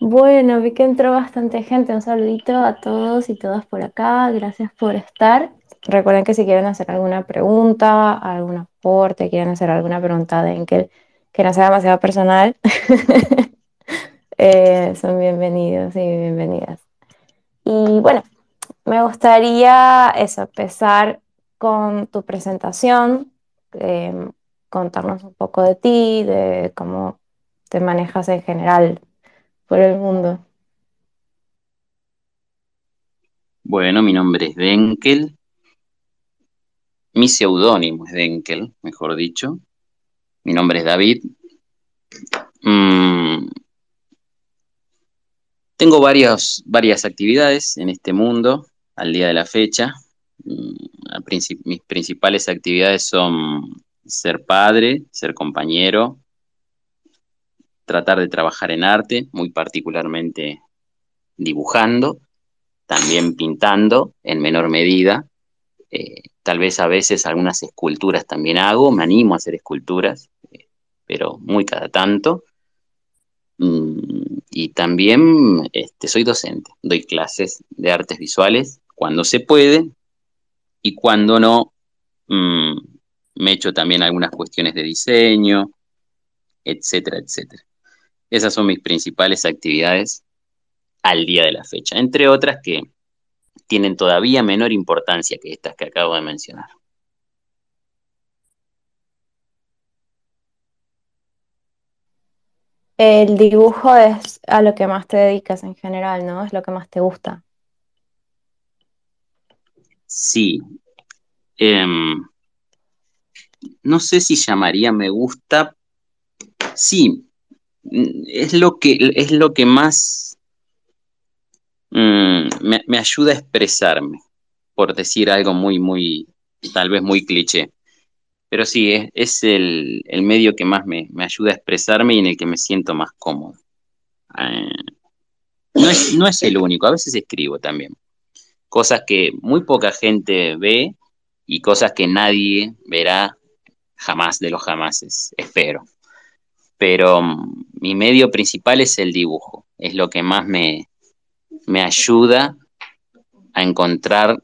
Bueno, vi que entró bastante gente. Un saludito a todos y todas por acá. Gracias por estar. Recuerden que si quieren hacer alguna pregunta, algún aporte, quieren hacer alguna pregunta de Enkel que no sea demasiado personal, eh, son bienvenidos y bienvenidas. Y bueno, me gustaría empezar con tu presentación, eh, contarnos un poco de ti, de cómo te manejas en general por el mundo. Bueno, mi nombre es Denkel. Mi seudónimo es Denkel, mejor dicho. Mi nombre es David. Mm, tengo varias, actividades en este mundo al día de la fecha. Mm, mis principales actividades son ser padre, ser compañero, tratar de trabajar en arte, muy particularmente dibujando, también pintando en menor medida. Eh, tal vez a veces algunas esculturas también hago, me animo a hacer esculturas, eh, pero muy cada tanto. Mm, y también este, soy docente, doy clases de artes visuales cuando se puede y cuando no, mm, me echo también algunas cuestiones de diseño, etcétera, etcétera. Esas son mis principales actividades al día de la fecha, entre otras que tienen todavía menor importancia que estas que acabo de mencionar. El dibujo es a lo que más te dedicas en general, ¿no? Es lo que más te gusta. Sí. Em, no sé si llamaría me gusta. Sí, es lo que, es lo que más mm, me, ayuda a expresarme, por decir algo muy, muy, tal vez muy cliché. Pero sí, es, el, medio que más me, ayuda a expresarme y en el que me siento más cómodo. Eh, no, es, no es el único, a veces escribo también. Cosas que muy poca gente ve y cosas que nadie verá jamás de los jamases, espero pero mm, mi medio principal es el dibujo, es lo que más me, me ayuda a encontrar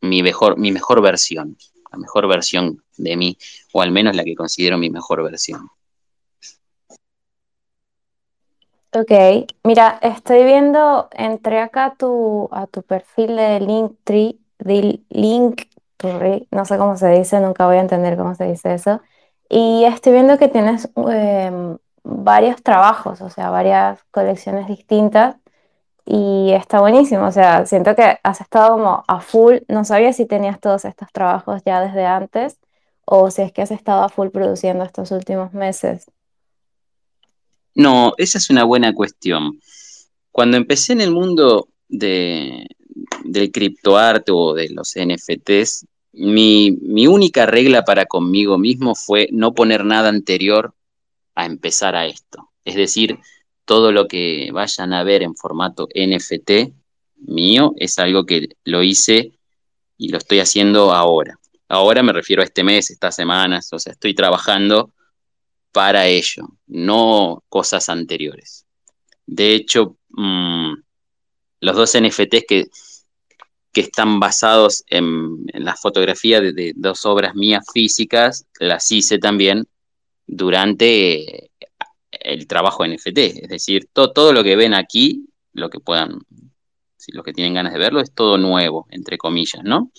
mi mejor, mi mejor versión, la mejor versión de mí, o al menos la que considero mi mejor versión. Ok, mira, estoy viendo, entré acá a tu, a tu perfil de Linktree, de Linktree, no sé cómo se dice, nunca voy a entender cómo se dice eso. Y estoy viendo que tienes em, varios trabajos, o sea, varias colecciones distintas. Y está buenísimo, o sea, siento que has estado como a full. No sabía si tenías todos estos trabajos ya desde antes o si es que has estado a full produciendo estos últimos meses. No, esa es una buena cuestión. Cuando empecé en el mundo de, del criptoarte o de los NFTs, mi, única regla para conmigo mismo fue no poner nada anterior a empezar a esto. Es decir, todo lo que vayan a ver en formato NFT mío es algo que lo hice y lo estoy haciendo ahora. Ahora me refiero a este mes, estas semanas, o sea, estoy trabajando para ello, no cosas anteriores. De hecho, mm, los dos NFTs que, que están basados en, la fotografía de, dos obras mías físicas, las hice también durante el trabajo en NFT. Es decir, todo lo que ven aquí, lo que puedan, si los que tienen ganas de verlo, es todo nuevo, entre comillas, ¿no?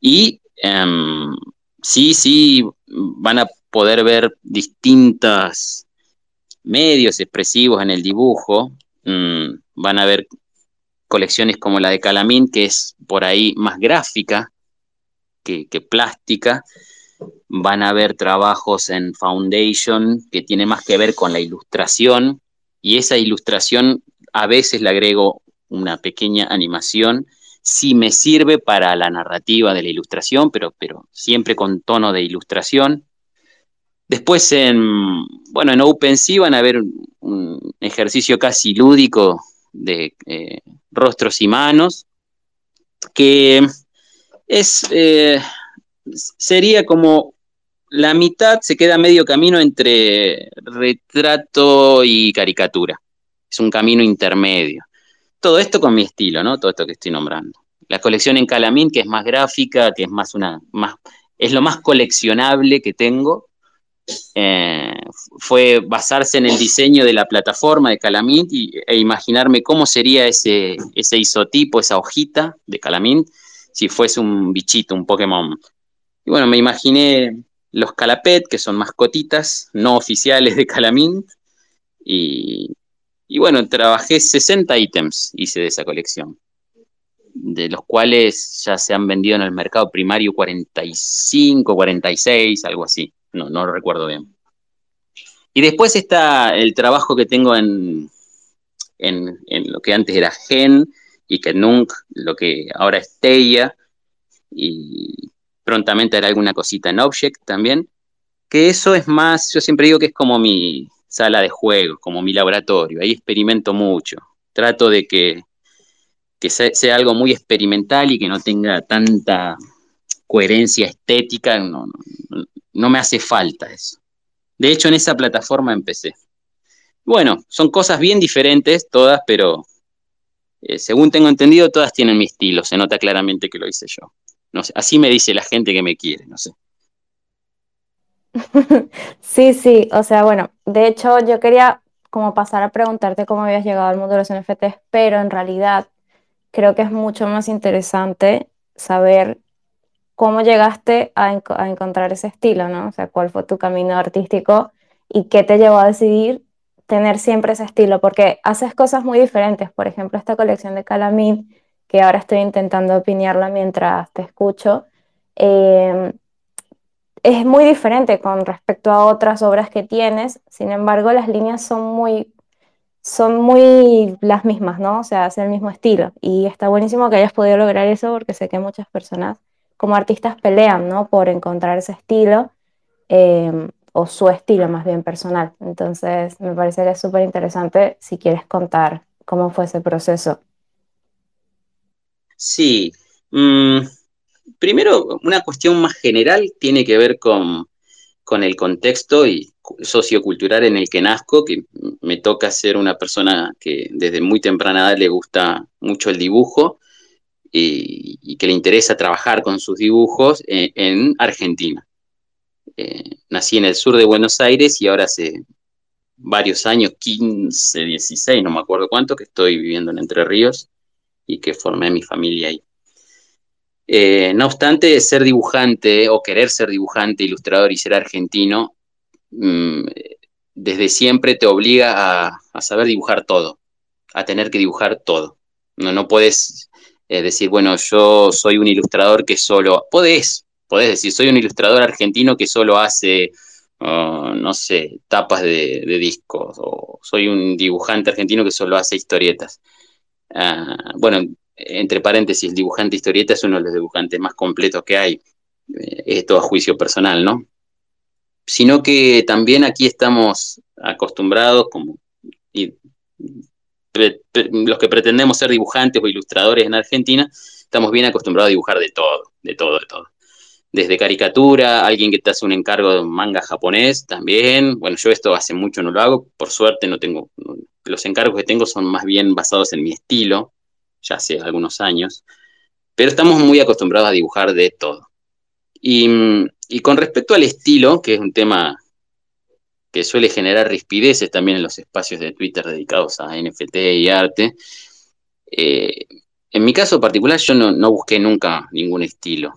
Y em, sí, sí, van a poder ver distintos medios expresivos en el dibujo, mm, van a ver colecciones como la de Calamín, que es por ahí más gráfica que, plástica. Van a ver trabajos en Foundation que tiene más que ver con la ilustración y esa ilustración a veces le agrego una pequeña animación si me sirve para la narrativa de la ilustración, pero, pero siempre con tono de ilustración. Después en, bueno, en OpenSea van a ver un ejercicio casi lúdico de eh, rostros y manos, que es, eh, sería como la mitad, se queda medio camino entre retrato y caricatura. Es un camino intermedio. Todo esto con mi estilo, ¿no? Todo esto que estoy nombrando. La colección en Calamín, que es más gráfica, que es más una, más, es lo más coleccionable que tengo, eh, fue basarse en el diseño de la plataforma de Calamint e imaginarme cómo sería ese, ese isotipo, esa hojita de Calamint, si fuese un bichito, un Pokémon. Y bueno, me imaginé los Calapet, que son mascotitas no oficiales de Calamint, y, y bueno, trabajé 60 ítems, hice de esa colección, de los cuales ya se han vendido en el mercado primario 45, 46, algo así no, no lo recuerdo bien. Y después está el trabajo que tengo en, en, lo que antes era Gen y que Nunc, lo que ahora es Teia, y prontamente hará alguna cosita en Object también, que eso es más, yo siempre digo que es como mi sala de juego, como mi laboratorio, ahí experimento mucho, trato de que, que sea, algo muy experimental y que no tenga tanta coherencia estética, no, no me hace falta eso. De hecho, en esa plataforma empecé. Bueno, son cosas bien diferentes todas, pero eh, según tengo entendido, todas tienen mi estilo. Se nota claramente que lo hice yo. No así me dice la gente que me quiere, no sé. Sí, sí, o sea, bueno, de hecho yo quería como pasar a preguntarte cómo habías llegado al mundo de los NFTs, pero en realidad creo que es mucho más interesante saber cómo llegaste a, encontrar ese estilo, ¿no? O sea, cuál fue tu camino artístico y qué te llevó a decidir tener siempre ese estilo, porque haces cosas muy diferentes. Por ejemplo, esta colección de Calamid, que ahora estoy intentando opinarla mientras te escucho, em, es muy diferente con respecto a otras obras que tienes. Sin embargo, las líneas son muy, son muy las mismas, ¿no? O sea, es el mismo estilo. Y está buenísimo que hayas podido lograr eso porque sé que muchas personas como artistas pelean, ¿no? Por encontrar ese estilo, eh, o su estilo más bien personal. Entonces, me parece que es súper interesante si quieres contar cómo fue ese proceso. Sí. Mm, primero, una cuestión más general tiene que ver con, con el contexto y sociocultural en el que nazco, que me toca ser una persona que desde muy temprana edad le gusta mucho el dibujo y, que le interesa trabajar con sus dibujos en, Argentina. Eh, nací en el sur de Buenos Aires y ahora hace varios años, 15, 16, no me acuerdo cuánto, que estoy viviendo en Entre Ríos y que formé mi familia ahí. Eh, no obstante, ser dibujante o querer ser dibujante, ilustrador y ser argentino, mm, desde siempre te obliga a, a, saber dibujar todo, a tener que dibujar todo. No, no puedes es decir, bueno, yo soy un ilustrador que solo, podés, podés decir, soy un ilustrador argentino que solo hace, uh, no sé, tapas de, discos, o soy un dibujante argentino que solo hace historietas. Ah, bueno, entre paréntesis, el dibujante historieta es uno de los dibujantes más completos que hay, eh, esto a juicio personal, ¿no? Sino que también aquí estamos acostumbrados, como, y los que pretendemos ser dibujantes o ilustradores en Argentina, estamos bien acostumbrados a dibujar de todo, de todo, de todo. Desde caricatura, alguien que te hace un encargo de manga japonés también. Bueno, yo esto hace mucho no lo hago, por suerte no tengo, los encargos que tengo son más bien basados en mi estilo, ya hace algunos años, pero estamos muy acostumbrados a dibujar de todo. Y, y con respecto al estilo, que es un tema que suele generar rispideces también en los espacios de Twitter dedicados a NFT y arte. Eh, en mi caso particular, yo no, busqué nunca ningún estilo.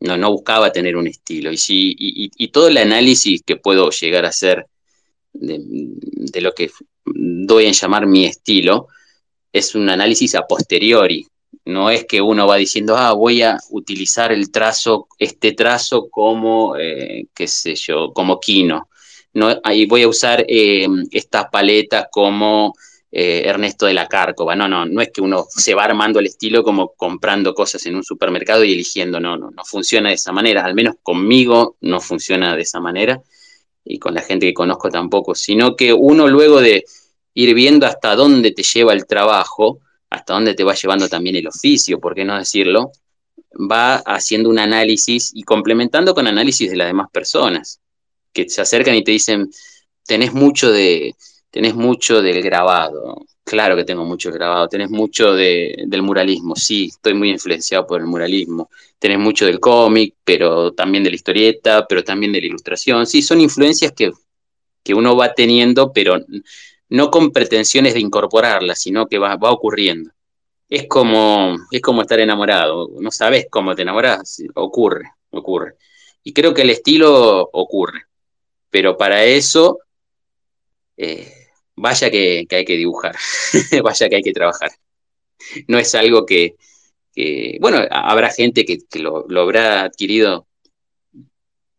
No, no buscaba tener un estilo. Y, si, y, todo el análisis que puedo llegar a hacer de, lo que doy en llamar mi estilo es un análisis a posteriori. No es que uno va diciendo, ah, voy a utilizar el trazo, este trazo como, eh, qué sé yo, como Kino ahí voy a usar eh, esta paleta como eh, Ernesto de la Cárcova. No, no, no es que uno se va armando el estilo como comprando cosas en un supermercado y eligiendo. No, no, no funciona de esa manera. Al menos conmigo no funciona de esa manera y con la gente que conozco tampoco, sino que uno luego de ir viendo hasta dónde te lleva el trabajo, hasta dónde te va llevando también el oficio, por qué no decirlo, va haciendo un análisis y complementando con análisis de las demás personas que se acercan y te dicen, tenés mucho de, tenés mucho del grabado. Claro que tengo mucho grabado. Tenés mucho de, del muralismo. Sí, estoy muy influenciado por el muralismo. Tenés mucho del cómic, pero también de la historieta, pero también de la ilustración. Sí, son influencias que, que uno va teniendo, pero no con pretensiones de incorporarlas, sino que va, va ocurriendo. Es como, es como estar enamorado. No sabes cómo te enamoras, ocurre, ocurre. Y creo que el estilo ocurre. Pero para eso eh, vaya que, hay que dibujar, vaya que hay que trabajar. No es algo que, bueno, habrá gente que, lo, habrá adquirido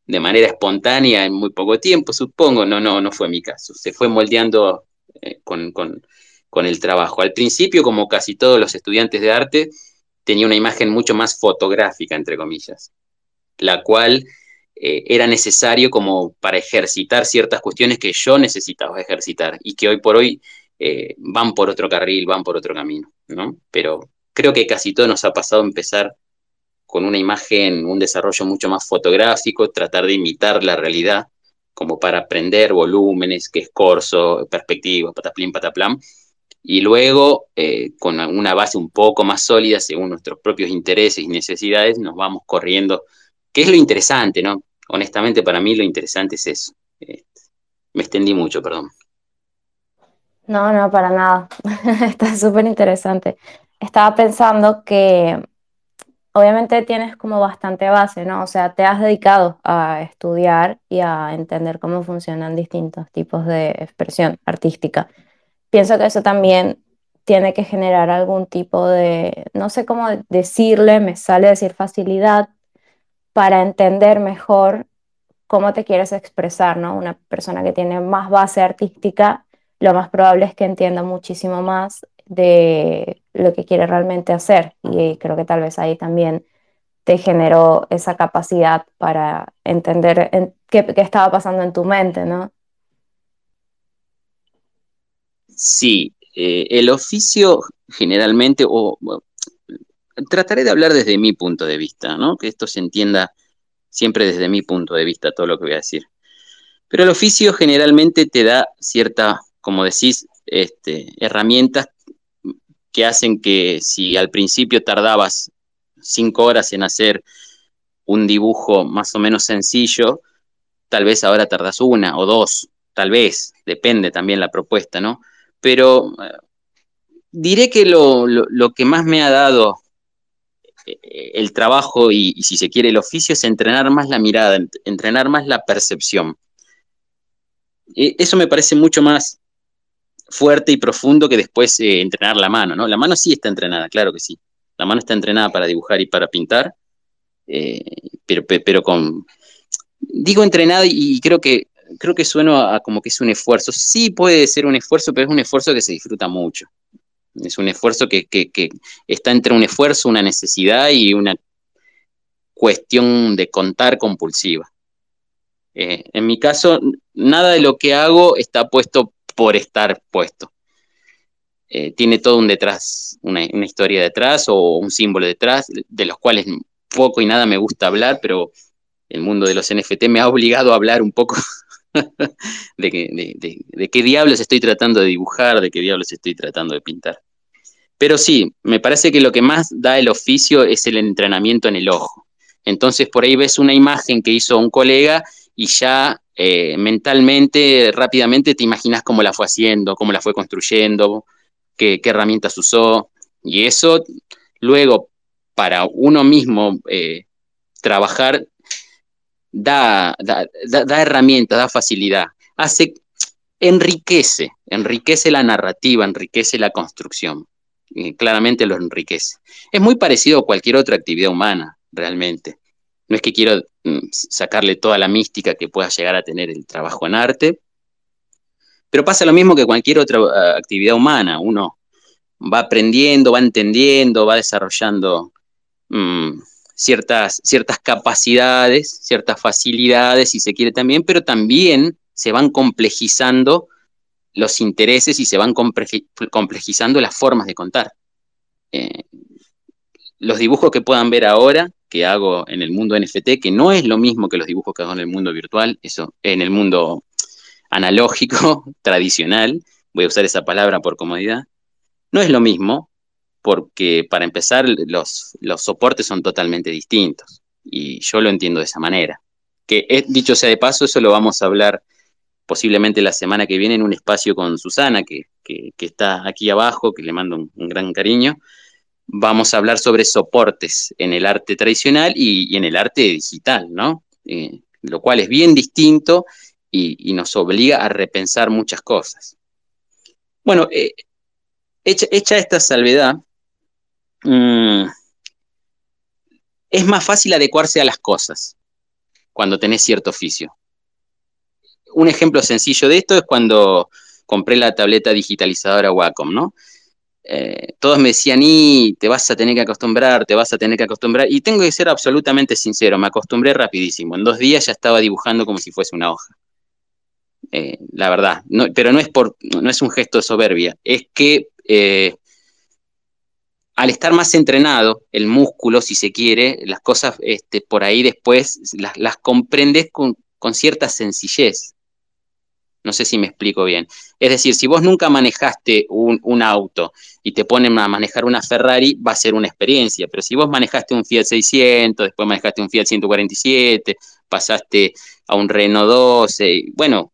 de manera espontánea en muy poco tiempo, supongo. No, no, no fue mi caso. Se fue moldeando eh, con, con el trabajo. Al principio, como casi todos los estudiantes de arte, tenía una imagen mucho más fotográfica, entre comillas, la cual eh, era necesario como para ejercitar ciertas cuestiones que yo necesitaba ejercitar y que hoy por hoy eh, van por otro carril, van por otro camino, ¿no? Pero creo que casi todo nos ha pasado empezar con una imagen, un desarrollo mucho más fotográfico, tratar de imitar la realidad como para aprender volúmenes, que es corso, perspectiva, pataplín, pataplam, y luego eh, con una base un poco más sólida según nuestros propios intereses y necesidades nos vamos corriendo, que es lo interesante, ¿no? Honestamente para mí lo interesante es eso. Eh, me extendí mucho, perdón. No, no, para nada. Está súper interesante. Estaba pensando que obviamente tienes como bastante base, ¿no? O sea, te has dedicado a estudiar y a entender cómo funcionan distintos tipos de expresión artística. Pienso que eso también tiene que generar algún tipo de, no sé cómo decirle, me sale decir facilidad, para entender mejor cómo te quieres expresar, ¿no? Una persona que tiene más base artística, lo más probable es que entienda muchísimo más de lo que quiere realmente hacer. Y creo que tal vez ahí también te generó esa capacidad para entender qué, estaba pasando en tu mente, ¿no? Sí, eh, el oficio generalmente, o trataré de hablar desde mi punto de vista, ¿no? Que esto se entienda siempre desde mi punto de vista todo lo que voy a decir. Pero el oficio generalmente te da cierta, como decís, este, herramientas que hacen que si al principio tardabas cinco horas en hacer un dibujo más o menos sencillo, tal vez ahora tardas una o dos, tal vez, depende también la propuesta, ¿no? Pero eh, diré que lo, lo que más me ha dado el trabajo y, si se quiere, el oficio es entrenar más la mirada, entrenar más la percepción. eso me parece mucho más fuerte y profundo que después eh, entrenar la mano, ¿no? La mano sí está entrenada, claro que sí. La mano está entrenada para dibujar y para pintar, eh, pero, pero con... Digo entrenada y creo que, creo que sueno a como que es un esfuerzo. Sí puede ser un esfuerzo, pero es un esfuerzo que se disfruta mucho. Es un esfuerzo que, está entre un esfuerzo, una necesidad y una cuestión de contar compulsiva. Eh, en mi caso, nada de lo que hago está puesto por estar puesto. Eh, tiene todo un detrás, una, historia detrás o un símbolo detrás, de los cuales poco y nada me gusta hablar, pero el mundo de los NFT me ha obligado a hablar un poco de, de, qué diablos estoy tratando de dibujar, de qué diablos estoy tratando de pintar. Pero sí, me parece que lo que más da el oficio es el entrenamiento en el ojo. Entonces por ahí ves una imagen que hizo un colega y ya eh, mentalmente, rápidamente te imaginas cómo la fue haciendo, cómo la fue construyendo, qué, herramientas usó. Y eso luego para uno mismo eh, trabajar da, da, da, herramientas, da facilidad, hace, enriquece, enriquece la narrativa, enriquece la construcción claramente lo enriquece. Es muy parecido a cualquier otra actividad humana, realmente. No es que quiero mm, sacarle toda la mística que pueda llegar a tener el trabajo en arte, pero pasa lo mismo que cualquier otra uh, actividad humana. Uno va aprendiendo, va entendiendo, va desarrollando mm, ciertas, ciertas capacidades, ciertas facilidades, si se quiere también, pero también se van complejizando los intereses y se van complejizando las formas de contar. Eh, los dibujos que puedan ver ahora, que hago en el mundo NFT, que no es lo mismo que los dibujos que hago en el mundo virtual, eso, en el mundo analógico, tradicional, voy a usar esa palabra por comodidad, no es lo mismo porque para empezar los, los soportes son totalmente distintos y yo lo entiendo de esa manera. Que eh, dicho sea de paso, eso lo vamos a hablar posiblemente la semana que viene en un espacio con Susana, que, que, está aquí abajo, que le mando un, gran cariño. Vamos a hablar sobre soportes en el arte tradicional y, en el arte digital, ¿no? Eh, lo cual es bien distinto y, nos obliga a repensar muchas cosas. Bueno, eh, hecha, hecha, esta salvedad, mmm, es más fácil adecuarse a las cosas cuando tenés cierto oficio. Un ejemplo sencillo de esto es cuando compré la tableta digitalizadora Wacom, ¿no? Eh, todos me decían, y te vas a tener que acostumbrar, te vas a tener que acostumbrar. Y tengo que ser absolutamente sincero, me acostumbré rapidísimo. En dos días ya estaba dibujando como si fuese una hoja. Eh, la verdad, pero no es, por, no es un gesto de soberbia, es que eh, al estar más entrenado, el músculo, si se quiere, las cosas este, por ahí después las, comprendes con, cierta sencillez. No sé si me explico bien. Es decir, si vos nunca manejaste un, auto y te ponen a manejar una Ferrari, va a ser una experiencia. Pero si vos manejaste un Fiat 600, después manejaste un Fiat 147, pasaste a un Renault 12, bueno,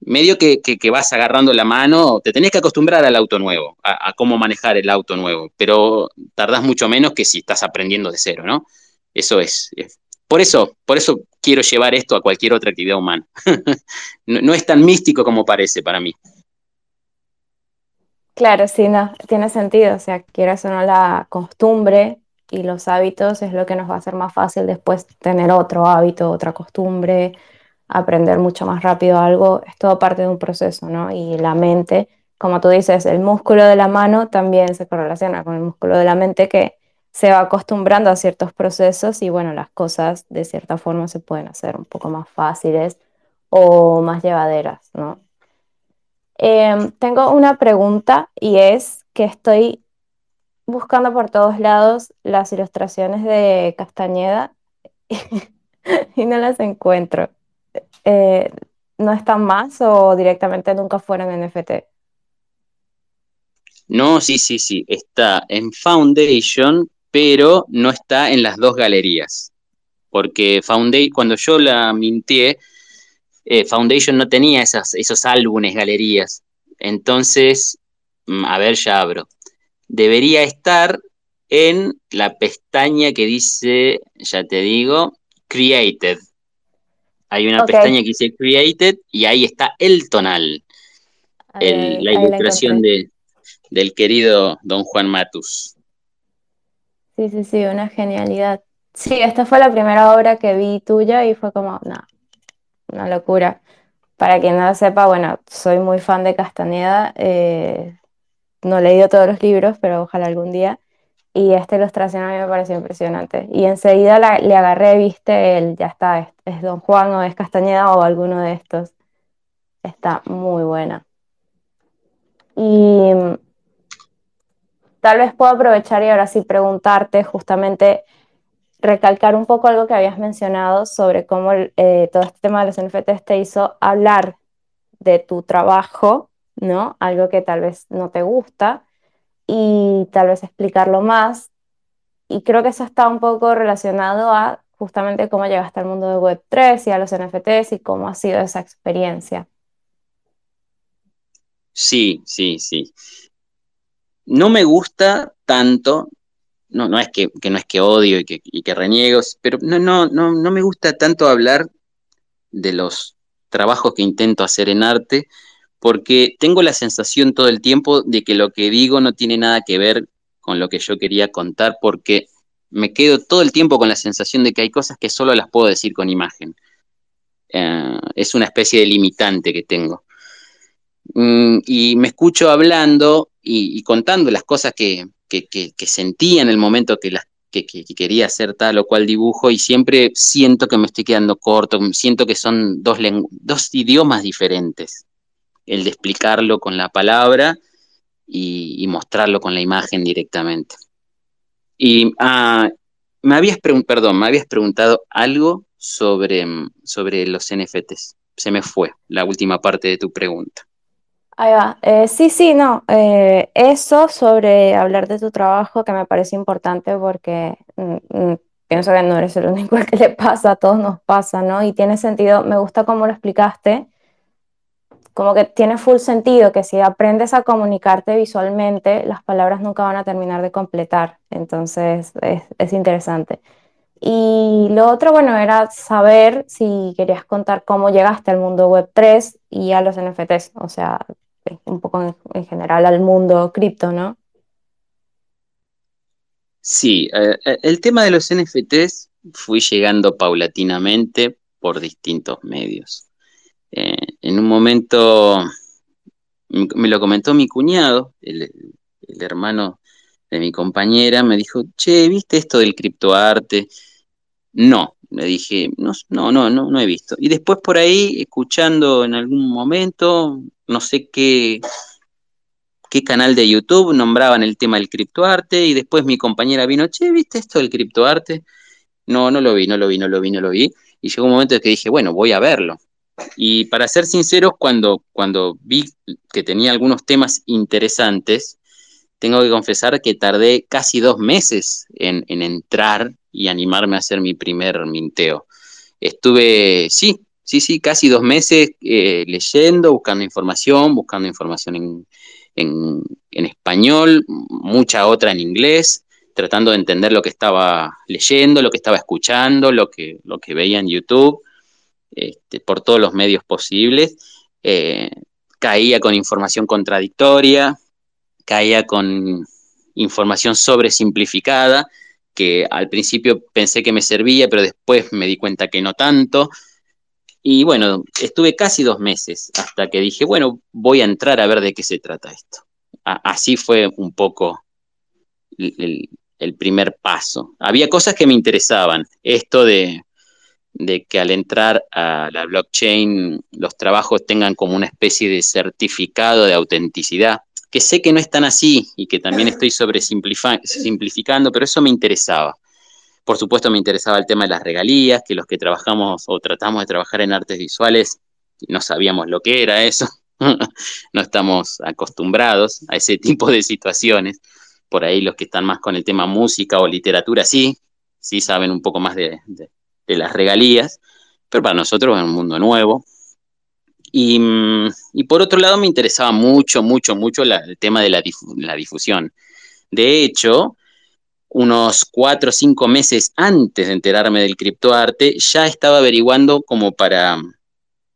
medio que, que, vas agarrando la mano, te tenés que acostumbrar al auto nuevo, a, cómo manejar el auto nuevo, pero tardás mucho menos que si estás aprendiendo de cero, ¿no? Eso es, es. Por eso, por eso quiero llevar esto a cualquier otra actividad humana. no, es tan místico como parece para mí. Claro, sí, no, tiene sentido. O sea, quieras o no la costumbre y los hábitos es lo que nos va a hacer más fácil después tener otro hábito, otra costumbre, aprender mucho más rápido algo, es todo parte de un proceso, ¿no? Y la mente, como tú dices, el músculo de la mano también se correlaciona con el músculo de la mente que se va acostumbrando a ciertos procesos y bueno, las cosas de cierta forma se pueden hacer un poco más fáciles o más llevaderas, ¿no? Eh, tengo una pregunta y es que estoy buscando por todos lados las ilustraciones de Castañeda y no las encuentro eh, no están más o directamente nunca fueron NFT? No, sí, sí, sí, está en Foundation, pero no está en las dos galerías. Porque Foundation, cuando yo la mintié, eh, Foundation no tenía esas, esos álbumes, galerías. Entonces, mm, a ver, ya abro. Debería estar en la pestaña que dice, ya te digo, Created. Hay una okay. pestaña que dice Created y ahí está el tonal. El, la ilustración de, del querido don Juan Matus. Sí, sí, sí, una genialidad. Sí, esta fue la primera obra que vi tuya y fue como, no, una locura. Para quien no lo sepa, bueno, soy muy fan de Castaneda. Eh, no he leído todos los libros, pero ojalá algún día. Y esta ilustración a mí me pareció impresionante. Y enseguida la, le agarré, viste, el, ya está, es, es, Don Juan o es Castañeda o alguno de estos. Está muy buena. Y tal vez puedo aprovechar y ahora sí preguntarte, justamente recalcar un poco algo que habías mencionado sobre cómo eh, todo este tema de los NFTs te hizo hablar de tu trabajo, ¿no? Algo que tal vez no te gusta y tal vez explicarlo más. Y creo que eso está un poco relacionado a justamente cómo llegaste al mundo de Web3 y a los NFTs y cómo ha sido esa experiencia. Sí, sí, sí. No me gusta tanto, no, no es que, no es que odio y que, y que reniego, pero no, no, no, no me gusta tanto hablar de los trabajos que intento hacer en arte, porque tengo la sensación todo el tiempo de que lo que digo no tiene nada que ver con lo que yo quería contar, porque me quedo todo el tiempo con la sensación de que hay cosas que solo las puedo decir con imagen. Eh, es una especie de limitante que tengo. Mm, y me escucho hablando y, contando las cosas que, que, sentía en el momento que que, que, quería hacer tal o cual dibujo y siempre siento que me estoy quedando corto, siento que son dos, dos idiomas diferentes el de explicarlo con la palabra y, mostrarlo con la imagen directamente. Y ah, me habías me habías preguntado algo sobre, sobre los NFTs. se me fue la última parte de tu pregunta. Ahí va. Eh, sí, sí, no. eh, eso sobre hablar de tu trabajo que me parece importante porque mm, mm, pienso que no eres el único al que le pasa, a todos nos pasa, ¿no? Y tiene sentido, me gusta cómo lo explicaste, como que tiene full sentido que si aprendes a comunicarte visualmente, las palabras nunca van a terminar de completar. Entonces, es, es interesante. Y lo otro, bueno, era saber si querías contar cómo llegaste al mundo web 3 y a los NFTs, o sea, un poco en, en general al mundo cripto, ¿no? Sí, eh, eh, el tema de los NFTs fui llegando paulatinamente por distintos medios. Eh, en un momento me lo comentó mi cuñado, el, el hermano de mi compañera, me dijo, che, ¿viste esto del criptoarte? No, le dije, no, no, no, no, he visto. Y después por ahí, escuchando en algún momento, no sé qué, qué canal de YouTube nombraban el tema del criptoarte, y después mi compañera vino, che, ¿viste esto del criptoarte? No, no lo vi, no lo vi, no lo vi, no lo vi. Y llegó un momento en que dije, bueno, voy a verlo. Y para ser sinceros, cuando, cuando vi que tenía algunos temas interesantes, tengo que confesar que tardé casi dos meses en entrar y animarme a hacer mi primer minteo. Estuve, sí, sí, sí, casi dos meses eh, leyendo, buscando información, buscando información en, en, español, mucha otra en inglés, tratando de entender lo que estaba leyendo, lo que estaba escuchando, lo que, lo que veía en YouTube, este, por todos los medios posibles. Eh, caía con información contradictoria, caía con información sobresimplificada, que al principio pensé que me servía, pero después me di cuenta que no tanto. Y bueno, estuve casi dos meses hasta que dije, bueno, voy a entrar a ver de qué se trata esto. Así fue un poco el, el, primer paso. Había cosas que me interesaban. Esto de, de que al entrar a la blockchain los trabajos tengan como una especie de certificado de autenticidad, que sé que no es tan así y que también estoy sobresimplificando, pero eso me interesaba. Por supuesto me interesaba el tema de las regalías, que los que trabajamos o tratamos de trabajar en artes visuales no sabíamos lo que era eso, no estamos acostumbrados a ese tipo de situaciones. Por ahí los que están más con el tema música o literatura sí, sí saben un poco más de, de, las regalías, pero para nosotros es un mundo nuevo. Y, por otro lado me interesaba mucho, mucho, mucho el tema de la, la, difusión. De hecho, unos cuatro o cinco meses antes de enterarme del criptoarte, ya estaba averiguando como para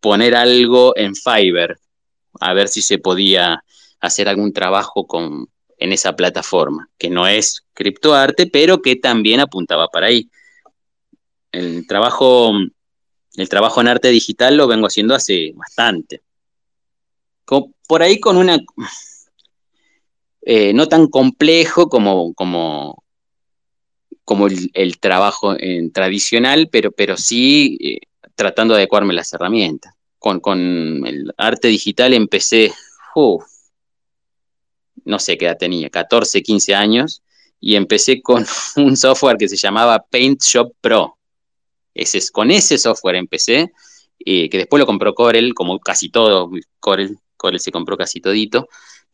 poner algo en Fiverr, a ver si se podía hacer algún trabajo con, en esa plataforma, que no es criptoarte, pero que también apuntaba para ahí. El trabajo el trabajo en arte digital lo vengo haciendo hace bastante. Por ahí con una... Eh, no tan complejo como, como, como el, trabajo en tradicional, pero, pero sí eh, tratando de adecuarme las herramientas. Con, con el arte digital empecé, no sé qué edad tenía, 14, 15 años, y empecé con un software que se llamaba Paint Shop Pro ese, con ese software empecé, eh, que después lo compró Corel, como casi todo, Corel, Corel se compró casi todito,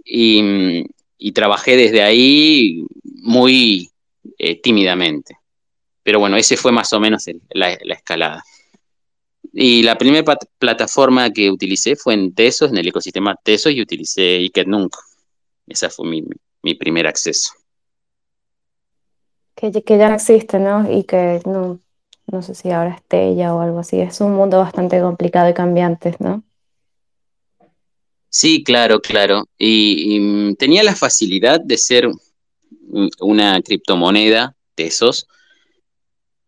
y, y trabajé desde ahí muy eh, tímidamente. Pero bueno, ese fue más o menos la, la, escalada. Y la primera plataforma que utilicé fue en Tesos, en el ecosistema Tesos, y utilicé Iketnunk. Ese fue mi, mi primer acceso. Que, que ya no existe, ¿no? Y que no, no sé si ahora es Tella o algo así. Es un mundo bastante complicado y cambiante, ¿no? Sí, claro, claro. Y, y, tenía la facilidad de ser una criptomoneda, Tesos,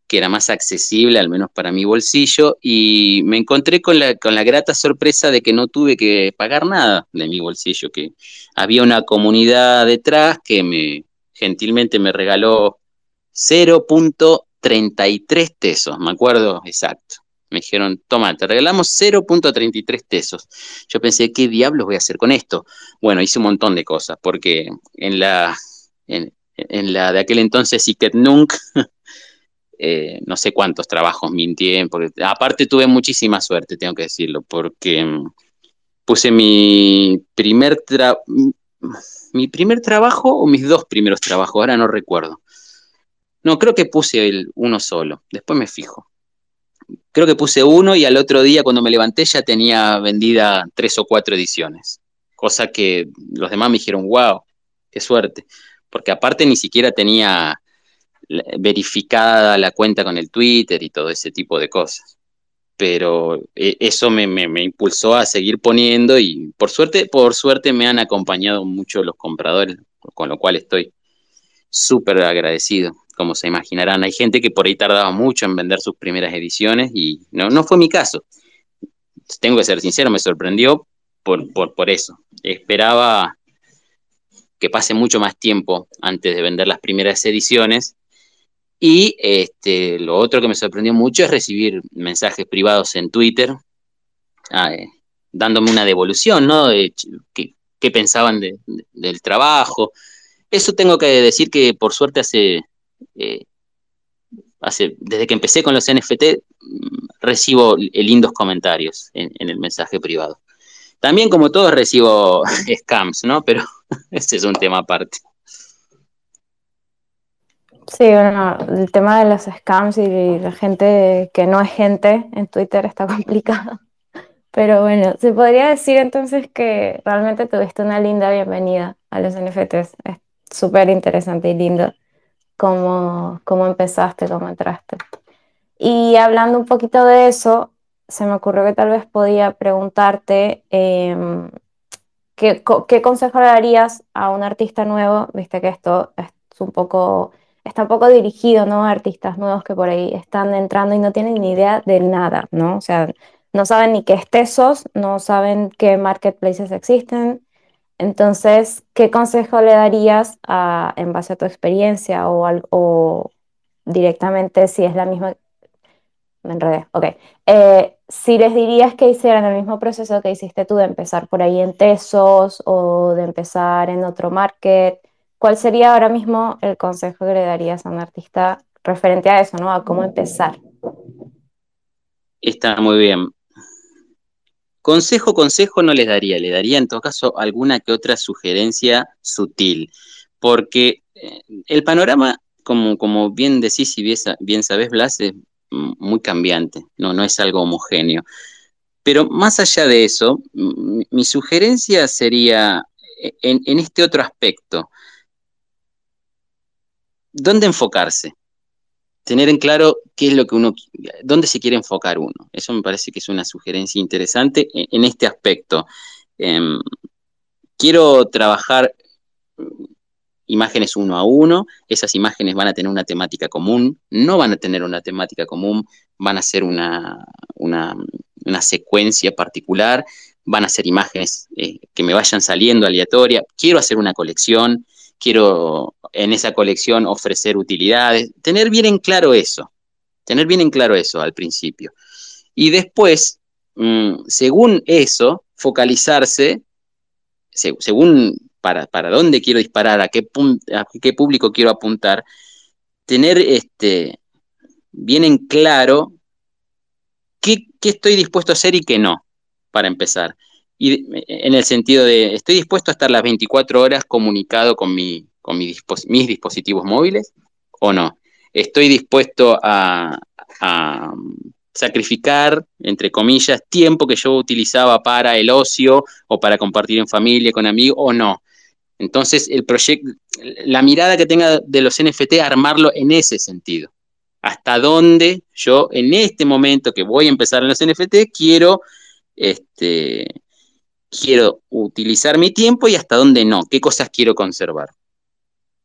que era más accesible, al menos para mi bolsillo, y me encontré con la, con la grata sorpresa de que no tuve que pagar nada de mi bolsillo, que había una comunidad detrás que me gentilmente me regaló 0.33 tesos, me acuerdo exacto. Me dijeron, toma, te regalamos 0.33 tesos. Yo pensé, ¿qué diablos voy a hacer con esto? Bueno, hice un montón de cosas, porque en la, en, la de aquel entonces Iketnunk, eh, no sé cuántos trabajos mintié, porque aparte tuve muchísima suerte, tengo que decirlo, porque mm, puse mi primer, mi primer trabajo o mis dos primeros trabajos, ahora no recuerdo. No, creo que puse uno solo, después me fijo. Creo que puse uno y al otro día cuando me levanté ya tenía vendida tres o cuatro ediciones, cosa que los demás me dijeron, wow, qué suerte, porque aparte ni siquiera tenía verificada la cuenta con el Twitter y todo ese tipo de cosas. Pero eh, eso me, impulsó a seguir poniendo y por suerte, por suerte me han acompañado mucho los compradores, con lo cual estoy súper agradecido. Como se imaginarán, hay gente que por ahí tardaba mucho en vender sus primeras ediciones y no, no fue mi caso. Tengo que ser sincero, me sorprendió por, por, por eso. Esperaba que pase mucho más tiempo antes de vender las primeras ediciones y este, lo otro que me sorprendió mucho es recibir mensajes privados en Twitter, ah, eh, dándome una devolución, ¿no? De qué, pensaban del trabajo. Eso tengo que decir que por suerte hace, eh, desde que empecé con los NFT, mm, recibo lindos comentarios en, en el mensaje privado. También como todos recibo scams, ¿no? Pero ese es un tema aparte. Sí, bueno, el tema de los scams y la gente que no es gente en Twitter está complicado. Pero bueno, se podría decir entonces que realmente tuviste una linda bienvenida a los NFTs. Es súper interesante y lindo cómo, cómo empezaste, cómo entraste. Y hablando un poquito de eso, se me ocurrió que tal vez podía preguntarte em, ¿qué, ¿qué, consejo le darías a un artista nuevo? Viste que esto es un poco está un poco dirigido, ¿no? A artistas nuevos que por ahí están entrando y no tienen ni idea de nada, ¿no? O sea, no saben ni qué es no saben qué marketplaces existen. Entonces, ¿qué consejo le darías en base a tu experiencia o, o directamente si es la misma me enredé, ok. Eh, si les dirías que hicieran el mismo proceso que hiciste tú de empezar por ahí en Tesos o de empezar en otro market, ¿Cuál sería ahora mismo el consejo que le darías a un artista referente a eso, ¿no? A cómo empezar. Está muy bien. Consejo, consejo no les daría, le daría en todo caso alguna que otra sugerencia sutil, porque eh, el panorama, como, como bien decís y bien, sabés, Blas, es muy cambiante, no, no es algo homogéneo. Pero más allá de eso, mi sugerencia sería eh, en este otro aspecto, ¿dónde enfocarse? Tener en claro qué es lo que uno, dónde se quiere enfocar uno. Eso me parece que es una sugerencia interesante en, este aspecto. Em, quiero trabajar mm, imágenes uno a uno, esas imágenes van a tener una temática común, no van a tener una temática común, van a ser una, una, secuencia particular, van a ser imágenes eh, que me vayan saliendo aleatoria, quiero hacer una colección, quiero en esa colección ofrecer utilidades, tener bien en claro eso, tener bien en claro eso al principio. Y después, mm, según eso, focalizarse, según para, para, dónde quiero disparar, a qué, público quiero apuntar, tener este, bien en claro qué estoy dispuesto a hacer y qué no, para empezar y en el sentido de, ¿estoy dispuesto a estar las 24 horas comunicado con, mi, con mis dispositivos móviles o no? ¿Estoy dispuesto a, sacrificar, entre comillas, tiempo que yo utilizaba para el ocio o para compartir en familia, con amigos o no? Entonces, el proyecto, la mirada que tenga de los NFT, armarlo en ese sentido. Hasta dónde yo en este momento que voy a empezar en los NFT quiero este, quiero utilizar mi tiempo y hasta dónde no, qué cosas quiero conservar.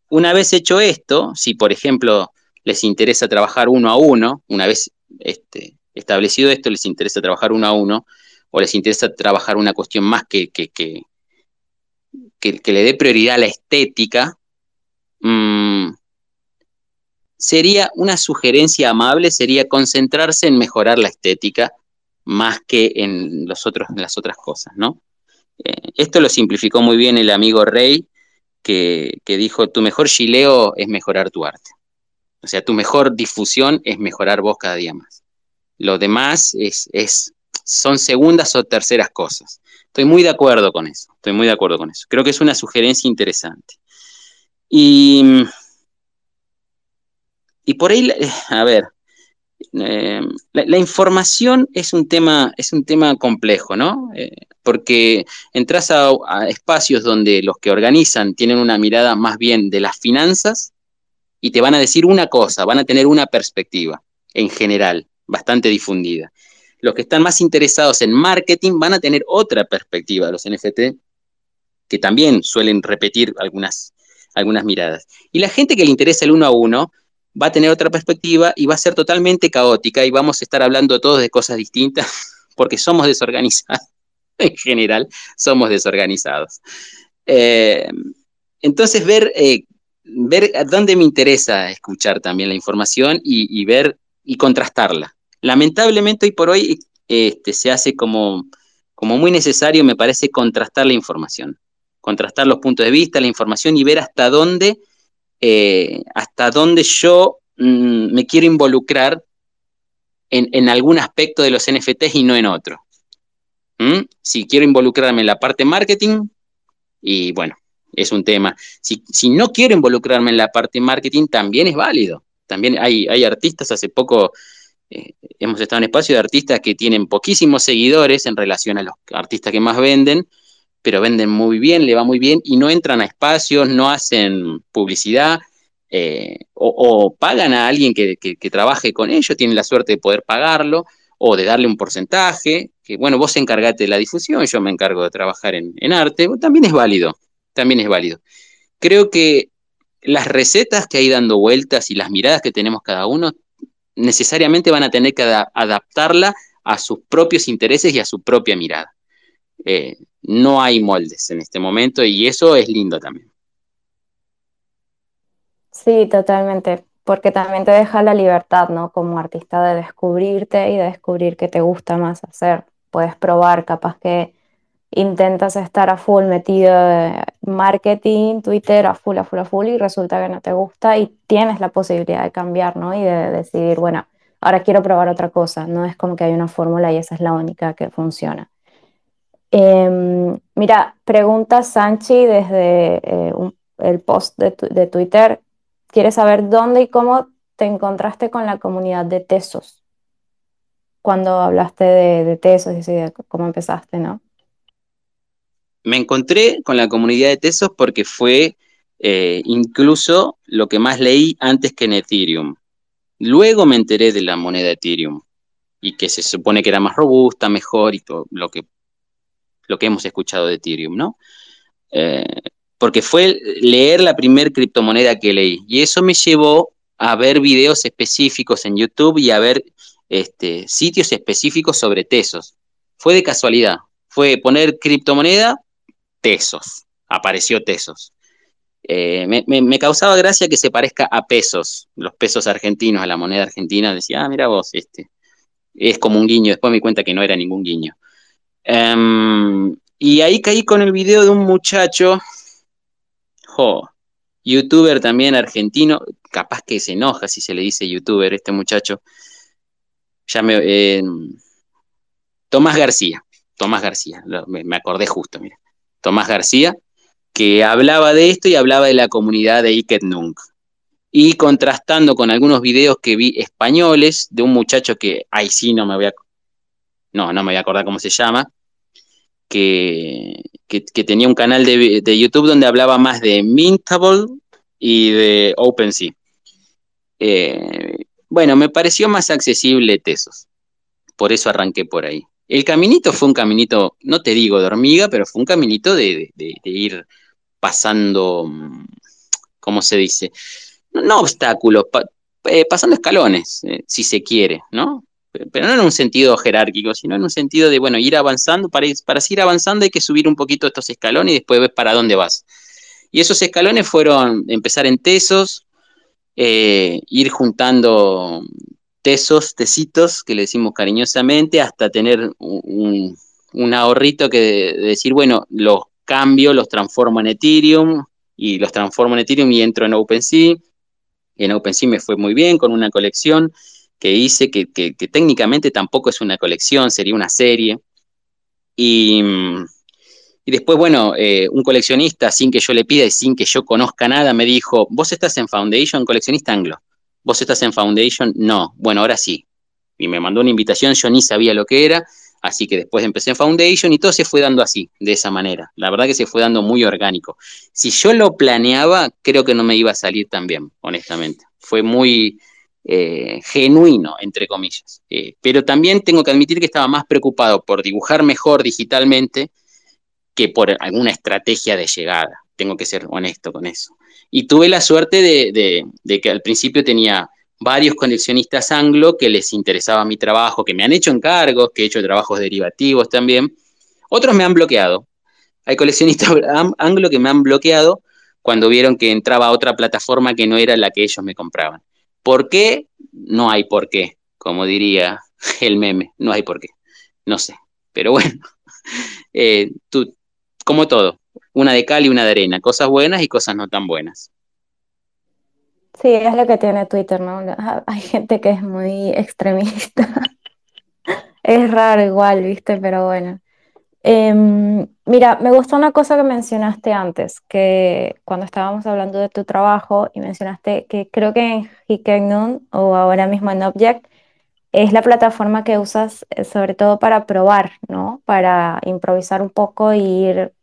Una vez hecho esto, si por ejemplo les interesa trabajar uno a uno, una vez este, establecido esto, les interesa trabajar uno a uno, o les interesa trabajar una cuestión más que, que, que, le dé prioridad a la estética, mm, sería una sugerencia amable, sería concentrarse en mejorar la estética más que en, los otros, en las otras cosas, ¿no? Eh, esto lo simplificó muy bien el amigo Rey, que, dijo, tu mejor chileo es mejorar tu arte. O sea, tu mejor difusión es mejorar vos cada día más. Lo demás es, es, son segundas o terceras cosas. Estoy muy de acuerdo con eso, estoy muy de acuerdo con eso. Creo que es una sugerencia interesante. Y, y por ahí, a ver, eh, la, información es un tema, es un tema complejo, ¿no? Eh, porque entras a, espacios donde los que organizan tienen una mirada más bien de las finanzas y te van a decir una cosa, van a tener una perspectiva en general, bastante difundida. Los que están más interesados en marketing van a tener otra perspectiva, los NFT, que también suelen repetir algunas, algunas miradas. Y la gente que le interesa el uno a uno va a tener otra perspectiva y va a ser totalmente caótica y vamos a estar hablando todos de cosas distintas porque somos desorganizados. En general, somos desorganizados. Eh, entonces, ver, eh, ver dónde me interesa escuchar también la información y, ver y contrastarla. Lamentablemente, hoy por hoy este, se hace como, como muy necesario, me parece, contrastar la información. Contrastar los puntos de vista, la información y ver hasta dónde eh, hasta dónde yo mm, me quiero involucrar en, algún aspecto de los NFTs y no en otro. ¿Mm? Si quiero involucrarme en la parte marketing, y bueno, es un tema. Si, no quiero involucrarme en la parte marketing, también es válido. También hay, artistas, hace poco eh, hemos estado en espacio de artistas que tienen poquísimos seguidores en relación a los artistas que más venden, pero venden muy bien, le va muy bien y no entran a espacios, no hacen publicidad eh, o, pagan a alguien que, trabaje con ellos, tienen la suerte de poder pagarlo o de darle un porcentaje, que bueno, vos encargate de la difusión, yo me encargo de trabajar en, arte, también es válido, también es válido. Creo que las recetas que hay dando vueltas y las miradas que tenemos cada uno necesariamente van a tener que adaptarla a sus propios intereses y a su propia mirada. Eh, no hay moldes en este momento y eso es lindo también. Sí, totalmente, porque también te deja la libertad, ¿no? Como artista de descubrirte y de descubrir qué te gusta más hacer. Puedes probar, capaz que intentas estar a full metido en marketing, Twitter, a full, a full, a full y resulta que no te gusta y tienes la posibilidad de cambiar, ¿no? Y de decidir, bueno, ahora quiero probar otra cosa. No es como que hay una fórmula y esa es la única que funciona. Em, mira, pregunta Sanchi desde eh, el post de, Twitter. Quiere saber dónde y cómo te encontraste con la comunidad de Tesos. Cuando hablaste de, Tesos y de cómo empezaste, ¿no? Me encontré con la comunidad de Tesos porque fue eh, incluso lo que más leí antes que en Ethereum. Luego me enteré de la moneda Ethereum y que se supone que era más robusta, mejor y todo lo que lo que hemos escuchado de Ethereum, ¿no? Eh, porque fue leer la primer criptomoneda que leí y eso me llevó a ver videos específicos en YouTube y a ver este, sitios específicos sobre Tesos. Fue de casualidad, fue poner criptomoneda, Tesos, apareció Tesos. Eh, me, causaba gracia que se parezca a pesos, los pesos argentinos, a la moneda argentina. Decía, ah, mira vos, este. Es como un guiño. Después me di cuenta que no era ningún guiño. Em, y ahí caí con el video de un muchacho, youtuber también argentino, capaz que se enoja si se le dice youtuber este muchacho. Ya me, em, Tomás García, Tomás García, me, acordé justo, mira. Tomás García, que hablaba de esto y hablaba de la comunidad de Iket Nunk. Y contrastando con algunos videos que vi españoles de un muchacho que, ahí sí no me voy a no, no me voy a acordar cómo se llama, que, tenía un canal de, YouTube donde hablaba más de Mintable y de OpenSea. Eh, bueno, me pareció más accesible Tesos, por eso arranqué por ahí. El caminito fue un caminito, no te digo de hormiga, pero fue un caminito de, ir pasando, ¿cómo se dice? No, obstáculos, eh, pasando escalones, eh, si se quiere, ¿no? Pero no en un sentido jerárquico, sino en un sentido de, bueno, ir avanzando, para, para seguir avanzando hay que subir un poquito estos escalones y después ves para dónde vas. Y esos escalones fueron empezar en tesos, eh, ir juntando tesos, tesitos, que le decimos cariñosamente, hasta tener un, ahorrito que decir, bueno, los cambio, los transformo en Ethereum y los transformo en Ethereum y entro en OpenSea En OpenSea me fue muy bien con una colección que hice, que, que, técnicamente tampoco es una colección, sería una serie. Y, y después, bueno, eh, un coleccionista, sin que yo le pida y sin que yo conozca nada, me dijo, vos estás en Foundation, coleccionista anglo. Vos estás en Foundation, no. Bueno, ahora sí. Y me mandó una invitación, yo ni sabía lo que era, así que después empecé en Foundation y todo se fue dando así, de esa manera. La verdad que se fue dando muy orgánico. Si yo lo planeaba, creo que no me iba a salir tan bien, honestamente. Fue muy, eh, genuino, entre comillas. Eh, pero también tengo que admitir que estaba más preocupado por dibujar mejor digitalmente que por alguna estrategia de llegada. Tengo que ser honesto con eso. Y tuve la suerte de, de, de que al principio tenía varios coleccionistas anglo que les interesaba mi trabajo, que me han hecho encargos, que he hecho trabajos derivativos también. Otros me han bloqueado. Hay coleccionistas anglo que me han bloqueado cuando vieron que entraba a otra plataforma que no era la que ellos me compraban. ¿Por qué? No hay por qué, como diría el meme, no hay por qué. No sé, pero bueno, eh, tú, como todo, una de cal y una de arena, cosas buenas y cosas no tan buenas. Sí, es lo que tiene Twitter, ¿no? Hay gente que es muy extremista. es raro igual, ¿viste? Pero bueno. Eh, mira, me gustó una cosa que mencionaste antes, que cuando estábamos hablando de tu trabajo y mencionaste que creo que en Hikennun o ahora mismo en Object es la plataforma que usas eh, sobre todo para probar, ¿no? Para improvisar un poco e ir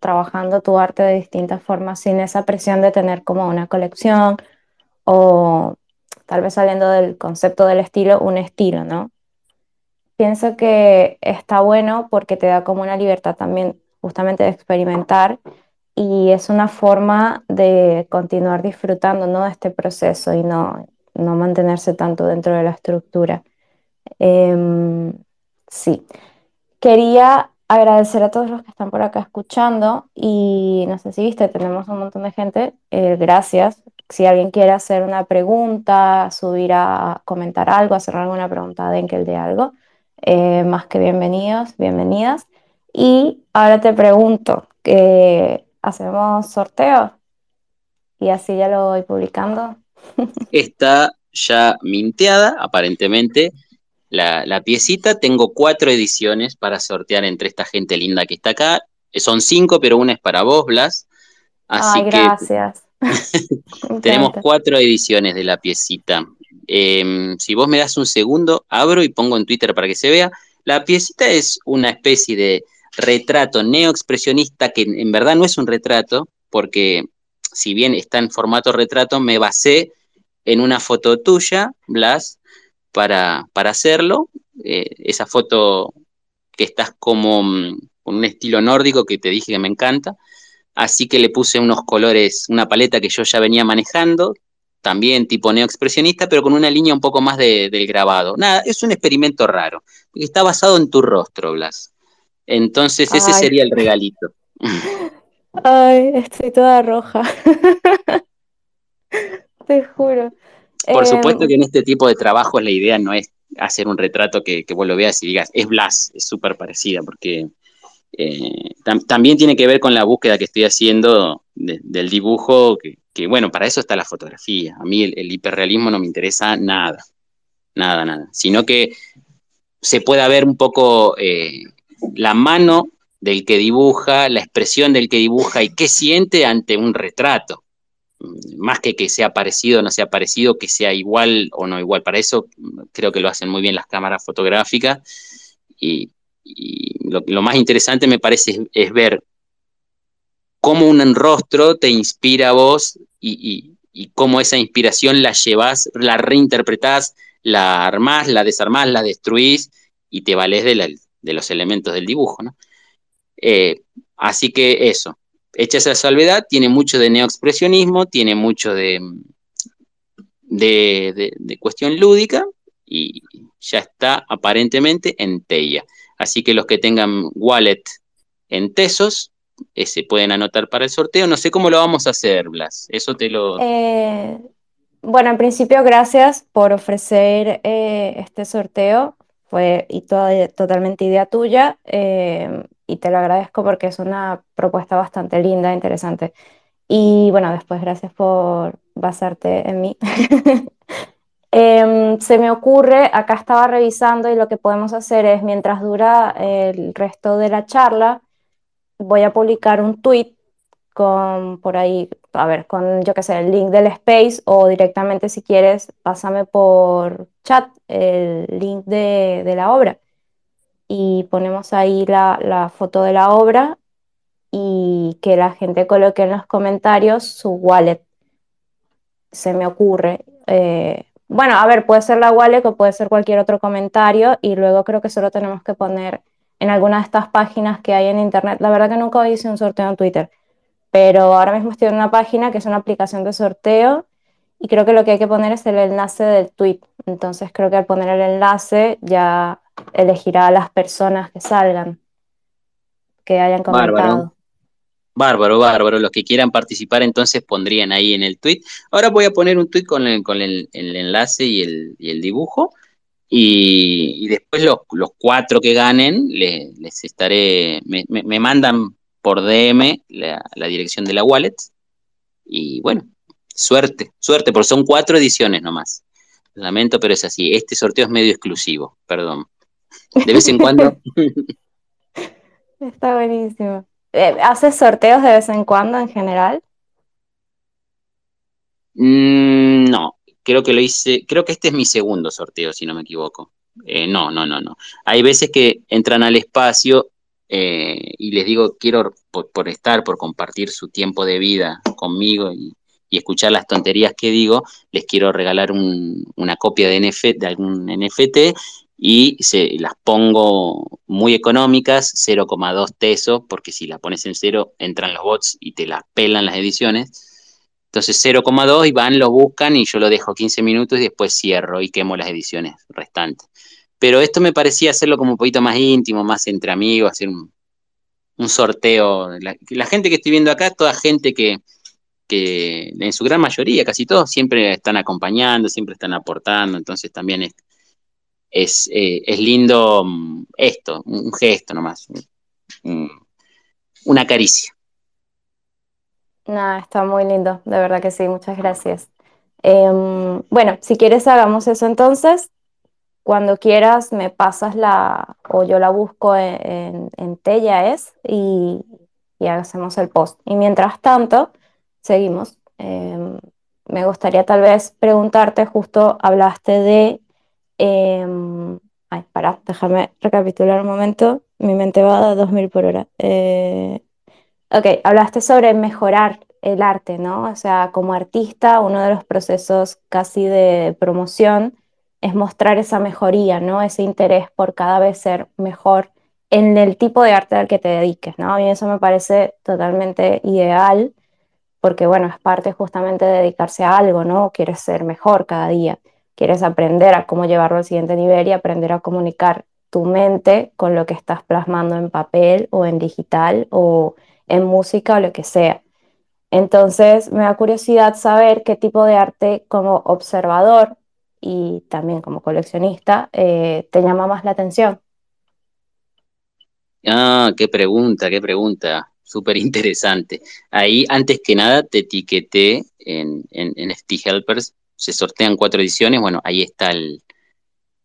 trabajando tu arte de distintas formas sin esa presión de tener como una colección o tal vez saliendo del concepto del estilo, un estilo, ¿no? Pienso que está bueno porque te da como una libertad también justamente de experimentar y es una forma de continuar disfrutando ¿no? de este proceso y no, no mantenerse tanto dentro de la estructura. Eh, sí, quería agradecer a todos los que están por acá escuchando y no sé si viste, tenemos un montón de gente, eh, gracias. Si alguien quiere hacer una pregunta, subir a comentar algo, hacer alguna pregunta a Denkel de algo, eh, más que bienvenidos, bienvenidas. Y ahora te pregunto, que ¿hacemos sorteo? Y así ya lo voy publicando. Está ya minteada, aparentemente, la, la, piecita. Tengo cuatro ediciones para sortear entre esta gente linda que está acá. Son cinco, pero una es para vos, Blas. Así Ay, gracias. que tenemos cuatro ediciones de la piecita. Eh, si vos me das un segundo, abro y pongo en Twitter para que se vea. La piecita es una especie de retrato neoexpresionista que en verdad no es un retrato, porque si bien está en formato retrato, me basé en una foto tuya, Blas, para, para hacerlo. Eh, esa foto que estás como mm, con un estilo nórdico que te dije que me encanta. Así que le puse unos colores, una paleta que yo ya venía manejando, también tipo neoexpresionista, pero con una línea un poco más de, del grabado. Nada, es un experimento raro. Está basado en tu rostro, Blas. Entonces ese Ay. sería el regalito. Ay, estoy toda roja. Te juro. Por eh, supuesto que en este tipo de trabajos la idea no es hacer un retrato que, que vos lo veas y digas, es Blas, es súper parecida, porque eh, tam también tiene que ver con la búsqueda que estoy haciendo de, del dibujo, que, bueno, para eso está la fotografía. A mí el, hiperrealismo no me interesa nada, nada, nada, sino que se pueda ver un poco eh, la mano del que dibuja, la expresión del que dibuja y qué siente ante un retrato. Más que que sea parecido o no sea parecido, que sea igual o no igual. Para eso creo que lo hacen muy bien las cámaras fotográficas y, y lo, más interesante me parece es, ver cómo un rostro te inspira a vos y, cómo esa inspiración la llevas, la reinterpretás, la armás, la desarmás, la destruís y te valés de, los elementos del dibujo. Eh, así que eso, hecha esa salvedad, tiene mucho de neoexpresionismo, tiene mucho de, de cuestión lúdica y ya está aparentemente en Teia. Así que los que tengan wallet en Tesos eh, se pueden anotar para el sorteo. No sé cómo lo vamos a hacer, Blas. Eso te lo. Eh, bueno, en principio, gracias por ofrecer eh, este sorteo. Fue y toda, totalmente idea tuya. Eh, y te lo agradezco porque es una propuesta bastante linda, interesante. Y bueno, después, gracias por basarte en mí. Em, se me ocurre, acá estaba revisando y lo que podemos hacer es, mientras dura el resto de la charla, voy a publicar un tweet con por ahí, a ver, con yo qué sé, el link del space o directamente si quieres, pásame por chat el link de, la obra y ponemos ahí la, la foto de la obra y que la gente coloque en los comentarios su wallet. Se me ocurre. Eh, bueno, a ver, puede ser la wallet o puede ser cualquier otro comentario y luego creo que solo tenemos que poner en alguna de estas páginas que hay en internet. La verdad que nunca hice un sorteo en Twitter, pero ahora mismo estoy en una página que es una aplicación de sorteo y creo que lo que hay que poner es el enlace del tweet. Entonces creo que al poner el enlace ya elegirá a las personas que salgan, que hayan comentado. Bárbaro, bárbaro. Los que quieran participar entonces pondrían ahí en el tweet. Ahora voy a poner un tweet con el, con el, enlace y el, y el dibujo. Y, después los, los, cuatro que ganen les, les estaré, me, me, me, mandan por DM la, la, dirección de la wallet. Y bueno, suerte, suerte, porque son cuatro ediciones nomás. Lamento, pero es así. Este sorteo es medio exclusivo, perdón. De vez en cuando. Está buenísimo. Eh, ¿Haces sorteos de vez en cuando en general? Mm, no, creo que lo hice, creo que este es mi segundo sorteo, si no me equivoco. Eh, no, no, no, no. Hay veces que entran al espacio eh, y les digo, quiero por, por, estar, por compartir su tiempo de vida conmigo y, y escuchar las tonterías que digo, les quiero regalar un, una copia de, NF, de algún NFT y se, las pongo muy económicas, 0,2 tesos, porque si la pones en cero entran los bots y te las pelan las ediciones. Entonces 0,2 y van, lo buscan y yo lo dejo 15 minutos y después cierro y quemo las ediciones restantes. Pero esto me parecía hacerlo como un poquito más íntimo, más entre amigos, hacer un, un sorteo. La, la, gente que estoy viendo acá, toda gente que, que en su gran mayoría, casi todos, siempre están acompañando, siempre están aportando, entonces también es, es, eh, es lindo mm, esto, un gesto nomás, un, una caricia. No, está muy lindo, de verdad que sí, muchas gracias. Eh, bueno, si quieres hagamos eso entonces. Cuando quieras me pasas la, o yo la busco en, en, en es, y, y, hacemos el post. Y mientras tanto, seguimos. Eh, me gustaría tal vez preguntarte, justo hablaste de eh, ay, para, déjame recapitular un momento. Mi mente va a 2000 por hora. Eh, ok, hablaste sobre mejorar el arte, ¿no? O sea, como artista, uno de los procesos casi de promoción es mostrar esa mejoría, ¿no? Ese interés por cada vez ser mejor en el tipo de arte al que te dediques, ¿no? A mí eso me parece totalmente ideal, porque, bueno, es parte justamente de dedicarse a algo, ¿no? Quieres ser mejor cada día quieres aprender a cómo llevarlo al siguiente nivel y aprender a comunicar tu mente con lo que estás plasmando en papel o en digital o en música o lo que sea. Entonces me da curiosidad saber qué tipo de arte como observador y también como coleccionista eh, te llama más la atención. Ah, qué pregunta, qué pregunta, súper interesante. Ahí, antes que nada, te etiqueté en, en, en Helpers se sortean cuatro ediciones, bueno, ahí está el,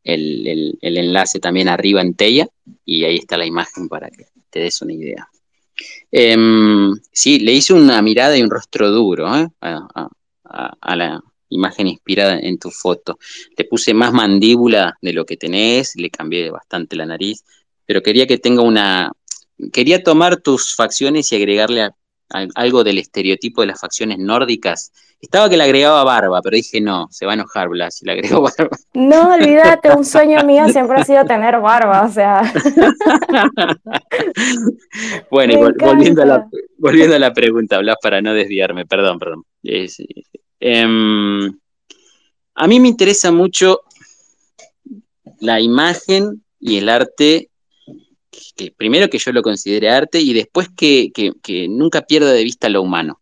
el, el, enlace también arriba en Tella y ahí está la imagen para que te des una idea. Eh, sí, le hice una mirada y un rostro duro ¿eh? a, la imagen inspirada en tu foto. Le puse más mandíbula de lo que tenés, le cambié bastante la nariz, pero quería que tenga una... Quería tomar tus facciones y agregarle algo del estereotipo de las facciones nórdicas estaba que le agregaba barba, pero dije no, se va a enojar Blas si le agrego barba. No, olvídate, un sueño mío siempre ha sido tener barba, o sea. bueno, y vol volviendo, a la, volviendo a la pregunta, Blas, para no desviarme, perdón, perdón. Eh, a mí me interesa mucho la imagen y el arte que primero que yo lo considere arte y después que, que, que, nunca pierda de vista lo humano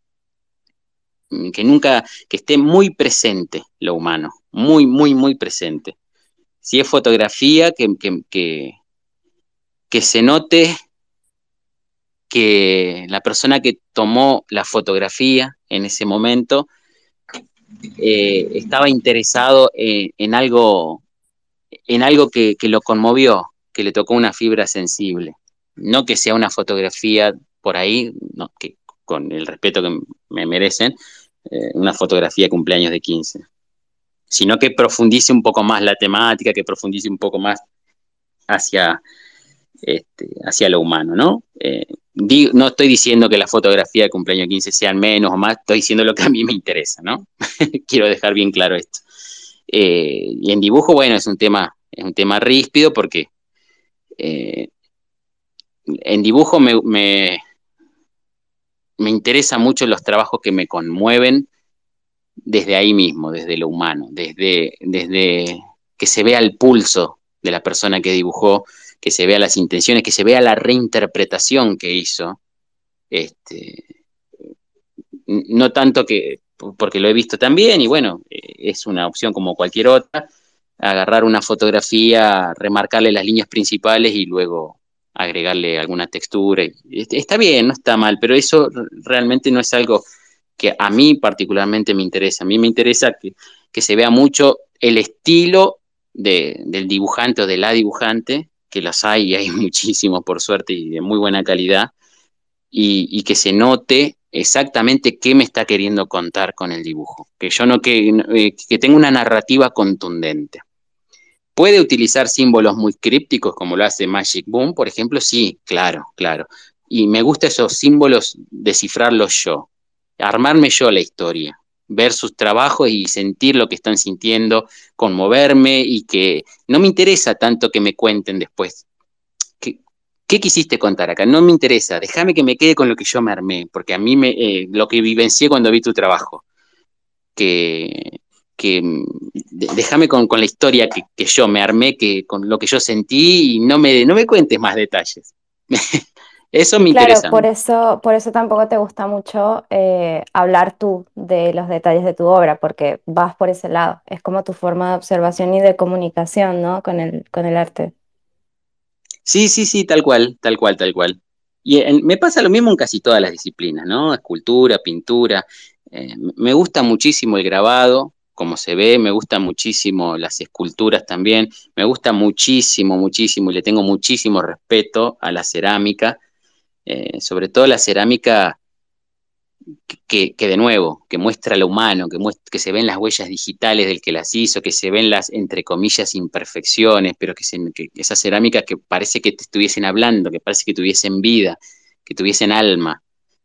que nunca, que esté muy presente lo humano, muy, muy, muy presente. Si es fotografía, que, que, se note que la persona que tomó la fotografía en ese momento eh, estaba interesado en algo, en algo que, que, lo conmovió, que le tocó una fibra sensible. No que sea una fotografía por ahí, no, que con el respeto que me merecen, eh, una fotografía de cumpleaños de 15, sino que profundice un poco más la temática, que profundice un poco más hacia, este, hacia lo humano, ¿no? Eh, no estoy diciendo que la fotografía de cumpleaños 15 sean menos o más, estoy diciendo lo que a mí me interesa, ¿no? Quiero dejar bien claro esto. Eh, y en dibujo, bueno, es un tema, es un tema ríspido porque eh, en dibujo me, me, me interesa mucho los trabajos que me conmueven desde ahí mismo, desde lo humano, desde, desde que se vea el pulso de la persona que dibujó, que se vea las intenciones, que se vea la reinterpretación que hizo. Este, no tanto que, porque lo he visto también, y bueno, es una opción como cualquier otra, agarrar una fotografía, remarcarle las líneas principales y luego agregarle alguna textura. Está bien, no está mal, pero eso realmente no es algo que a mí particularmente me interesa. A mí me interesa que, que se vea mucho el estilo de, del dibujante o de la dibujante que las hay y hay muchísimos por suerte y de muy buena calidad, y, que se note exactamente qué me está queriendo contar con el dibujo, que yo no que, eh, que tenga una narrativa contundente. ¿Puede utilizar símbolos muy crípticos como lo hace Magic Boom, por ejemplo? Sí, claro, claro. Y me gusta esos símbolos descifrarlos yo, armarme yo la historia ver sus trabajos y sentir lo que están sintiendo, conmoverme y que no me interesa tanto que me cuenten después. ¿Qué, quisiste contar acá? No me interesa, déjame que me quede con lo que yo me armé, porque a mí me, eh, lo que vivencié cuando vi tu trabajo, que, que déjame con, con, la historia que, que, yo me armé, que, con lo que yo sentí y no me, no me cuentes más detalles. Eso me claro, interesa. Por eso, por eso tampoco te gusta mucho eh, hablar tú de los detalles de tu obra, porque vas por ese lado. Es como tu forma de observación y de comunicación, ¿no? Con el, con el arte. Sí, sí, sí, tal cual, tal cual, tal cual. Y en, me pasa lo mismo en casi todas las disciplinas, ¿no? Escultura, pintura. Eh, me gusta muchísimo el grabado, como se ve, me gustan muchísimo las esculturas también, me gusta muchísimo, muchísimo, y le tengo muchísimo respeto a la cerámica eh, sobre todo la cerámica que, de nuevo, que muestra lo humano, que, muestra, que se ven las huellas digitales del que las hizo, que se ven las, entre comillas, imperfecciones, pero que, se, que esa cerámica que parece que te estuviesen hablando, que parece que tuviesen vida, que tuviesen alma,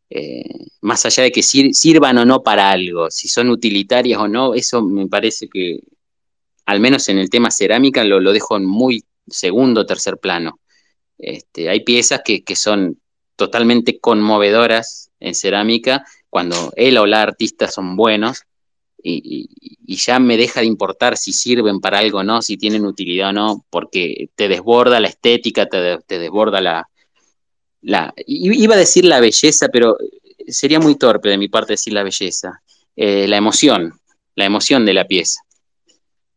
eh, más allá de que sir, sirvan o no para algo, si son utilitarias o no, eso me parece que, al menos en el tema cerámica, lo, lo dejo en muy segundo o tercer plano. Este, hay piezas que, que son totalmente conmovedoras en cerámica cuando él o la artista son buenos y, ya me deja de importar si sirven para algo o no, si tienen utilidad o no, porque te desborda la estética, te, te desborda la, la... Iba a decir la belleza, pero sería muy torpe de mi parte decir la belleza, eh, la emoción, la emoción de la pieza.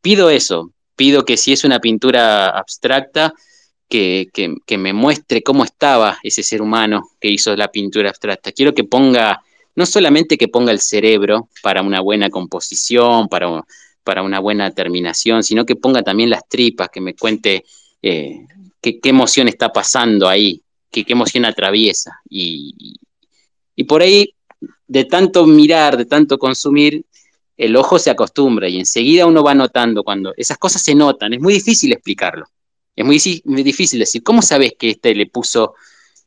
Pido eso, pido que si es una pintura abstracta, que, me muestre cómo estaba ese ser humano que hizo la pintura abstracta. Quiero que ponga, no solamente que ponga el cerebro para una buena composición, para, para una buena terminación, sino que ponga también las tripas, que me cuente eh, qué, qué, emoción está pasando ahí, qué, qué emoción atraviesa. Y, y por ahí, de tanto mirar, de tanto consumir, el ojo se acostumbra y enseguida uno va notando cuando esas cosas se notan. Es muy difícil explicarlo. Es muy, difícil decir, ¿cómo sabes que este le puso,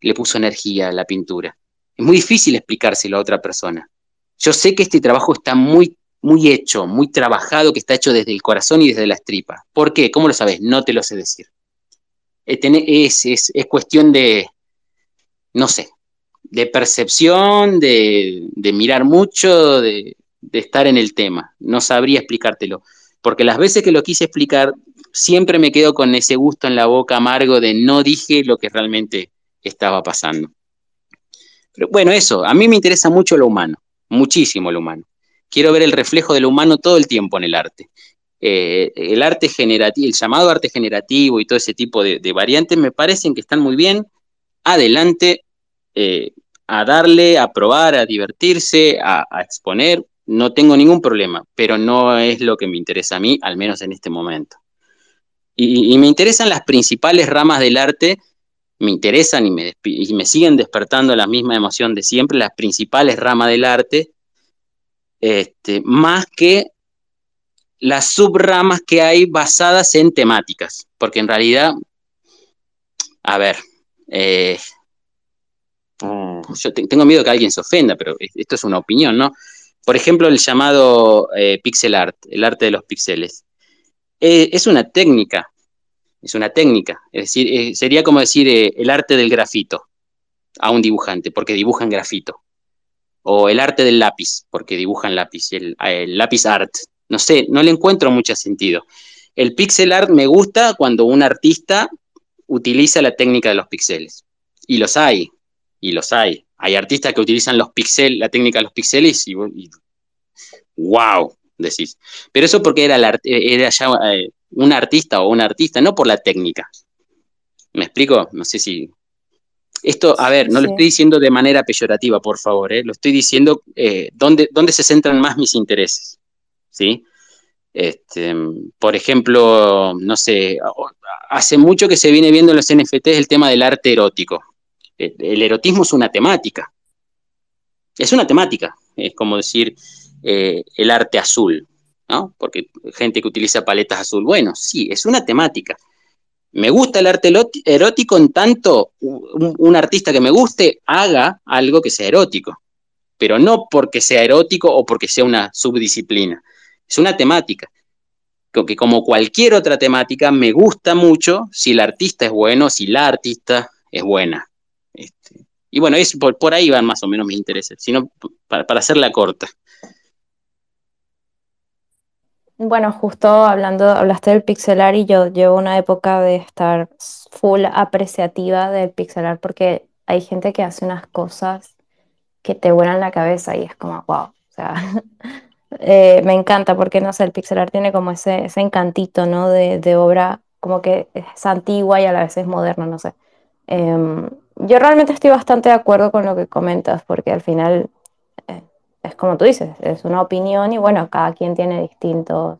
le puso energía a la pintura? Es muy difícil explicárselo a otra persona. Yo sé que este trabajo está muy, muy hecho, muy trabajado, que está hecho desde el corazón y desde las tripas. ¿Por qué? ¿Cómo lo sabes? No te lo sé decir. Es, es, es cuestión de, no sé, de percepción, de, de mirar mucho, de, de estar en el tema. No sabría explicártelo. Porque las veces que lo quise explicar, siempre me quedo con ese gusto en la boca amargo de no dije lo que realmente estaba pasando. Pero bueno, eso, a mí me interesa mucho lo humano, muchísimo lo humano. Quiero ver el reflejo de lo humano todo el tiempo en el arte. Eh, el arte generativo, el llamado arte generativo y todo ese tipo de, variantes me parecen que están muy bien. Adelante, eh, a darle, a probar, a divertirse, a exponer. No tengo ningún problema, pero no es lo que me interesa a mí, al menos en este momento. Y, y me interesan las principales ramas del arte, me interesan y me, y me, siguen despertando la misma emoción de siempre, las principales ramas del arte, este, más que las subramas que hay basadas en temáticas, porque en realidad, a ver, eh, yo te, tengo miedo que alguien se ofenda, pero esto es una opinión, ¿no? Por ejemplo, el llamado eh, pixel art, el arte de los píxeles. Eh, es una técnica, es una técnica. Es decir, eh, sería como decir el arte del grafito a un dibujante, porque dibujan grafito. O el arte del lápiz, porque dibujan lápiz, el, el lápiz art. No sé, no le encuentro mucho sentido. El pixel art me gusta cuando un artista utiliza la técnica de los píxeles. Y los hay, y los hay. Hay artistas que utilizan los pixel, la técnica de los píxeles y, y wow, decís. Pero eso porque era, la, era ya eh, un artista o un artista, no por la técnica. ¿Me explico? No sé si... Esto, a ver, no sí. lo estoy diciendo de manera peyorativa, por favor, ¿eh? lo estoy diciendo eh, dónde, dónde se centran más mis intereses. ¿Sí? Este, por ejemplo, no sé, hace mucho que se viene viendo en los NFTs el tema del arte erótico. El, el erotismo es una temática. Es una temática. Es como decir, eh, el arte azul, ¿no? Porque gente que utiliza paletas azul, bueno, sí, es una temática. Me gusta el arte erótico en tanto un, un, artista que me guste haga algo que sea erótico, pero no porque sea erótico o porque sea una subdisciplina. Es una temática que como cualquier otra temática me gusta mucho si el artista es bueno, si la artista es buena. Este, y bueno, es, por, por, ahí van más o menos mis intereses, sino para, para hacerla corta. Bueno, justo hablando, hablaste del pixelar y yo llevo una época de estar full apreciativa del pixelar porque hay gente que hace unas cosas que te vuelan la cabeza y es como, wow, o sea, eh, me encanta porque, no sé, el pixelar tiene como ese, ese encantito, ¿no? De, de, obra como que es antigua y a la vez es moderna, no sé. Eh, yo realmente estoy bastante de acuerdo con lo que comentas porque al final es como tú dices, es una opinión y bueno, cada quien tiene distintos,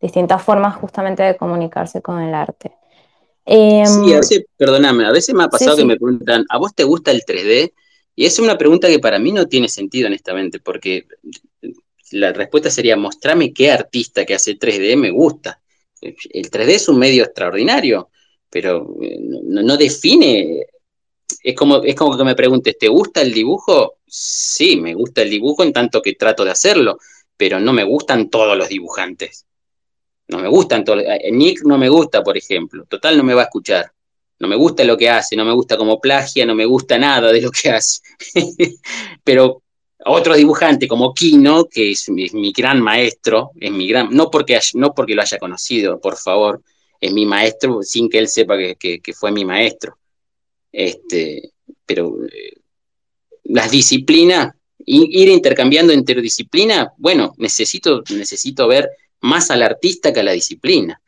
distintas formas justamente de comunicarse con el arte. Eh, sí, a veces, perdóname, a veces me ha pasado sí, que sí. me preguntan, ¿a vos te gusta el 3D? Y es una pregunta que para mí no tiene sentido, honestamente, porque la respuesta sería, mostrame qué artista que hace 3D me gusta. El 3D es un medio extraordinario, pero eh, no, no define es como, es como que me preguntes, ¿te gusta el dibujo? Sí, me gusta el dibujo en tanto que trato de hacerlo, pero no me gustan todos los dibujantes. No me gustan todos. Eh, Nick no me gusta, por ejemplo. Total, no me va a escuchar. No me gusta lo que hace, no me gusta como plagia, no me gusta nada de lo que hace. pero otro dibujante como Kino, que es mi, gran maestro, es mi gran, no porque, no porque lo haya conocido, por favor, es mi maestro sin que él sepa que, que fue mi maestro este, pero eh, las disciplinas, ir intercambiando interdisciplina, bueno, necesito, necesito ver más al artista que a la disciplina.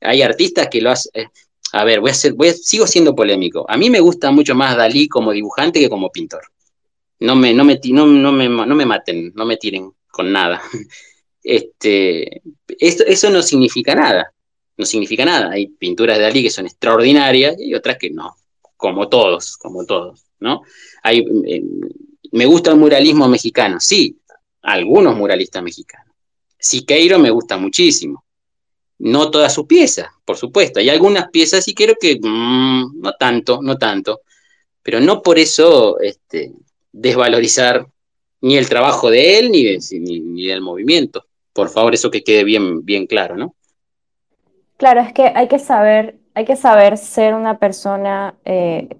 Hay artistas que lo hacen. Eh, a ver, voy a ser, voy a, sigo siendo polémico. A mí me gusta mucho más Dalí como dibujante que como pintor. No me, no me, no, no me, no me maten, no me tiren con nada. Este, esto, eso no significa nada. No significa nada. Hay pinturas de Dalí que son extraordinarias y otras que no como todos, como todos, ¿no? Hay, eh, me gusta el muralismo mexicano, sí, algunos muralistas mexicanos. Siqueiro me gusta muchísimo. No todas sus piezas, por supuesto. Hay algunas piezas y quiero que mmm, no tanto, no tanto. Pero no por eso este, desvalorizar ni el trabajo de él ni, de, ni, ni, del movimiento. Por favor, eso que quede bien, bien claro, ¿no? Claro, es que hay que saber hay que saber ser una persona eh,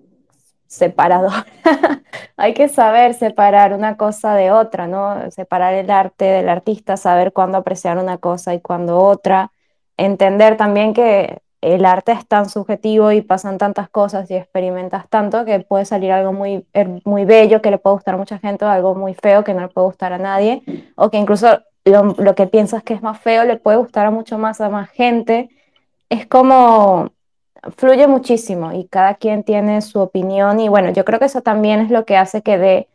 separadora. hay que saber separar una cosa de otra, ¿no? Separar el arte del artista, saber cuándo apreciar una cosa y cuándo otra. Entender también que el arte es tan subjetivo y pasan tantas cosas y experimentas tanto que puede salir algo muy, muy bello que le puede gustar a mucha gente algo muy feo que no le puede gustar a nadie o que incluso lo, lo que piensas que es más feo le puede gustar a mucho más a más gente. Es como fluye muchísimo y cada quien tiene su opinión y bueno, yo creo que eso también es lo que hace que dé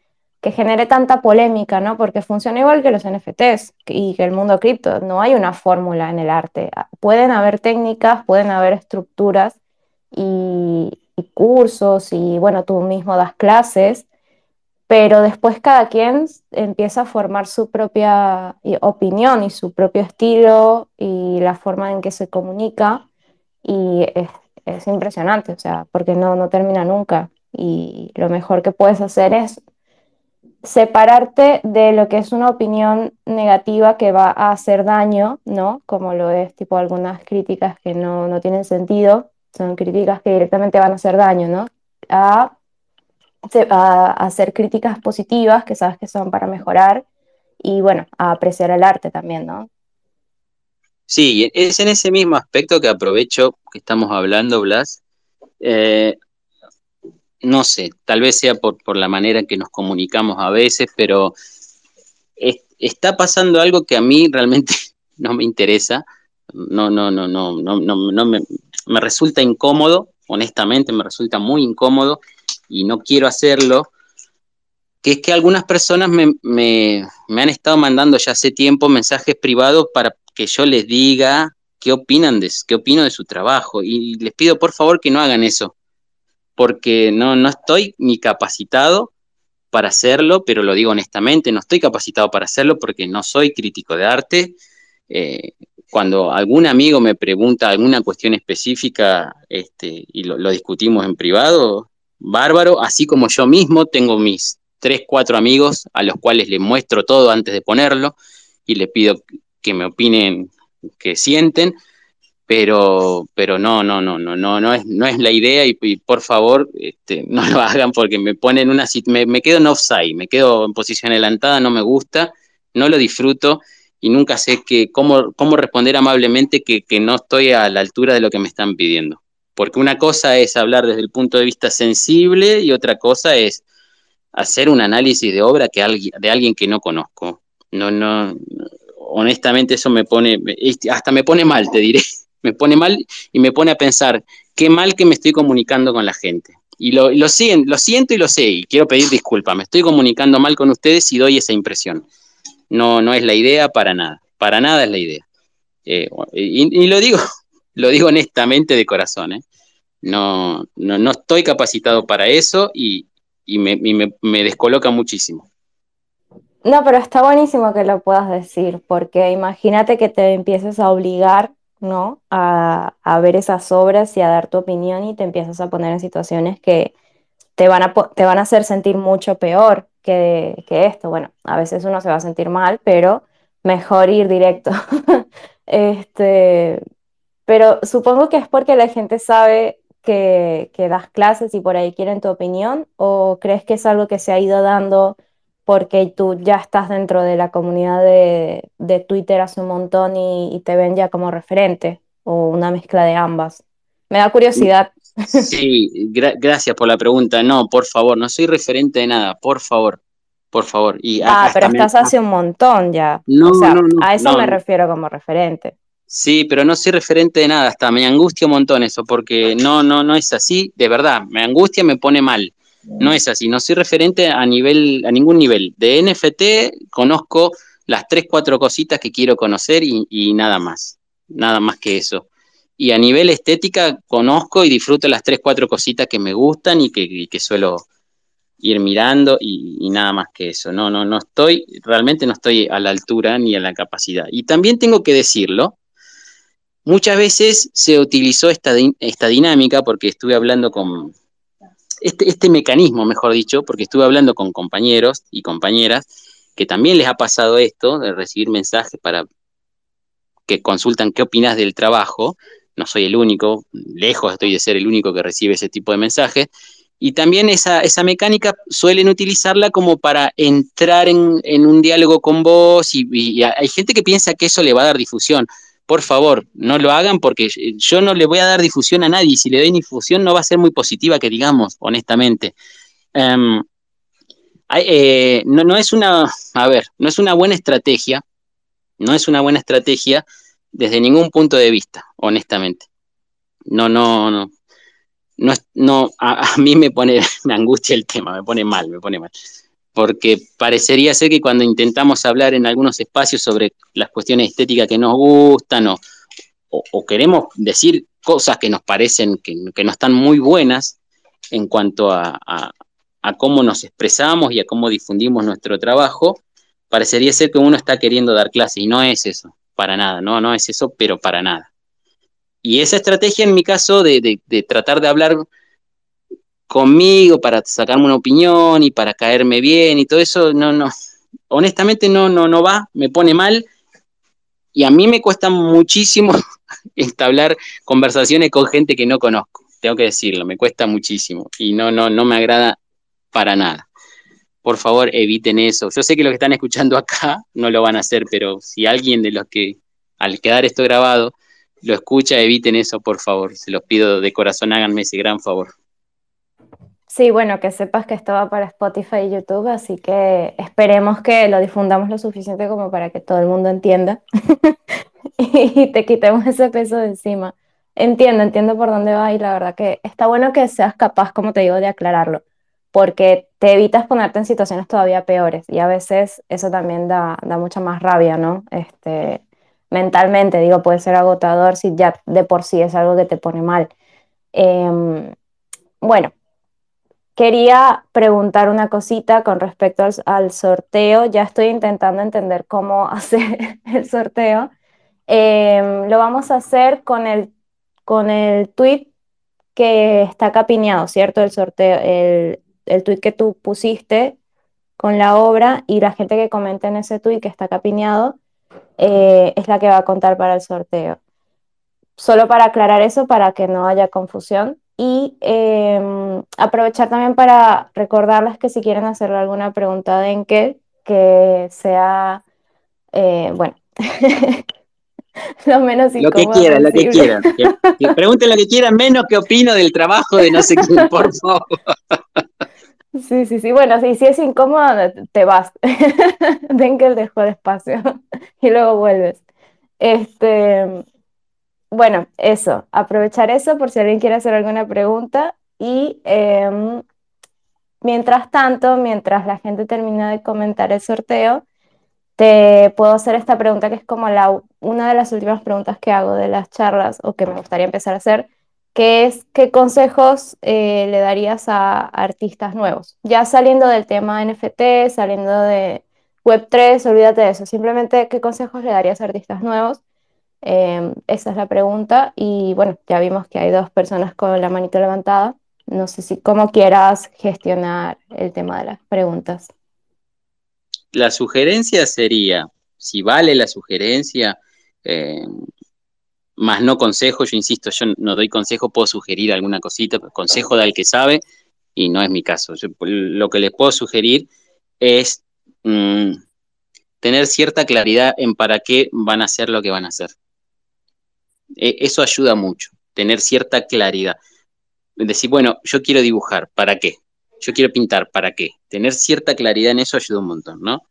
que genere tanta polémica, ¿no? Porque funciona igual que los NFTs y que el mundo cripto. No hay una fórmula en el arte. Pueden haber técnicas, pueden haber estructuras y, y cursos y, bueno, tú mismo das clases, pero después cada quien empieza a formar su propia opinión y su propio estilo y la forma en que se comunica y es, es impresionante, o sea, porque no, no termina nunca y lo mejor que puedes hacer es separarte de lo que es una opinión negativa que va a hacer daño, ¿no? Como lo es tipo algunas críticas que no, no tienen sentido, son críticas que directamente van a hacer daño, ¿no? A, a, hacer críticas positivas que sabes que son para mejorar y bueno, a apreciar el arte también, ¿no? Sí, es en ese mismo aspecto que aprovecho que estamos hablando, Blas. Eh, no sé, tal vez sea por, por, la manera en que nos comunicamos a veces, pero es, está pasando algo que a mí realmente no me interesa, no, no, no, no, no, no, no me, me resulta incómodo, honestamente me resulta muy incómodo y no quiero hacerlo, que es que algunas personas me, me, me han estado mandando ya hace tiempo mensajes privados para que yo les diga qué opinan de, qué opino de su trabajo y les pido por favor que no hagan eso porque no, no estoy ni capacitado para hacerlo, pero lo digo honestamente, no estoy capacitado para hacerlo porque no soy crítico de arte. Eh, cuando algún amigo me pregunta alguna cuestión específica este, y lo, lo, discutimos en privado, bárbaro, así como yo mismo tengo mis tres, cuatro amigos a los cuales les muestro todo antes de ponerlo y les pido que me opinen, que sienten, pero, pero no, no, no, no, no, no es, no es la idea y, por favor este, no lo hagan porque me ponen una, me, me quedo en offside, me quedo en posición adelantada, no me gusta, no lo disfruto y nunca sé que, cómo, cómo responder amablemente que, que no estoy a la altura de lo que me están pidiendo. Porque una cosa es hablar desde el punto de vista sensible y otra cosa es hacer un análisis de obra que alguien, de alguien que no conozco. No, no, honestamente eso me pone, hasta me pone mal, te diré me pone mal y me pone a pensar qué mal que me estoy comunicando con la gente. Y lo, lo, lo siento y lo sé, y quiero pedir disculpas. Me estoy comunicando mal con ustedes y doy esa impresión. No, no es la idea para nada. Para nada es la idea. Eh, y, y, lo digo, lo digo honestamente de corazón. ¿eh? No, no, no, estoy capacitado para eso y, y, me, y me, me descoloca muchísimo. No, pero está buenísimo que lo puedas decir, porque imagínate que te empieces a obligar ¿no? A, a, ver esas obras y a dar tu opinión y te empiezas a poner en situaciones que te van a, te van a hacer sentir mucho peor que, que esto. Bueno, a veces uno se va a sentir mal, pero mejor ir directo. este, pero supongo que es porque la gente sabe que, que das clases y por ahí quieren tu opinión, o crees que es algo que se ha ido dando porque tú ya estás dentro de la comunidad de, de Twitter hace un montón y, y, te ven ya como referente o una mezcla de ambas. Me da curiosidad. Sí, gra gracias por la pregunta. No, por favor, no soy referente de nada, por favor, por favor. Y ah, pero estás me... hace un montón ya. No, o sea, no, no, a eso me refiero como referente. Sí, pero no soy referente de nada, hasta me angustia un montón eso, porque no, no, no es así, de verdad, me angustia, me pone mal. No es así, no soy referente a nivel, a ningún nivel. De NFT conozco las tres, cuatro cositas que quiero conocer y, nada más, nada más que eso. Y a nivel estética conozco y disfruto las tres, cuatro cositas que me gustan y que, y que suelo ir mirando y, y, nada más que eso. No, no, no estoy, realmente no estoy a la altura ni a la capacidad. Y también tengo que decirlo, muchas veces se utilizó esta, esta dinámica porque estuve hablando con, este, este, mecanismo, mejor dicho, porque estuve hablando con compañeros y compañeras que también les ha pasado esto, de recibir mensajes para que consultan qué opinas del trabajo. No soy el único, lejos estoy de ser el único que recibe ese tipo de mensajes. Y también esa, esa mecánica suelen utilizarla como para entrar en, en un diálogo con vos y, y hay gente que piensa que eso le va a dar difusión por favor, no lo hagan porque yo no le voy a dar difusión a nadie si le doy difusión no va a ser muy positiva, que digamos, honestamente. Um, hay, eh, no, no, es una, a ver, no es una buena estrategia, no es una buena estrategia desde ningún punto de vista, honestamente. No, no, no. No, no a, a mí me pone, me angustia el tema, me pone mal, me pone mal. Porque parecería ser que cuando intentamos hablar en algunos espacios sobre las cuestiones estéticas que nos gustan o, queremos decir cosas que nos parecen que, no están muy buenas en cuanto a, cómo nos expresamos y a cómo difundimos nuestro trabajo, parecería ser que uno está queriendo dar clase y no es eso, para nada, no, no es eso, pero para nada. Y esa estrategia en mi caso de tratar de hablar conmigo para sacarme una opinión y para caerme bien y todo eso, no, no, honestamente no, no, no va, me pone mal y a mí me cuesta muchísimo entablar conversaciones con gente que no conozco, tengo que decirlo, me cuesta muchísimo y no, no, no me agrada para nada. Por favor, eviten eso. Yo sé que los que están escuchando acá no lo van a hacer, pero si alguien de los que al quedar esto grabado lo escucha, eviten eso, por favor. Se los pido de corazón, háganme ese gran favor. Sí, bueno, que sepas que esto va para Spotify y YouTube, así que esperemos que lo difundamos lo suficiente como para que todo el mundo entienda y te quitemos ese peso de encima. Entiendo, entiendo por dónde va y la verdad que está bueno que seas capaz, como te digo, de aclararlo, porque te evitas ponerte en situaciones todavía peores y a veces eso también da, da mucha más rabia, ¿no? Este, mentalmente, digo, puede ser agotador si ya de por sí es algo que te pone mal. Eh, bueno, Quería preguntar una cosita con respecto al, al, sorteo. Ya estoy intentando entender cómo hacer el sorteo. Eh, lo vamos a hacer con el, con el tweet que está capineado, ¿cierto? El sorteo, el, el tweet que tú pusiste con la obra y la gente que comenta en ese tweet que está capineado eh, es la que va a contar para el sorteo. Solo para aclarar eso, para que no haya confusión. Y eh, aprovechar también para recordarles que si quieren hacerle alguna pregunta de Enkel, que sea, eh, bueno, lo menos Lo que quieran, lo que quieran. Que, que pregunten lo que quieran, menos que opino del trabajo de no sé quién, por favor. Sí, sí, sí. Bueno, si, si es incómodo, te vas. Denkel dejó el espacio y luego vuelves. Este, bueno, eso, aprovechar eso por si alguien quiere hacer alguna pregunta y eh, mientras tanto, mientras la gente termina de comentar el sorteo, te puedo hacer esta pregunta que es como la, una de las últimas preguntas que hago de las charlas o que me gustaría empezar a hacer, que es ¿qué consejos eh, le darías a artistas nuevos? Ya saliendo del tema NFT, saliendo de Web3, olvídate de eso, simplemente ¿qué consejos le darías a artistas nuevos? Eh, esa es la pregunta y bueno, ya vimos que hay dos personas con la manita levantada. No sé si cómo quieras gestionar el tema de las preguntas. La sugerencia sería, si vale la sugerencia, eh, más no consejo, yo insisto, yo no doy consejo, puedo sugerir alguna cosita, consejo del que sabe y no es mi caso. Yo, lo que les puedo sugerir es mmm, tener cierta claridad en para qué van a hacer lo que van a hacer. Eh, eso ayuda mucho, tener cierta claridad. Decir, bueno, yo quiero dibujar, ¿para qué? Yo quiero pintar, ¿para qué? Tener cierta claridad en eso ayuda un montón, ¿no?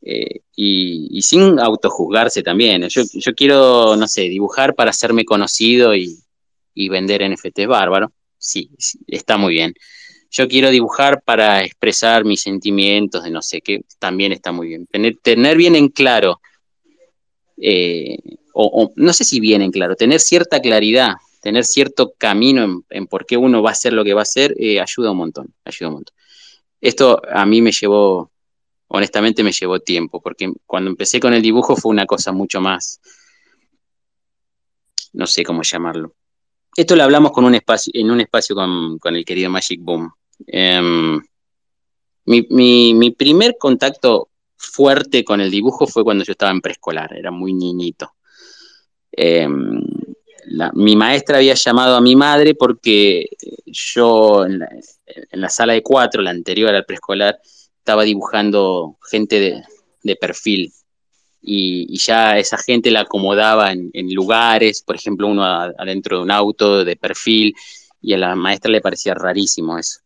Eh, y, y, sin autojuzgarse también. Yo, yo, quiero, no sé, dibujar para hacerme conocido y, y vender NFT bárbaro. Sí, sí, está muy bien. Yo quiero dibujar para expresar mis sentimientos de no sé qué, también está muy bien. Tener, tener bien en claro eh, o, no sé si bien en claro, tener cierta claridad, tener cierto camino en, por qué uno va a hacer lo que va a hacer, eh, ayuda un montón, ayuda un montón. Esto a mí me llevó, honestamente me llevó tiempo, porque cuando empecé con el dibujo fue una cosa mucho más, no sé cómo llamarlo. Esto lo hablamos con un espacio, en un espacio con, con el querido Magic Boom. Um, mi, mi, mi primer contacto fuerte con el dibujo fue cuando yo estaba en preescolar, era muy niñito. La, mi maestra había llamado a mi madre porque yo en la, sala de cuatro, la anterior al preescolar, estaba dibujando gente de, perfil y, ya esa gente la acomodaba en, en lugares, por ejemplo, uno adentro de un auto de perfil, y a la maestra le parecía rarísimo eso.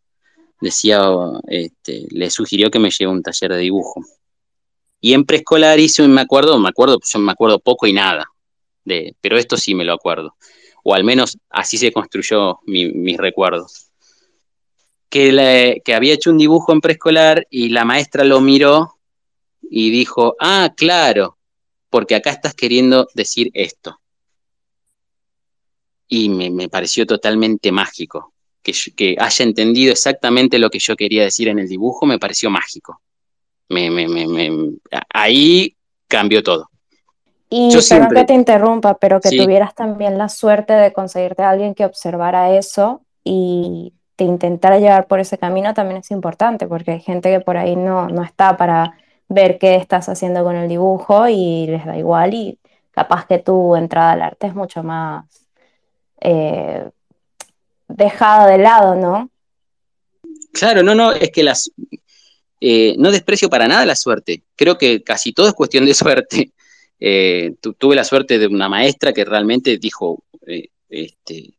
Decía, este, le sugirió que me lleve un taller de dibujo. Y en preescolar hice, me acuerdo, me acuerdo, yo me acuerdo poco y nada, pero esto sí me lo acuerdo. O al menos así se construyó mi, mis recuerdos. que, que había hecho un dibujo en preescolar y la maestra lo miró y dijo, ah, claro, porque acá estás queriendo decir esto. Y me, me pareció totalmente mágico. Que, que, haya entendido exactamente lo que yo quería decir en el dibujo me pareció mágico. Me, me, ahí cambió todo. Y yo perdón que te interrumpa, pero que tuvieras también la suerte de conseguirte a alguien que observara eso y te intentara llevar por ese camino también es importante, porque hay gente que por ahí no, no está para ver qué estás haciendo con el dibujo y les da igual y capaz que tu entrada al arte es mucho más eh, dejada de lado, ¿no? Claro, no, no, es que las... Eh, no desprecio para nada la suerte. Creo que casi todo es cuestión de suerte. Eh, tuve la suerte de una maestra que realmente dijo, este,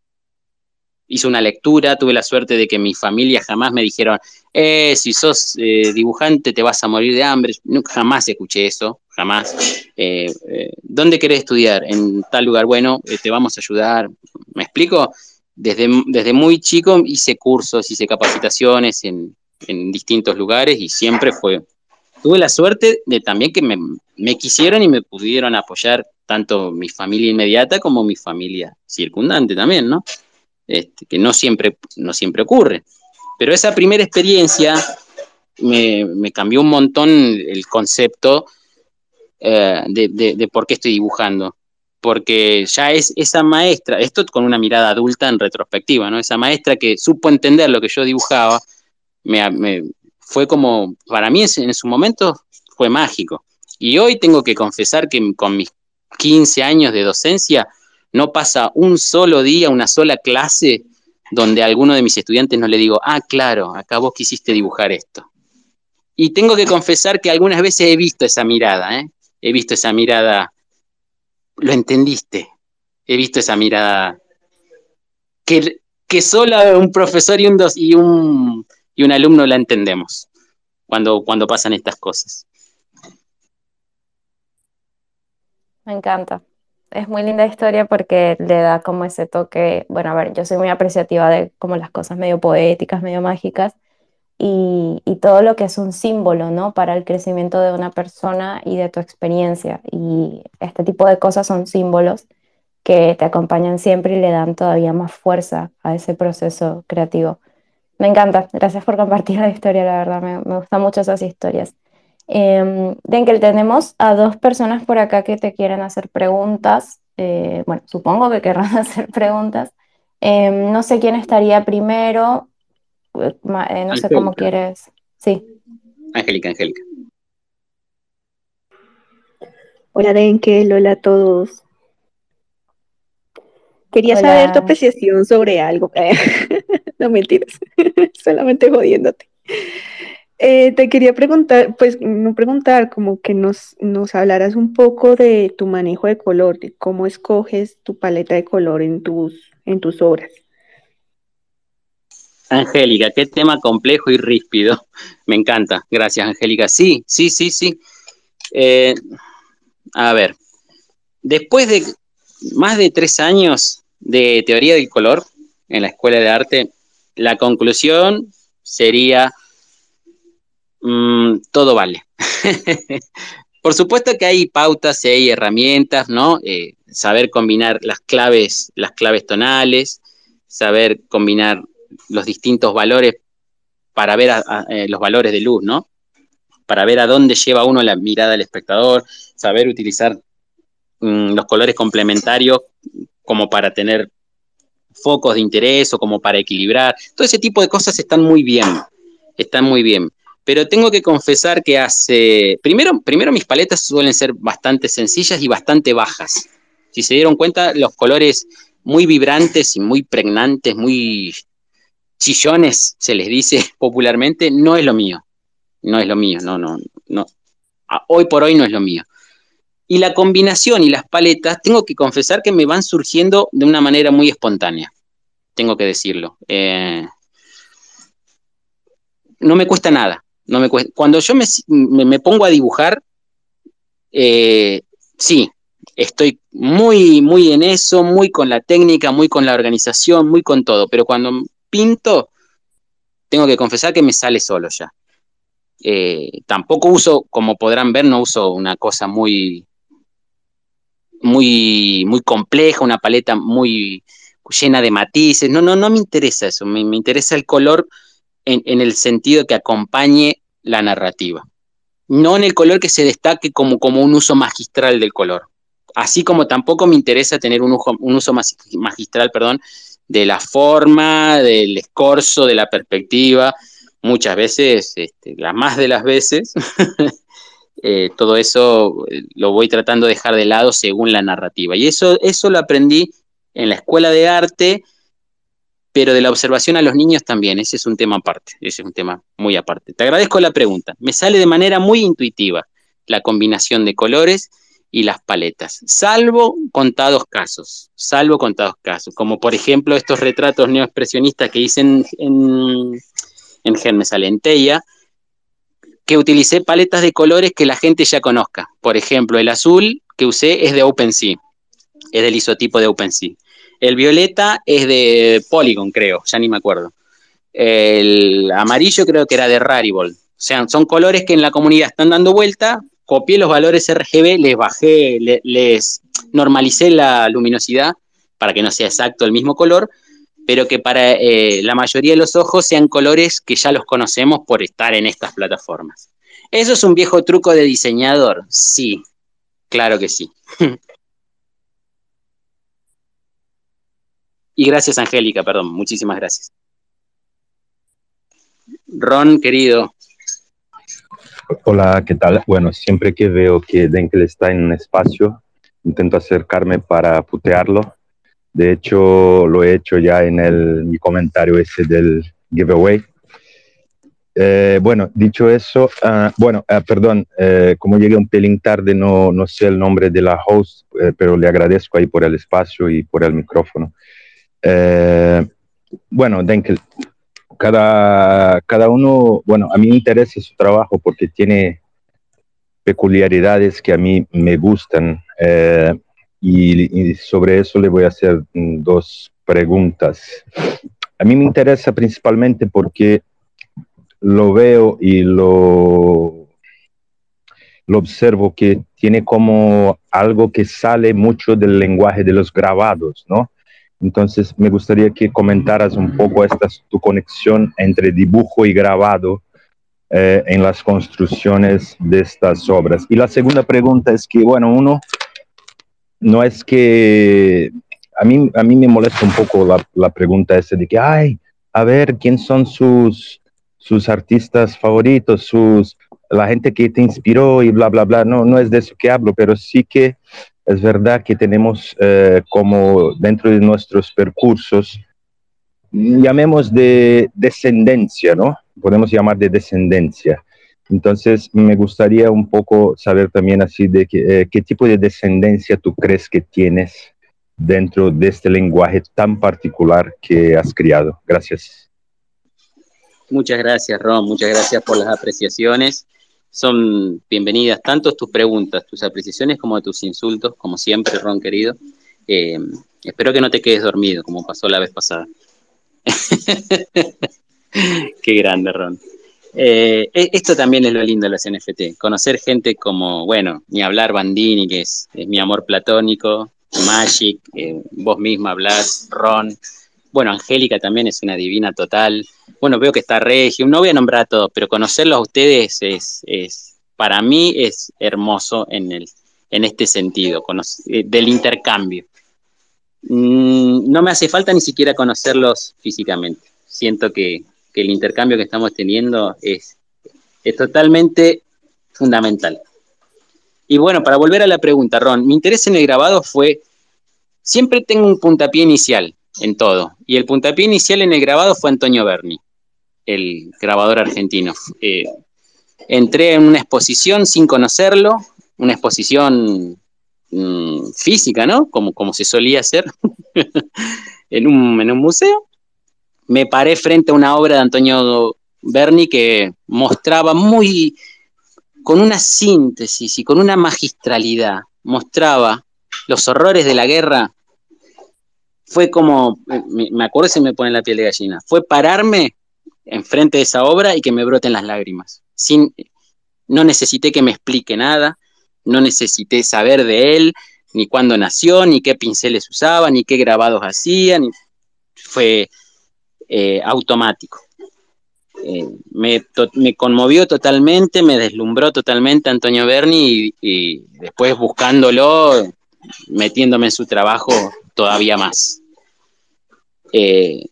hizo una lectura, tuve la suerte de que mi familia jamás me dijeron, eh, si sos eh, dibujante te vas a morir de hambre. Nunca, jamás escuché eso, jamás. Eh, eh, ¿Dónde querés estudiar? En tal lugar. Bueno, te vamos a ayudar. ¿Me explico? Desde, desde muy chico hice cursos, hice capacitaciones en, en distintos lugares y siempre fue. Tuve la suerte de también que me, me quisieron y me pudieron apoyar tanto mi familia inmediata como mi familia circundante también, ¿no? Este, que no siempre, no siempre ocurre. Pero esa primera experiencia me, me cambió un montón el concepto eh, de, de, por qué estoy dibujando. Porque ya es esa maestra, esto con una mirada adulta en retrospectiva, ¿no? Esa maestra que supo entender lo que yo dibujaba, me, me fue como, para mí en su momento fue mágico. Y hoy tengo que confesar que con mis 15 años de docencia, no pasa un solo día, una sola clase donde a alguno de mis estudiantes no le digo, ah, claro, acá vos quisiste dibujar esto. Y tengo que confesar que algunas veces he visto esa mirada, ¿eh? he visto esa mirada, lo entendiste, he visto esa mirada que, que solo un profesor y un, dos, y un, y un alumno la entendemos cuando, cuando pasan estas cosas. Me encanta es muy linda historia porque le da como ese toque, bueno, a ver, yo soy muy apreciativa de como las cosas medio poéticas, medio mágicas, y, y, todo lo que es un símbolo, ¿no? Para el crecimiento de una persona y de tu experiencia. Y este tipo de cosas son símbolos que te acompañan siempre y le dan todavía más fuerza a ese proceso creativo. Me encanta, gracias por compartir la historia, la verdad, me, me gustan mucho esas historias. Eh, Denkel, tenemos a dos personas por acá que te quieren hacer preguntas. Eh, bueno, supongo que querrán hacer preguntas. Eh, no sé quién estaría primero. Eh, eh, no sé cómo quieres. Sí. Angélica, Angélica. Hola Denkel, hola a todos. Quería hola. saber tu apreciación sobre algo. no mentiras, solamente jodiéndote. Eh, te quería preguntar, pues no preguntar, como que nos, nos hablaras un poco de tu manejo de color, de cómo escoges tu paleta de color en tus, en tus obras. Angélica, qué tema complejo y ríspido. Me encanta. Gracias, Angélica. Sí, sí, sí, sí. Eh, a ver, después de más de tres años de teoría del color en la escuela de arte, la conclusión sería mmm, todo vale. Por supuesto que hay pautas y hay herramientas, ¿no? Eh, saber combinar las claves, las claves tonales, saber combinar los distintos valores para ver a, eh, los valores de luz, ¿no? Para ver a dónde lleva uno la mirada del espectador, saber utilizar mmm, los colores complementarios como para tener focos de interés o como para equilibrar. Todo ese tipo de cosas están muy bien, están muy bien pero tengo que confesar que hace, primero, primero mis paletas suelen ser bastante sencillas y bastante bajas. Si se dieron cuenta, los colores muy vibrantes y muy pregnantes, muy chillones, se les dice popularmente, no es lo mío. No es lo mío, no, no, no. Hoy por hoy no es lo mío. Y la combinación y las paletas, tengo que confesar que me van surgiendo de una manera muy espontánea. Tengo que decirlo. Eh, no me cuesta nada. No me. Cuando yo me, me, me pongo a dibujar, eh, sí, estoy muy, muy en eso, muy con la técnica, muy con la organización, muy con todo, pero cuando pinto, tengo que confesar que me sale solo ya. Eh, tampoco uso, como podrán ver, no uso una cosa muy, muy, muy compleja, una paleta muy llena de matices. No, no, no me interesa eso. Me, interesa el color en, el sentido que acompañe la narrativa. No en el color que se destaque como, como un uso magistral del color. Así como tampoco me interesa tener un, un uso magistral, perdón, de la forma, del escorzo, de la perspectiva. Muchas veces, este, las más de las veces, eh, todo eso eh, lo voy tratando de dejar de lado según la narrativa. Y eso, eso lo aprendí en la escuela de arte, pero de la observación a los niños también. Ese es un tema aparte, ese es un tema muy aparte. Te agradezco la pregunta. Me sale de manera muy intuitiva la combinación de colores y las paletas, salvo contados casos, salvo contados casos, como por ejemplo estos retratos neoexpresionistas que hice en, en, en Germes Alenteia, que utilicé paletas de colores que la gente ya conozca. Por ejemplo, el azul que usé es de OpenSea, es del isotipo de OpenSea. El violeta es de Polygon, creo, ya ni me acuerdo. El amarillo creo que era de Rarible. O sea, son colores que en la comunidad están dando vuelta. Copié los valores RGB, les bajé, les normalicé la luminosidad para que no sea exacto el mismo color, pero que para eh, la mayoría de los ojos sean colores que ya los conocemos por estar en estas plataformas. ¿Eso es un viejo truco de diseñador? Sí, claro que sí. Y gracias, Angélica, perdón, muchísimas gracias. Ron, querido. Hola, ¿qué tal? Bueno, siempre que veo que Denkel está en un espacio, intento acercarme para putearlo. De hecho, lo he hecho ya en el, mi comentario ese del giveaway. Eh, bueno, dicho eso, uh, bueno, uh, perdón, uh, como llegué un pelín tarde, no, no sé el nombre de la host, pero le agradezco ahí por el espacio y por el micrófono. Eh, bueno, Denkel, cada, cada uno, bueno, a mí me interesa su trabajo porque tiene peculiaridades que a mí me gustan eh, y, sobre eso le voy a hacer dos preguntas. A mí me interesa principalmente porque lo veo y lo, lo observo que tiene como algo que sale mucho del lenguaje de los grabados, ¿no? Entonces, me gustaría que comentaras un poco esta, tu conexión entre dibujo y grabado eh, en las construcciones de estas obras. Y la segunda pregunta es que, bueno, uno, no es que, a mí, a mí me molesta un poco la, la pregunta esa de que, ay, a ver, ¿quién son sus, sus artistas favoritos, sus, la gente que te inspiró y bla, bla, bla? No, no es de eso que hablo, pero sí que es verdad que tenemos eh, como dentro de nuestros percursos, llamemos de descendencia, ¿no? Podemos llamar de descendencia. Entonces, me gustaría un poco saber también así de que, eh, qué tipo de descendencia tú crees que tienes dentro de este lenguaje tan particular que has criado. Gracias. Muchas gracias, Ron. Muchas gracias por las apreciaciones son bienvenidas tanto tus preguntas, tus apreciaciones como tus insultos, como siempre, Ron querido. Eh, espero que no te quedes dormido, como pasó la vez pasada. Qué grande, Ron. Eh, e, esto también es lo lindo de las NFT, conocer gente como, bueno, ni hablar Bandini, que es, mi amor platónico, Magic, eh, vos misma, Blas, Ron, bueno, Angélica también es una divina total. Bueno, veo que está Regio. No voy a nombrar a todos, pero conocerlos a ustedes es, es para mí es hermoso en, el, en este sentido, eh, del intercambio. Mm, no me hace falta ni siquiera conocerlos físicamente. Siento que, que el intercambio que estamos teniendo es, es totalmente fundamental. Y bueno, para volver a la pregunta, Ron, mi interés en el grabado fue, siempre tengo un puntapié inicial, en todo. Y el puntapié inicial en el grabado fue Antonio Berni, el grabador argentino. Eh, entré en una exposición sin conocerlo, una exposición mmm, física, ¿no? Como, como se solía hacer en, un, en un museo. Me paré frente a una obra de Antonio Berni que mostraba muy, con una síntesis y con una magistralidad, mostraba los horrores de la guerra fue como, me, me acuerdo si me pone la piel de gallina, fue pararme enfrente de esa obra y que me broten las lágrimas. Sin, no necesité que me explique nada, no necesité saber de él, ni cuándo nació, ni qué pinceles usaba, ni qué grabados hacía, fue eh, automático. Eh, me, conmovió totalmente, me deslumbró totalmente Antonio Berni y, después buscándolo, metiéndome en su trabajo todavía más. Eh,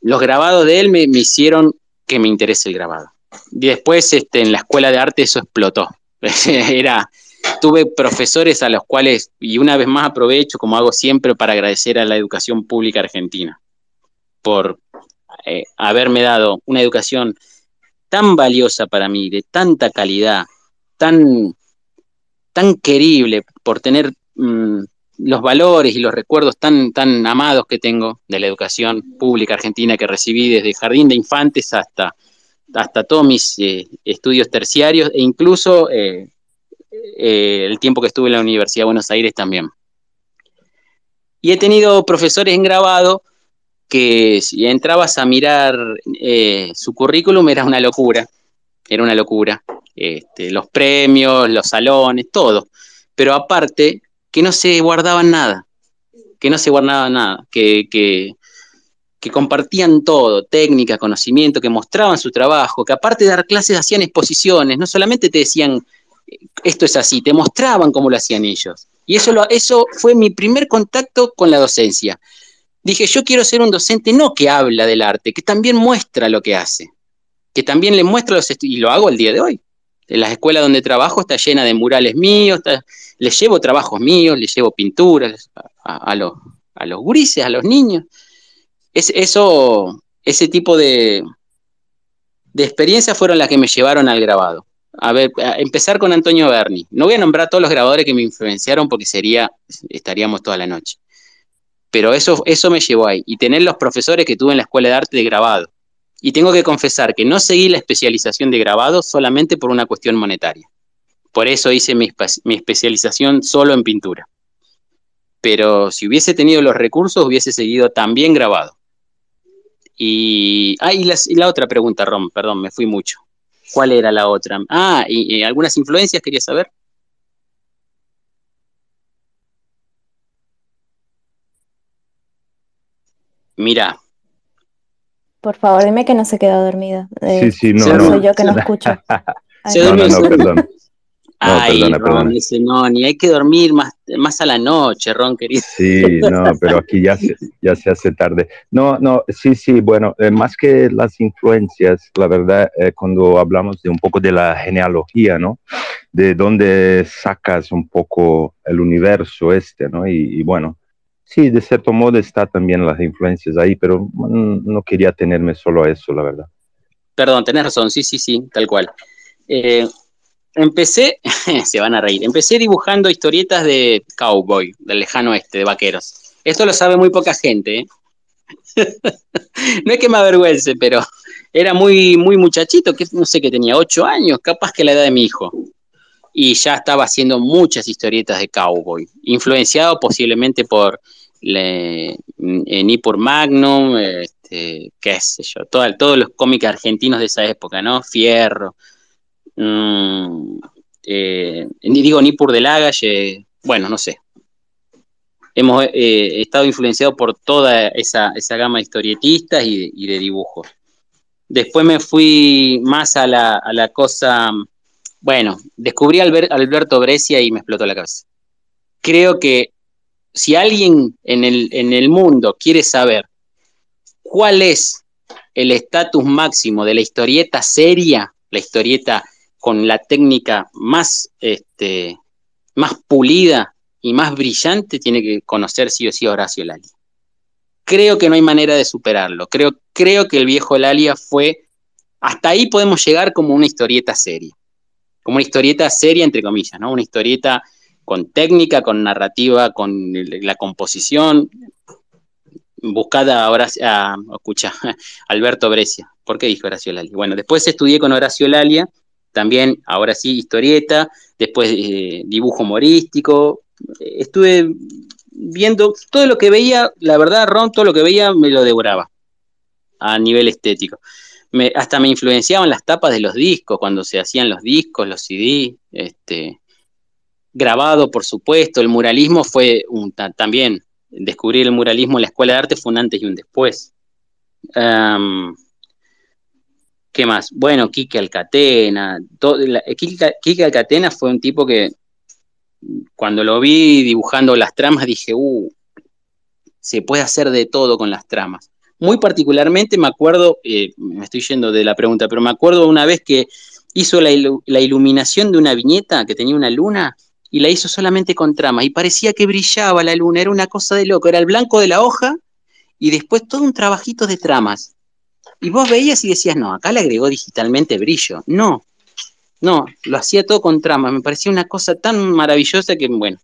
los grabados de él me, hicieron que me interese el grabado. Después este, en la escuela de arte eso explotó. Era, tuve profesores a los cuales, y una vez más aprovecho, como hago siempre, para agradecer a la educación pública argentina por eh, haberme dado una educación tan valiosa para mí, de tanta calidad, tan, tan querible, por tener mm, los valores y los recuerdos tan, tan amados que tengo de la educación pública argentina que recibí desde jardín de infantes hasta, hasta todos mis eh, estudios terciarios e incluso eh, el tiempo que estuve en la Universidad de Buenos Aires también. Y he tenido profesores en grabado que si entrabas a mirar eh, su currículum era una locura, era una locura. Este, los premios, los salones, todo. Pero aparte, que no se guardaban nada, que no se guardaba nada, que, que, compartían todo, técnica, conocimiento, que mostraban su trabajo, que aparte de dar clases hacían exposiciones, no solamente te decían esto es así, te mostraban cómo lo hacían ellos. Y eso, lo, eso fue mi primer contacto con la docencia dije, yo quiero ser un docente no que habla del arte, que también muestra lo que hace, que también le muestra los y lo hago el día de hoy. En las escuelas donde trabajo está llena de murales míos, les llevo trabajos míos, les llevo pinturas a, los, a los gurises, a los niños. Es, eso, ese tipo de, de experiencias fueron las que me llevaron al grabado. A ver, a empezar con Antonio Berni. No voy a nombrar a todos los grabadores que me influenciaron porque sería, estaríamos toda la noche. Pero eso, eso me llevó ahí. Y tener los profesores que tuve en la escuela de arte de grabado. Y tengo que confesar que no seguí la especialización de grabado solamente por una cuestión monetaria. Por eso hice mi, especialización solo en pintura. Pero si hubiese tenido los recursos, hubiese seguido también grabado. Y, ah, y, la otra pregunta, Rom, perdón, me fui mucho. ¿Cuál era la otra? Ah, y algunas influencias quería saber. Mira. Por favor, dime que no se quedó dormido. Eh, sí, sí, no, no. Soy yo que no escucho. no, no, no, perdón. Ay, perdona, Ron, dice, no, ni hay que dormir más, más a la noche, Ron, querido. Sí, no, pero aquí ya se, ya se hace tarde. No, no, sí, sí, bueno, eh, más que las influencias, la verdad, eh, cuando hablamos de un poco de la genealogía, ¿no? De dónde sacas un poco el universo este, ¿no? y bueno, Sí, de cierto modo está también las influencias ahí, pero no quería tenerme solo a eso, la verdad. Perdón, tenés razón, sí, sí, sí, tal cual. Eh, empecé, se van a reír, empecé dibujando historietas de cowboy, del lejano oeste, de vaqueros. Esto lo sabe muy poca gente, ¿eh? no es que me avergüence, pero era muy, muy muchachito, que no sé que tenía ocho años, capaz que la edad de mi hijo y ya estaba haciendo muchas historietas de cowboy, influenciado posiblemente por le, ni por Magnum, este, qué sé yo, todos los cómics argentinos de esa época, ¿no? Fierro, mm, eh, digo ni por Delagalle, bueno, no sé. Hemos eh, estado influenciados por toda esa, gama de historietistas y de, dibujos. Después me fui más a la, a la cosa, bueno, descubrí a Alberto Brescia y me explotó la cabeza. Creo que si alguien en el, en el mundo quiere saber cuál es el estatus máximo de la historieta seria, la historieta con la técnica más, este, más pulida y más brillante, tiene que conocer sí o sí a Horacio Lalia. Creo que no hay manera de superarlo. Creo, creo que el viejo Lalia fue, hasta ahí podemos llegar como una historieta seria, como una historieta seria entre comillas, ¿no? Una historieta con técnica, con narrativa, con la composición. Buscada ahora, a, escucha, Alberto Brescia. ¿Por qué dijo Horacio Lalia? Bueno, después estudié con Horacio Lalia, también, ahora sí, historieta, después eh, dibujo humorístico. Estuve viendo todo lo que veía, la verdad, Ron, todo lo que veía me lo devoraba. a nivel estético. Me, hasta me influenciaban las tapas de los discos, cuando se hacían los discos, los CD, este, grabado, por supuesto. El muralismo fue un, también, descubrir el muralismo en la escuela de arte fue un antes y un después. ¿Qué más? Bueno, Quique Alcatena. Todo, Quique, Alcatena fue un tipo que cuando lo vi dibujando las tramas dije, uh, se puede hacer de todo con las tramas. Muy particularmente me acuerdo, eh, me estoy yendo de la pregunta, pero me acuerdo una vez que hizo la, iluminación de una viñeta que tenía una luna y la hizo solamente con tramas y parecía que brillaba la luna, era una cosa de loco, era el blanco de la hoja y después todo un trabajito de tramas. Y vos veías y decías, no, acá le agregó digitalmente brillo. No, no, lo hacía todo con tramas. Me parecía una cosa tan maravillosa que, bueno,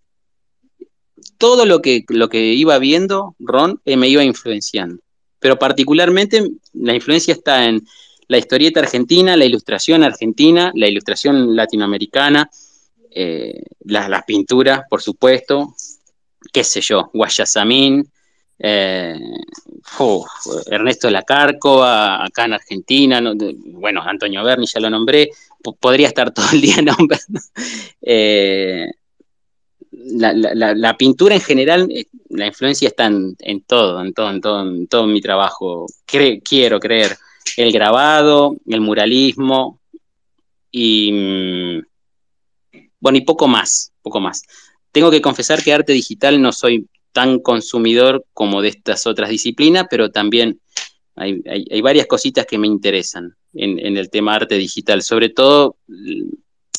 todo lo que, lo que iba viendo, Ron, eh, me iba influenciando. Pero particularmente la influencia está en la historieta argentina, la ilustración argentina, la ilustración latinoamericana, eh, las, pinturas, por supuesto, qué sé yo, Guayasamín, eh, Ernesto de la Cárcova, acá en Argentina, bueno, Antonio Berni ya lo nombré, podría estar todo el día nombrando. Eh, la, pintura en general, eh, la influencia está en, todo, en todo, en todo, en todo mi trabajo. quiero creer. El grabado, el muralismo y mm, bueno, y poco más, poco más. Tengo que confesar que arte digital no soy tan consumidor como de estas otras disciplinas, pero también hay, varias cositas que me interesan en, el tema arte digital, sobre todo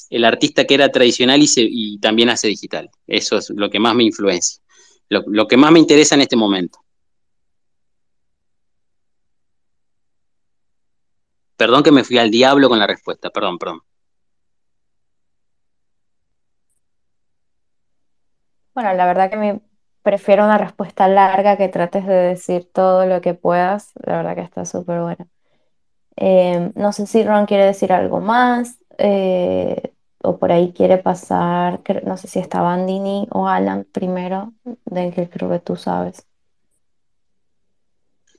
el artista que era tradicional y, también hace digital. Eso es lo que más me influencia, lo, que más me interesa en este momento. Perdón que me fui al diablo con la respuesta, perdón, perdón. Bueno, la verdad que me prefiero una respuesta larga que trates de decir todo lo que puedas. La verdad que está súper buena. Eh, no sé si Ron quiere decir algo más eh, o por ahí quiere pasar, no sé si está Bandini o Alan primero, de que creo que tú sabes.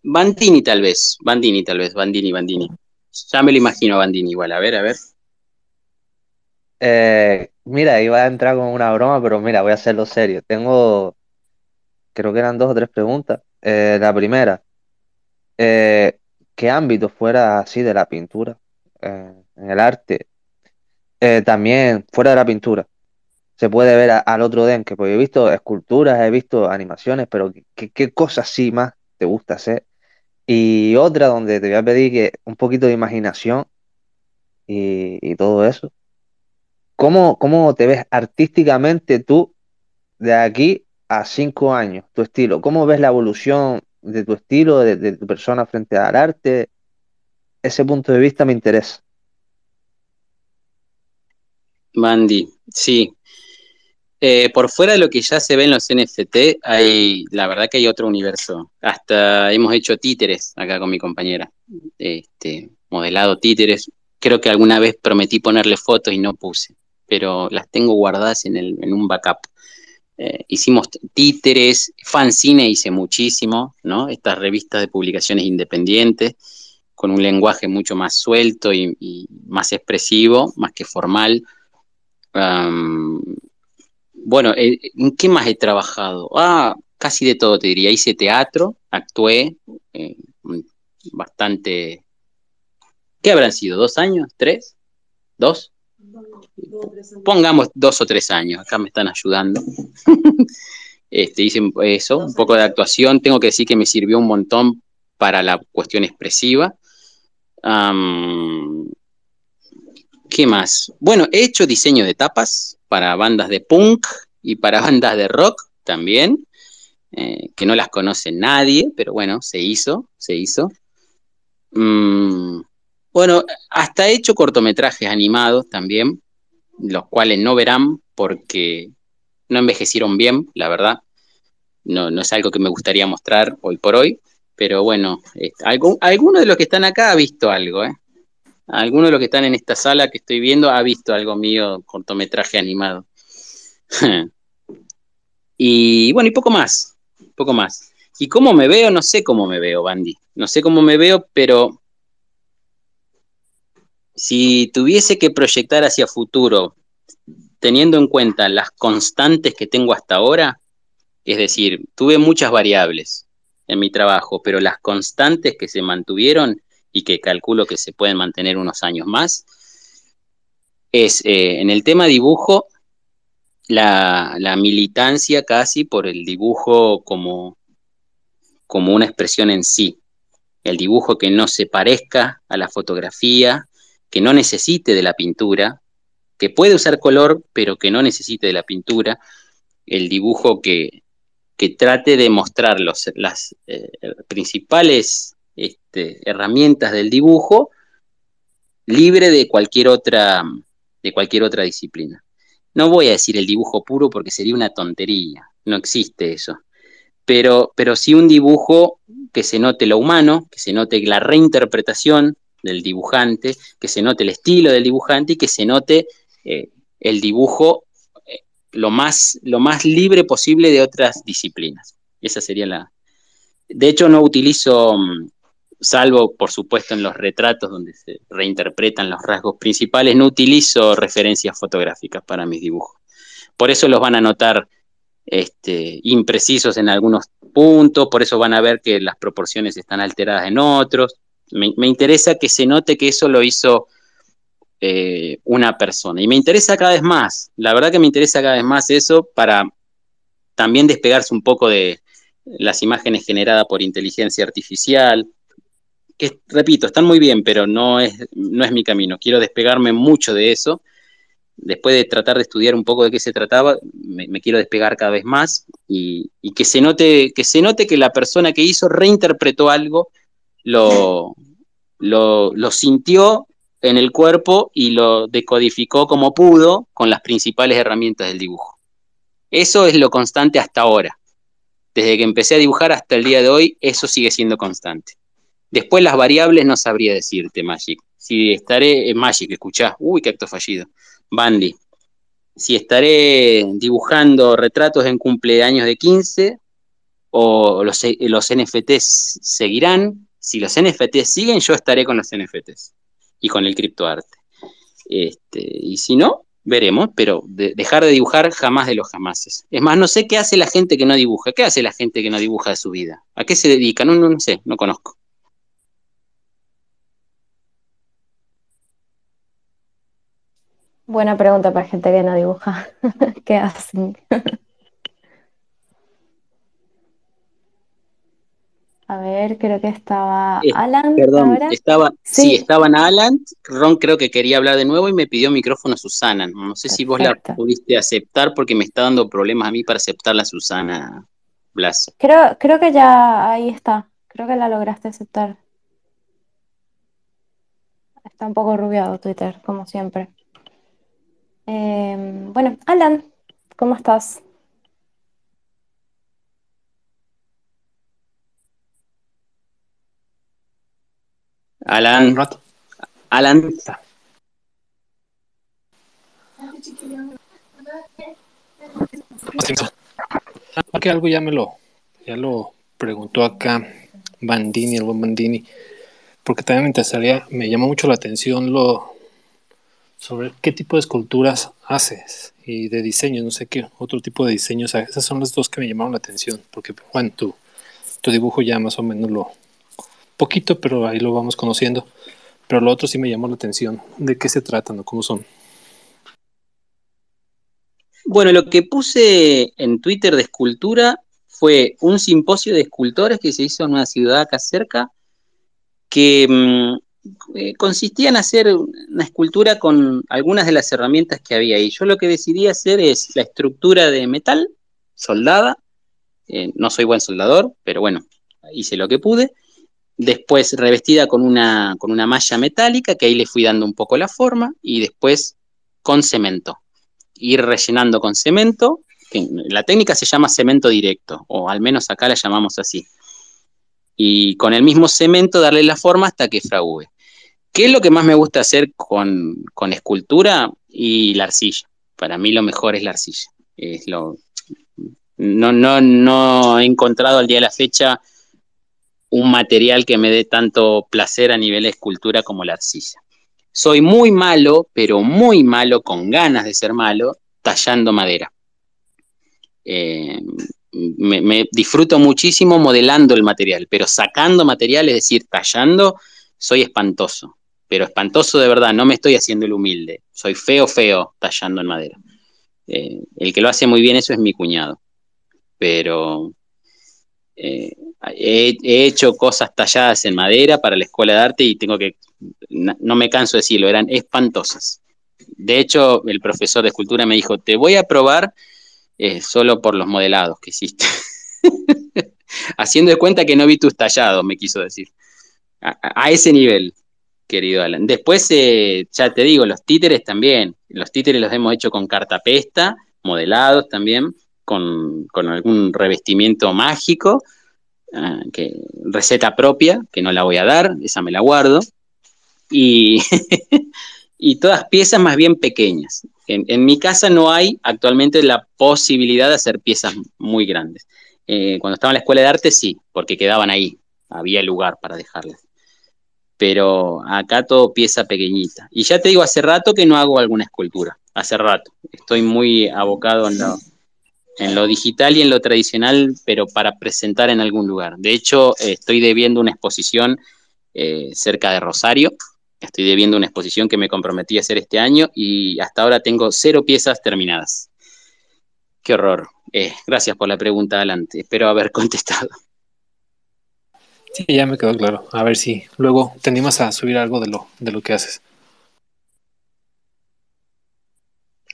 Bandini tal vez, Bandini tal vez, Bandini, Bandini. Ya me lo imagino a Bandini igual, a ver, a ver. Eh, mira, iba a entrar con una broma, pero mira, voy a hacerlo serio. Tengo creo que eran dos o tres preguntas. Eh, la primera, eh, ¿qué ámbito fuera así de la pintura, eh, en el arte? también fuera de la pintura, se puede ver al otro denque, porque he visto esculturas, he visto animaciones, pero ¿qué, qué cosas sí más te gusta hacer? Y otra donde te voy a pedir que un poquito de imaginación y todo eso. ¿Cómo, ¿Cómo te ves artísticamente tú de aquí a cinco años, tu estilo? ¿Cómo ves la evolución de tu estilo, de, tu persona frente al arte? Ese punto de vista me interesa. Mandy, sí. Eh, por fuera de lo que ya se ve en los NFT, hay, la verdad que hay otro universo. Hasta hemos hecho títeres acá con mi compañera. Este, modelado títeres. Creo que alguna vez prometí ponerle fotos y no puse, pero las tengo guardadas en, el, en un backup. Eh, hicimos títeres, fanzine hice muchísimo, ¿no? Estas revistas de publicaciones independientes, con un lenguaje mucho más suelto y, más expresivo, más que formal. bueno, eh, ¿en qué más he trabajado? Ah, casi de todo te diría. Hice teatro, actué eh, bastante. ¿Qué habrán sido? ¿Dos años? ¿Tres? ¿Dos? Pongamos dos o tres años, acá me están ayudando. este, hice eso, un poco de actuación. Tengo que decir que me sirvió un montón para la cuestión expresiva. ¿Qué más? Bueno, he hecho diseño de tapas para bandas de punk y para bandas de rock también, eh, que no las conoce nadie, pero bueno, se hizo, se hizo. Mm, bueno, hasta he hecho cortometrajes animados también, los cuales no verán porque no envejecieron bien, la verdad. No, no es algo que me gustaría mostrar hoy por hoy, pero bueno, eh, alguno de los que están acá ha visto algo, ¿eh? Alguno de los que están en esta sala que estoy viendo ha visto algo mío, cortometraje animado. y bueno, y poco más, poco más. Y cómo me veo, no sé cómo me veo, Bandy. No sé cómo me veo, pero si tuviese que proyectar hacia futuro, teniendo en cuenta las constantes que tengo hasta ahora, es decir, tuve muchas variables en mi trabajo, pero las constantes que se mantuvieron y que calculo que se pueden mantener unos años más, es eh, en el tema dibujo, la, la, militancia casi por el dibujo como, como una expresión en sí. El dibujo que no se parezca a la fotografía, que no necesite de la pintura, que puede usar color, pero que no necesite de la pintura. El dibujo que, que trate de mostrar los, las eh, principales este, herramientas del dibujo libre de cualquier otra de cualquier otra disciplina. No voy a decir el dibujo puro porque sería una tontería, no existe eso. Pero, pero sí un dibujo que se note lo humano, que se note la reinterpretación del dibujante, que se note el estilo del dibujante y que se note eh, el dibujo eh, lo, más, lo más libre posible de otras disciplinas. Esa sería la... De hecho, no utilizo mm, salvo por supuesto en los retratos donde se reinterpretan los rasgos principales, no utilizo referencias fotográficas para mis dibujos. Por eso los van a notar este, imprecisos en algunos puntos, por eso van a ver que las proporciones están alteradas en otros. Me, interesa que se note que eso lo hizo eh, una persona. Y me interesa cada vez más, la verdad que me interesa cada vez más eso para también despegarse un poco de las imágenes generadas por inteligencia artificial, que repito, están muy bien, pero no es, no es mi camino. Quiero despegarme mucho de eso. Después de tratar de estudiar un poco de qué se trataba, me, quiero despegar cada vez más y, que, se note, que se note que la persona que hizo reinterpretó algo, lo, lo, lo sintió en el cuerpo y lo decodificó como pudo con las principales herramientas del dibujo. Eso es lo constante hasta ahora. Desde que empecé a dibujar hasta el día de hoy, eso sigue siendo constante. Después las variables no sabría decirte, Magic. Si estaré en Magic, escuchá, uy, qué acto fallido. Bandy. Si estaré dibujando retratos en cumpleaños de 15 o los, los NFTs seguirán. Si los NFTs siguen, yo estaré con los NFTs y con el criptoarte. Este, y si no, veremos, pero dejar de dibujar jamás de los jamases. Es más, no sé qué hace la gente que no dibuja. ¿Qué hace la gente que no dibuja de su vida? ¿A qué se dedica? No, no, no sé, no conozco. Buena pregunta para gente que no dibuja. ¿Qué hacen? A ver, creo que estaba eh, Alan. Perdón, estaba, sí. estaban Alan. Ron creo que quería hablar de nuevo y me pidió micrófono Susana. No sé si vos la pudiste aceptar porque me está dando problemas a mí para aceptar la Susana Blas. Creo, creo que ya ahí está. Creo que la lograste aceptar. Está un poco rubiado Twitter, como siempre. Em, bueno, Alan, ¿cómo estás? Alan. Alan. Que algo ya me lo, ya lo preguntó acá Bandini, el buen Bandini, porque también me interesaría, me llamó mucho la atención lo, sobre qué tipo de esculturas haces y de diseño, no sé qué otro tipo de diseños. Esas son las dos que me llamaron la atención, porque Juan, tu, tu dibujo ya más o menos lo poquito, pero ahí lo vamos conociendo. Pero lo otro sí me llamó la atención. ¿De qué se tratan o cómo son? Bueno, lo que puse en Twitter de escultura fue un simposio de escultores que se hizo en una ciudad acá cerca, que mm, eh, consistía en hacer una escultura con algunas de las herramientas que había ahí. Yo lo que decidí hacer es la estructura de metal, soldada, eh, no soy buen soldador, pero bueno, hice lo que pude. Después revestida con una, con una malla metálica, que ahí le fui dando un poco la forma, y después con cemento. Ir rellenando con cemento, que la técnica se llama cemento directo, o al menos acá la llamamos así y con el mismo cemento darle la forma hasta que fragüe. ¿Qué es lo que más me gusta hacer con, escultura? Y la arcilla. Para mí lo mejor es la arcilla. Es lo, No, no, no he encontrado al día de la fecha un material que me dé tanto placer a nivel de escultura como la arcilla. Soy muy malo, pero muy malo, con ganas de ser malo, tallando madera. Eh, me, disfruto muchísimo modelando el material, pero sacando material, es decir, tallando, soy espantoso. Pero espantoso de verdad, no me estoy haciendo el humilde. Soy feo, feo tallando en madera. Eh, el que lo hace muy bien eso es mi cuñado. Pero eh, he, he, hecho cosas talladas en madera para la escuela de arte y tengo que, no me canso de decirlo, eran espantosas. De hecho, el profesor de escultura me dijo, te voy a probar eh, solo por los modelados que hiciste. Haciendo de cuenta que no vi tus tallados, me quiso decir. A, a ese nivel, querido Alan. Después, eh, ya te digo, los títeres también. Los títeres los hemos hecho con cartapesta, modelados también, con, con algún revestimiento mágico, uh, que, receta propia, que no la voy a dar, esa me la guardo. Y, y todas piezas más bien pequeñas. En, en, mi casa no hay actualmente la posibilidad de hacer piezas muy grandes. Eh, cuando estaba en la escuela de arte sí, porque quedaban ahí, había lugar para dejarlas. Pero acá todo pieza pequeñita. Y ya te digo, hace rato que no hago alguna escultura, hace rato. Estoy muy abocado en lo, en lo digital y en lo tradicional, pero para presentar en algún lugar. De hecho, eh, estoy debiendo una exposición eh, cerca de Rosario, Estoy debiendo una exposición que me comprometí a hacer este año y hasta ahora tengo cero piezas terminadas. Qué horror. Eh, gracias por la pregunta, adelante. Espero haber contestado. Sí, ya me quedó claro. A ver si luego te animas a subir algo de lo, de lo que haces.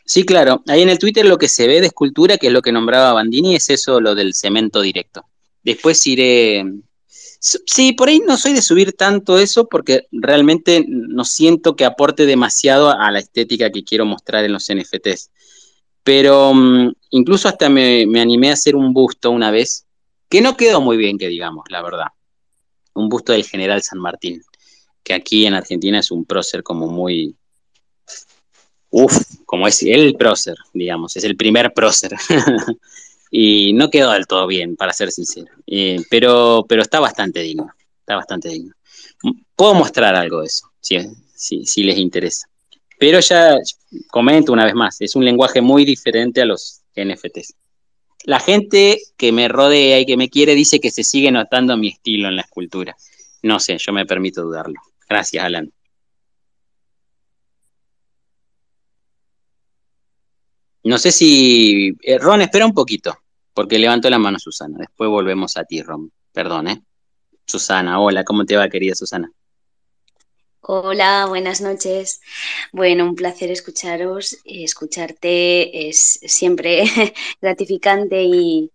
Sí, claro. Ahí en el Twitter lo que se ve de escultura, que es lo que nombraba Bandini, es eso, lo del cemento directo. Después iré Sí, por ahí no soy de subir tanto eso porque realmente no siento que aporte demasiado a la estética que quiero mostrar en los NFTs. Pero um, incluso hasta me, me, animé a hacer un busto una vez, que no quedó muy bien, que digamos, la verdad. Un busto del general San Martín, que aquí en Argentina es un prócer como muy... Uf, como es el prócer, digamos, es el primer prócer. y no quedó del todo bien, para ser sincero. Eh, pero, pero está bastante digno, está bastante digno. Puedo mostrar algo de eso, si, si, si les interesa. Pero ya comento una vez más, es un lenguaje muy diferente a los NFTs. La gente que me rodea y que me quiere dice que se sigue notando mi estilo en la escultura. No sé, yo me permito dudarlo. Gracias, Alan. No sé si. Eh, Ron, espera un poquito, porque levantó la mano Susana. Después volvemos a ti, Ron. Perdón, ¿eh? Susana, hola, ¿cómo te va, querida Susana? Hola, buenas noches. Bueno, un placer escucharos. Escucharte es siempre gratificante y,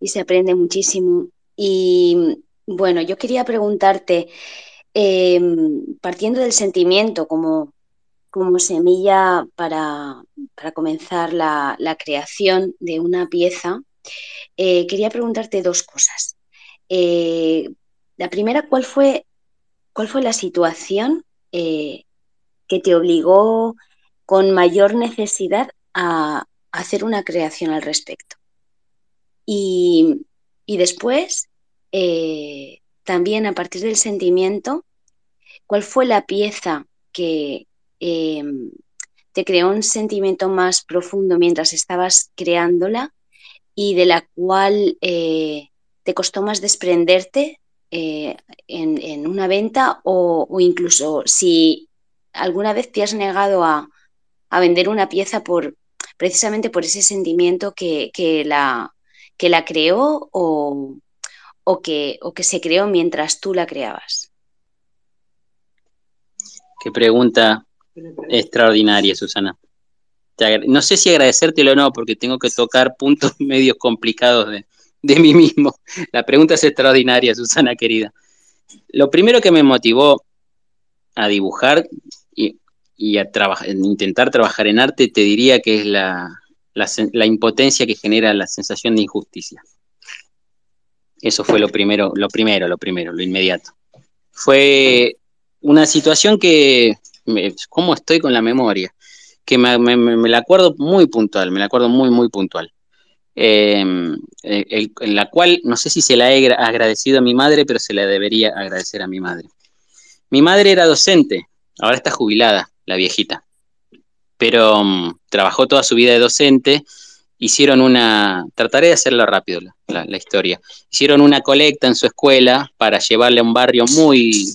se aprende muchísimo. Y bueno, yo quería preguntarte, eh, partiendo del sentimiento como, como semilla para, para comenzar la, la, creación de una pieza, eh, quería preguntarte dos cosas. Eh, la primera, ¿cuál fue, cuál fue la situación eh, que te obligó con mayor necesidad a, hacer una creación al respecto? Y, y después, también a partir del sentimiento, ¿cuál fue la pieza que, eh, te creó un sentimiento más profundo mientras estabas creándola y de la cual eh, te costó más desprenderte eh, en, una venta o, incluso si alguna vez te has negado a, vender una pieza por precisamente por ese sentimiento que, la, que la creó o, que, o que se creó mientras tú la creabas. Qué pregunta Extraordinaria, Susana. No sé si agradecértelo o no, porque tengo que tocar puntos medios complicados de, de mí mismo. La pregunta es extraordinaria, Susana querida. Lo primero que me motivó a dibujar y, y a intentar trabajar en arte, te diría que es la, la, la, impotencia que genera la sensación de injusticia. Eso fue lo primero, lo primero, lo primero, lo inmediato. Fue una situación que me, cómo estoy con la memoria, que me, la acuerdo muy puntual, me la acuerdo muy, muy puntual. em, en la cual no sé si se la he agradecido a mi madre, pero se la debería agradecer a mi madre. Mi madre era docente, ahora está jubilada, la viejita, pero mm, trabajó toda su vida de docente. Hicieron una, trataré de hacerlo rápido la historia, hicieron una colecta en su escuela para llevarle a un barrio muy,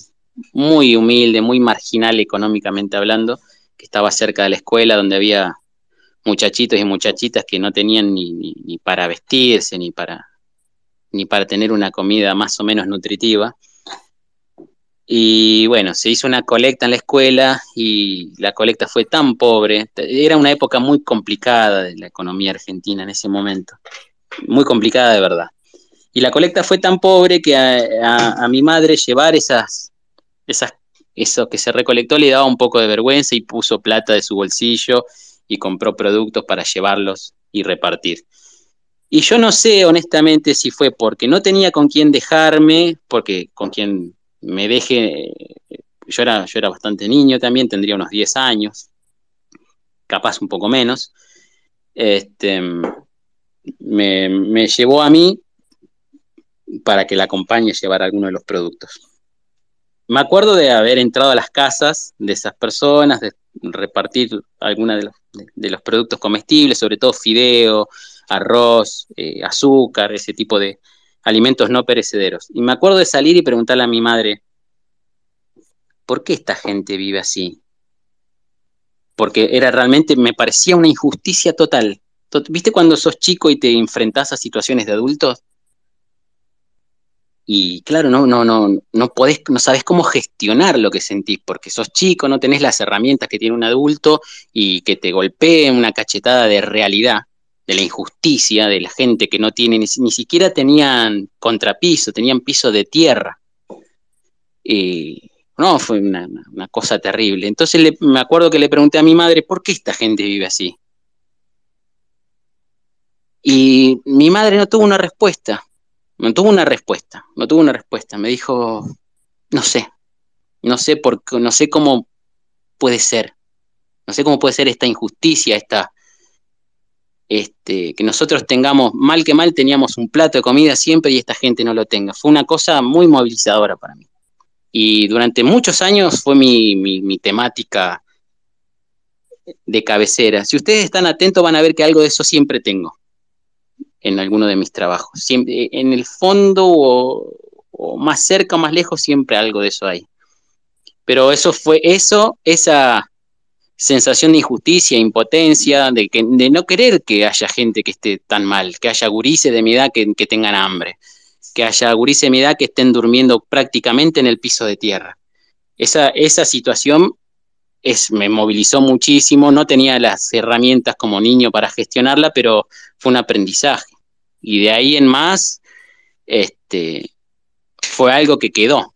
muy humilde, muy marginal económicamente hablando, que estaba cerca de la escuela, donde había muchachitos y muchachitas que no tenían ni, para vestirse, ni para, ni para tener una comida más o menos nutritiva. Y bueno, se hizo una colecta en la escuela y la colecta fue tan pobre. Era una época muy complicada de la economía argentina en ese momento. Muy complicada de verdad. Y la colecta fue tan pobre que a, a mi madre llevar esas, eso que se recolectó le daba un poco de vergüenza y puso plata de su bolsillo y compró productos para llevarlos y repartir. Y yo no sé honestamente si fue porque no tenía con quién dejarme, porque con quien me deje, yo era, yo era bastante niño también, tendría unos 10 años, capaz un poco menos, este, me, me llevó a mí para que la acompañe a llevar alguno de los productos me acuerdo de haber entrado a las casas de esas personas, de repartir algunos de los, productos comestibles, sobre todo fideo, arroz, eh, azúcar, ese tipo de alimentos no perecederos. Y me acuerdo de salir y preguntarle a mi madre, ¿por qué esta gente vive así? Porque era realmente, me parecía una injusticia total. ¿Viste cuando sos chico y te enfrentás a situaciones de adultos? Y claro, no, no, no, no podés, no sabes cómo gestionar lo que sentís, porque sos chico, no tenés las herramientas que tiene un adulto y que te golpee una cachetada de realidad, de la injusticia, de la gente que no tiene, ni, siquiera tenían contrapiso, tenían piso de tierra. Y no, fue una, cosa terrible. Entonces me acuerdo que le pregunté a mi madre, ¿por qué esta gente vive así? Y mi madre no tuvo una respuesta. No tuvo una respuesta, no tuvo una respuesta. Me dijo, no sé, no sé por no sé cómo puede ser, no sé cómo puede ser esta injusticia, esta, este, que nosotros tengamos, mal que mal, teníamos un plato de comida siempre y esta gente no lo tenga. Fue una cosa muy movilizadora para mí. Y durante muchos años fue mi, mi temática de cabecera. Si ustedes están atentos van a ver que algo de eso siempre tengo en alguno de mis trabajos. Siempre, en el fondo o, más cerca o más lejos, siempre algo de eso hay. Pero eso fue eso, esa sensación de injusticia, impotencia, de, que, de no querer que haya gente que esté tan mal, que haya gurises de mi edad que, que tengan hambre, que haya gurises de mi edad que estén durmiendo prácticamente en el piso de tierra. Esa, esa situación es, me movilizó muchísimo, no tenía las herramientas como niño para gestionarla, pero fue un aprendizaje. Y de ahí en más, este, fue algo que quedó.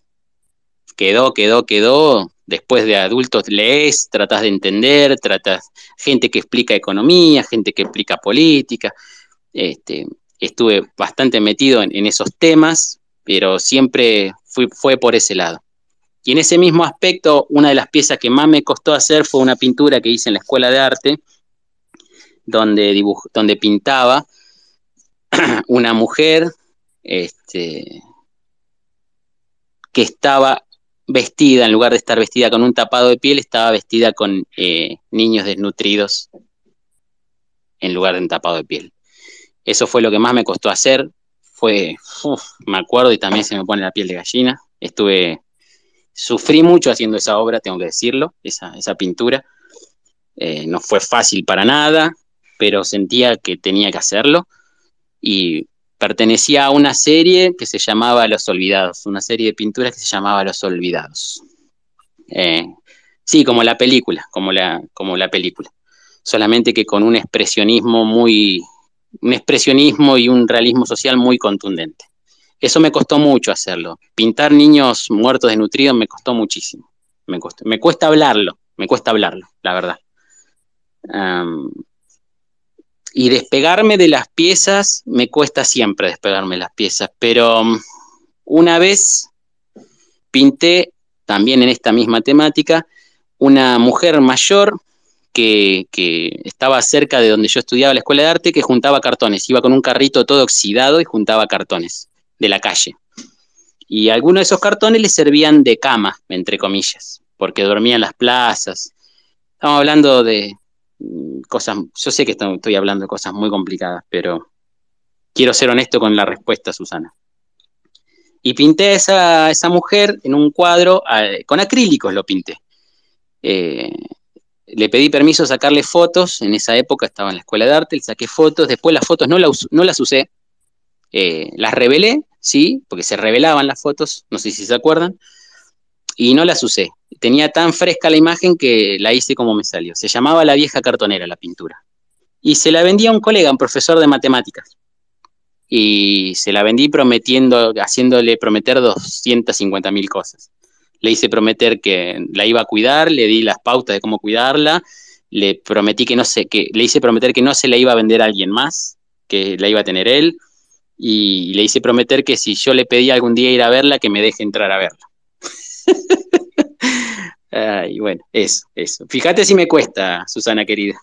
Quedó, quedó, quedó. Después de adultos lees, tratas de entender, tratas gente que explica economía, gente que explica política. Este, estuve bastante metido en, esos temas, pero siempre fue por ese lado. Y en ese mismo aspecto, una de las piezas que más me costó hacer fue una pintura que hice en la escuela de arte, donde, donde pintaba una mujer este, que estaba vestida, en lugar de estar vestida con un tapado de piel, estaba vestida con eh, niños desnutridos en lugar de un tapado de piel. Eso fue lo que más me costó hacer. Fue, me acuerdo y también se me pone la piel de gallina. Estuve Sufrí mucho haciendo esa obra, tengo que decirlo, esa, pintura. Eh, no fue fácil para nada, pero sentía que tenía que hacerlo. Y pertenecía a una serie que se llamaba Los Olvidados, una serie de pinturas que se llamaba Los Olvidados. Eh, sí, como la película, como la, como la película. Solamente que con un expresionismo muy, un expresionismo y un realismo social muy contundente. Eso me costó mucho hacerlo. Pintar niños muertos desnutridos me costó muchísimo. Me, me cuesta hablarlo, me cuesta hablarlo, la verdad. Y despegarme de las piezas, me cuesta siempre despegarme de las piezas, pero um, una vez pinté, también en esta misma temática, una mujer mayor que, estaba cerca de donde yo estudiaba la escuela de arte que juntaba cartones. Iba con un carrito todo oxidado y juntaba cartones de la calle. Y algunos de esos cartones le servían de cama, entre comillas, porque dormía en las plazas. Estamos hablando de mm, cosas, yo sé que estoy hablando de cosas muy complicadas, pero quiero ser honesto con la respuesta, Susana. Y pinté a esa, esa mujer en un cuadro, con acrílicos lo pinté. Eh, le pedí permiso a sacarle fotos, en esa época estaba en la escuela de arte, le saqué fotos, después las fotos no, no las usé, eh, las revelé, sí, porque se revelaban las fotos, no sé si se acuerdan, y no las usé. Tenía tan fresca la imagen que la hice como me salió. Se llamaba La vieja cartonera la pintura. Y se la vendí a un colega, un profesor de matemáticas y se la vendí prometiendo, haciéndole prometer 250 mil cosas. Le hice prometer que la iba a cuidar, le di las pautas de cómo cuidarla, le prometí que no se, que le hice prometer que no se la iba a vender a alguien más, que la iba a tener él, y le hice prometer que si yo le pedía algún día ir a verla, que me deje entrar a verla. Y bueno, eso, eso. Fíjate si me cuesta, Susana querida.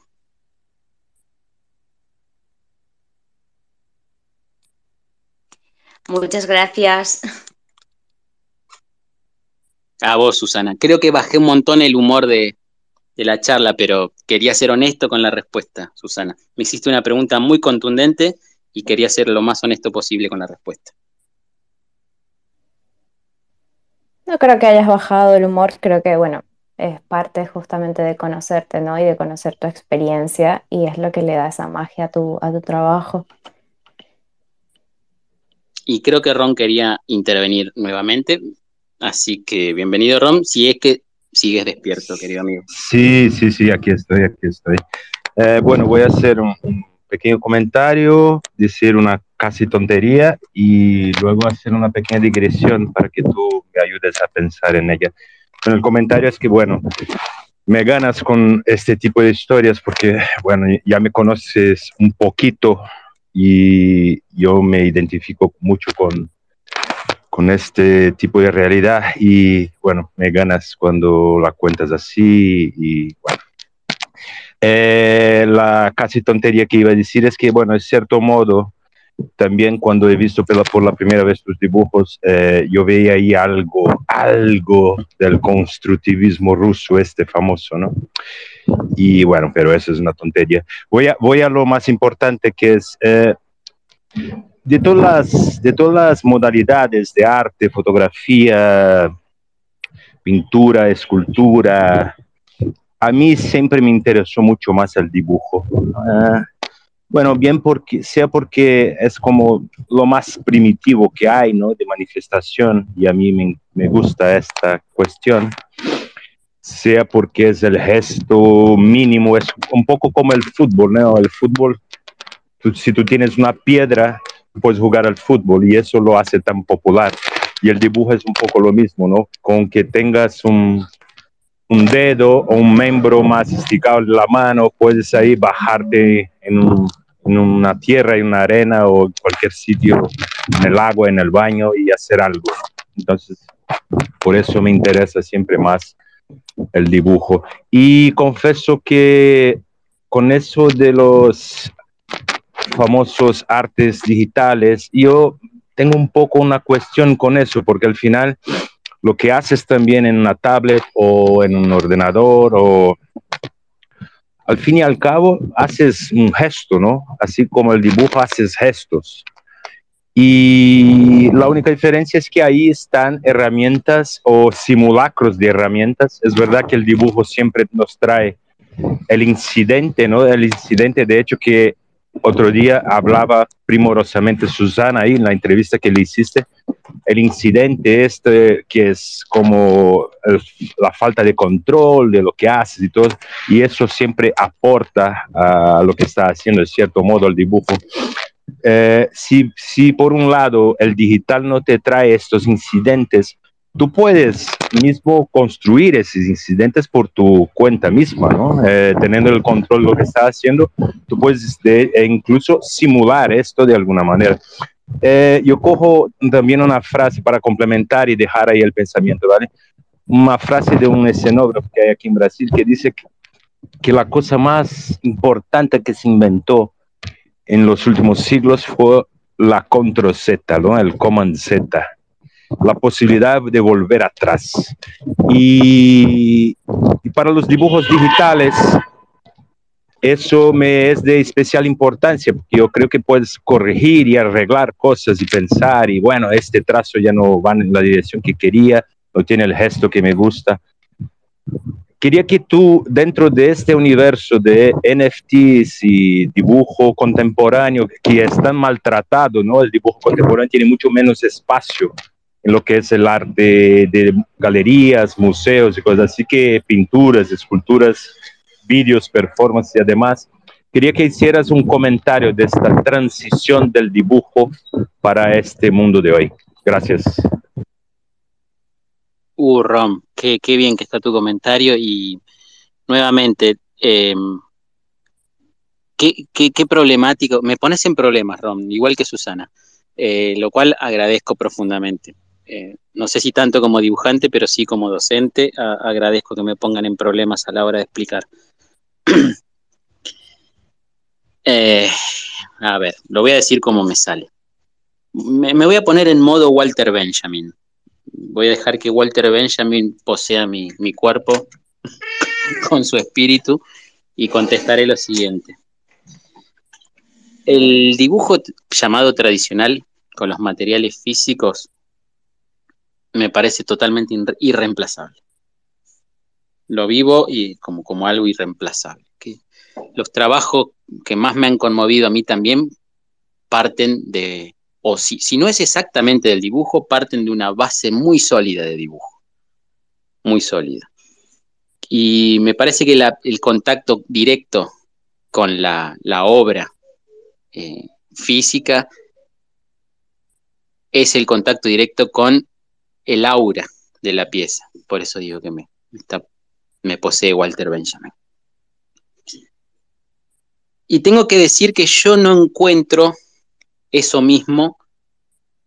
Muchas gracias. A vos, Susana. Creo que bajé un montón el humor de, la charla, pero quería ser honesto con la respuesta, Susana. Me hiciste una pregunta muy contundente y quería ser lo más honesto posible con la respuesta. No creo que hayas bajado el humor, creo que, bueno, es parte justamente de conocerte, ¿no? Y de conocer tu experiencia y es lo que le da esa magia a tu, a tu trabajo y creo que Ron quería intervenir nuevamente. Así que bienvenido, Ron, si es que sigues despierto, querido amigo. Sí, sí, sí, aquí estoy, aquí estoy. Eh, bueno, voy a hacer un, pequeño comentario, decir una casi tontería y luego hacer una pequeña digresión para que tú me ayudes a pensar en ella. Bueno, el comentario es que, bueno, me ganas con este tipo de historias porque, bueno, ya me conoces un poquito y yo me identifico mucho con, con este tipo de realidad y bueno, me ganas cuando la cuentas así y bueno. Eh, la casi tontería que iba a decir es que, bueno, en cierto modo, también cuando he visto por la primera vez tus dibujos, eh, yo veía ahí algo, algo del constructivismo ruso, este famoso, ¿no? Y bueno, pero eso es una tontería. Voy a, voy a lo más importante que es, eh, de, todas las, de todas las modalidades de arte, fotografía, pintura, escultura, a mí siempre me interesó mucho más el dibujo. Ah, bueno, bien porque sea porque es como lo más primitivo que hay, ¿no? De manifestación y a mí me, me gusta esta cuestión sea porque es el gesto mínimo, es un poco como el fútbol, ¿no? El fútbol, si tú tienes una piedra, puedes jugar al fútbol y eso lo hace tan popular. Y el dibujo es un poco lo mismo, ¿no? Con que tengas un, un dedo o un miembro más esticado de la mano, puedes ahí bajarte en, un, en una tierra, en una arena o en cualquier sitio, en el agua, en el baño y hacer algo. Entonces, por eso me interesa siempre más el dibujo. Y confieso que con eso de los famosos artes digitales, yo tengo un poco una cuestión con eso, porque al final lo que haces también en una tablet o en un ordenador o al fin y al cabo haces un gesto, ¿no? Así como el dibujo haces gestos. Y la única diferencia es que ahí están herramientas o simulacros de herramientas. Es verdad que el dibujo siempre nos trae el incidente, ¿no? El incidente, de hecho, que otro día hablaba primorosamente Susana ahí en la entrevista que le hiciste, el incidente este que es como la falta de control de lo que haces y todo, y eso siempre aporta a lo que está haciendo, de cierto modo, el dibujo. Eh, si, si por un lado el digital no te trae estos incidentes, tú puedes mismo construir esos incidentes por tu cuenta misma, ¿no? Eh, teniendo el control de lo que estás haciendo, tú puedes e incluso simular esto de alguna manera. Eh, yo cojo también una frase para complementar y dejar ahí el pensamiento, ¿vale? Una frase de un escenógrafo que hay aquí en Brasil que dice que que la cosa más importante que se inventó en los últimos siglos fue la control Z, ¿no? el command Z, la posibilidad de volver atrás. Y, para los dibujos digitales, eso me es de especial importancia, porque yo creo que puedes corregir y arreglar cosas y pensar, y bueno, este trazo ya no va en la dirección que quería, no tiene el gesto que me gusta. Quería que tú, dentro de este universo de NFTs y dibujo contemporáneo, que es tan maltratado, ¿no? El dibujo contemporáneo tiene mucho menos espacio en lo que es el arte de galerías, museos y cosas así que pinturas, esculturas, vídeos, performances y además. Quería que hicieras un comentario de esta transición del dibujo para este mundo de hoy. Gracias. Uh, Rom, qué, bien que está tu comentario y nuevamente, qué, qué, qué, problemático, me pones en problemas, Rom, igual que Susana, eh, lo cual agradezco profundamente. Eh, no sé si tanto como dibujante, pero sí como docente, agradezco que me pongan en problemas a la hora de explicar. Eh, a ver, lo voy a decir como me sale. Me, me, voy a poner en modo Walter Benjamin. Voy a dejar que Walter Benjamin posea mi, mi cuerpo con su espíritu y contestaré lo siguiente. El dibujo llamado tradicional con los materiales físicos me parece totalmente irreemplazable. Lo vivo y como, como algo irreemplazable. Los trabajos que más me han conmovido a mí también parten de, o si, si no es exactamente del dibujo, parten de una base muy sólida de dibujo. Muy sólida. Y me parece que el contacto directo con la, la obra eh, física es el contacto directo con el aura de la pieza. Por eso digo que me, me posee Walter Benjamin. Y tengo que decir que yo no encuentro eso mismo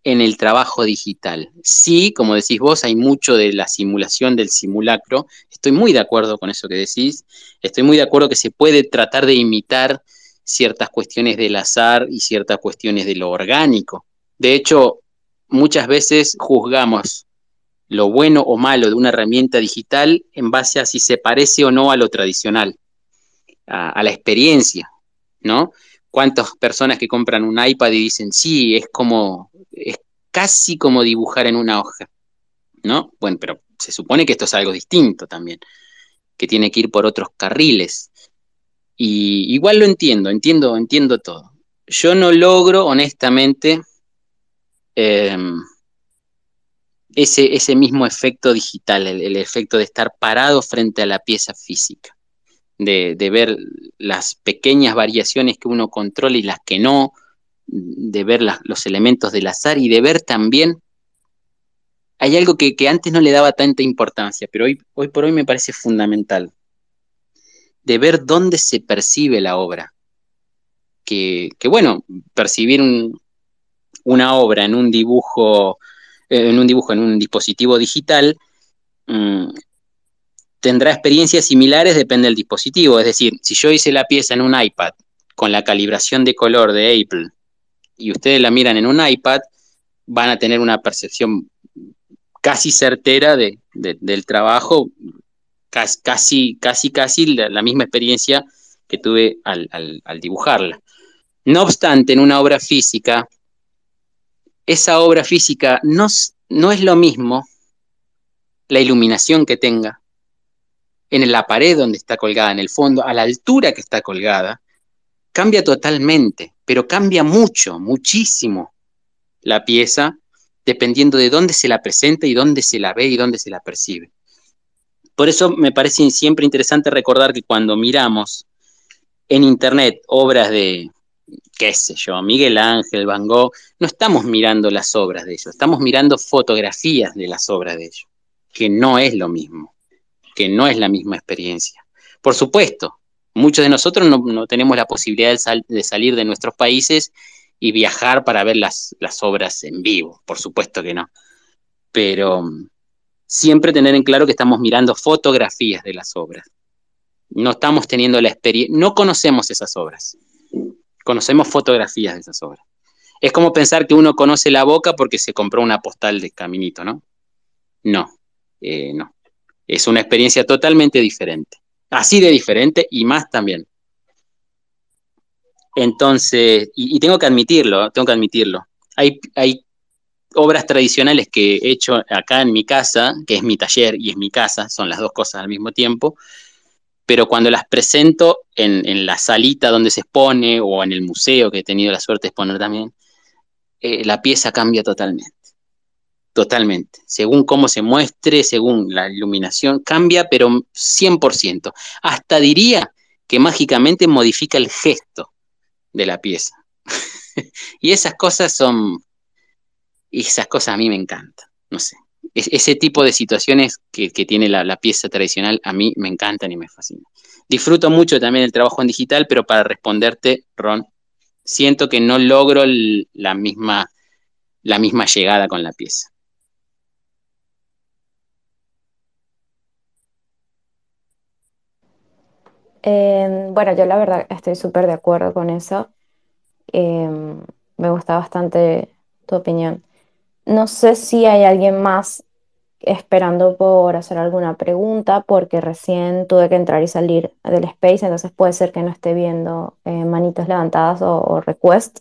en el trabajo digital. Sí, como decís vos, hay mucho de la simulación del simulacro. Estoy muy de acuerdo con eso que decís. Estoy muy de acuerdo que se puede tratar de imitar ciertas cuestiones del azar y ciertas cuestiones de lo orgánico. De hecho, muchas veces juzgamos lo bueno o malo de una herramienta digital en base a si se parece o no a lo tradicional, a, la experiencia, ¿no? ¿Cuántas personas que compran un iPad y dicen, sí, es como, es casi como dibujar en una hoja, ¿no? Bueno, pero se supone que esto es algo distinto también, que tiene que ir por otros carriles. Y igual lo entiendo, entiendo, entiendo todo. Yo no logro, honestamente, eh, ese, ese, mismo efecto digital, el, efecto de estar parado frente a la pieza física de, de, ver las pequeñas variaciones que uno controla y las que no, de ver los elementos del azar y de ver también, hay algo que, que, antes no le daba tanta importancia, pero hoy, hoy por hoy me parece fundamental, de ver dónde se percibe la obra. Que, que bueno, percibir un, una obra en un dibujo, en un dibujo, en un dispositivo digital, mmm, tendrá experiencias similares, depende del dispositivo. Es decir, si yo hice la pieza en un iPad con la calibración de color de Apple y ustedes la miran en un iPad, van a tener una percepción casi certera de, de, del trabajo, casi, casi, casi, la, la misma experiencia que tuve al, al, dibujarla. No obstante, en una obra física, esa obra física no, no es lo mismo la iluminación que tenga, en la pared donde está colgada, en el fondo, a la altura que está colgada, cambia totalmente, pero cambia mucho, muchísimo la pieza, dependiendo de dónde se la presenta y dónde se la ve y dónde se la percibe. Por eso me parece siempre interesante recordar que cuando miramos en Internet obras de, qué sé yo, Miguel Ángel, Van Gogh, no estamos mirando las obras de ellos, estamos mirando fotografías de las obras de ellos, que no es lo mismo que no es la misma experiencia. Por supuesto, muchos de nosotros no, tenemos la posibilidad de, sal, de, salir de nuestros países y viajar para ver las, las, obras en vivo, por supuesto que no. Pero siempre tener en claro que estamos mirando fotografías de las obras. no estamos teniendo la experiencia, no conocemos esas obras, conocemos fotografías de esas obras. Es como pensar que uno conoce la boca porque se compró una postal de caminito, ¿no? No, eh, no. Es una experiencia totalmente diferente. Así de diferente y más también. Entonces, y, tengo que admitirlo, tengo que admitirlo. Hay, hay obras tradicionales que he hecho acá en mi casa, que es mi taller y es mi casa, son las dos cosas al mismo tiempo, pero cuando las presento en, la salita donde se expone o en el museo que he tenido la suerte de exponer también, eh, la pieza cambia totalmente. Totalmente. Según cómo se muestre, según la iluminación, cambia, pero 100%. Hasta diría que mágicamente modifica el gesto de la pieza. y esas cosas son, esas cosas a mí me encantan, no sé. Es, ese tipo de situaciones que, tiene la, pieza tradicional a mí me encantan y me fascinan. Disfruto mucho también el trabajo en digital, pero para responderte, Ron, siento que no logro la, misma, la misma llegada con la pieza. Eh, bueno, yo la verdad estoy súper de acuerdo con eso. Eh, me gusta bastante tu opinión. No sé si hay alguien más esperando por hacer alguna pregunta, porque recién tuve que entrar y salir del space, entonces puede ser que no esté viendo eh, manitos levantadas o, o, request.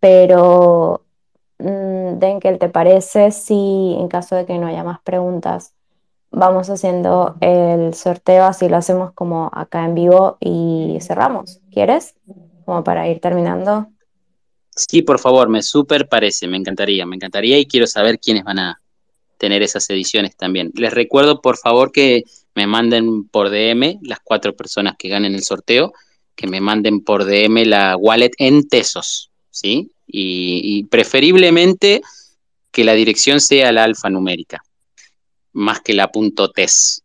Pero, mmm, Denkel, ¿te parece si en caso de que no haya más preguntas, vamos haciendo el sorteo, así lo hacemos como acá en vivo y cerramos. ¿Quieres? Como para ir terminando. Sí, por favor, me súper parece, me encantaría, me encantaría y quiero saber quiénes van a tener esas ediciones también. Les recuerdo, por favor, que me manden por DM las cuatro personas que ganen el sorteo, que me manden por DM la wallet en tesos, ¿sí? Y, y preferiblemente que la dirección sea la alfanumérica más que la punto .tes,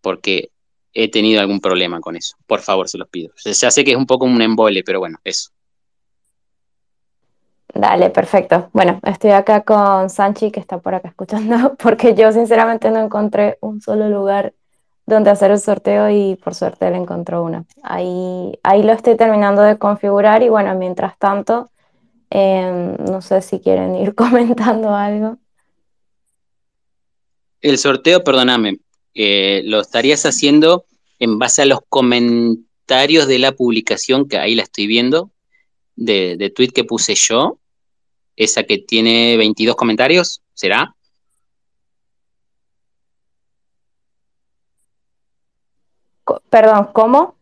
porque he tenido algún problema con eso. Por favor, se los pido. Ya sé que es un poco un embole, pero bueno, eso. Dale, perfecto. Bueno, estoy acá con Sanchi, que está por acá escuchando, porque yo sinceramente no encontré un solo lugar donde hacer el sorteo y por suerte él encontró una. Ahí, ahí lo estoy terminando de configurar y bueno, mientras tanto, eh, no sé si quieren ir comentando algo. El sorteo, perdóname, eh, lo estarías haciendo en base a los comentarios de la publicación, que ahí la estoy viendo, de, de tweet que puse yo, esa que tiene 22 comentarios, ¿será? Perdón, ¿cómo?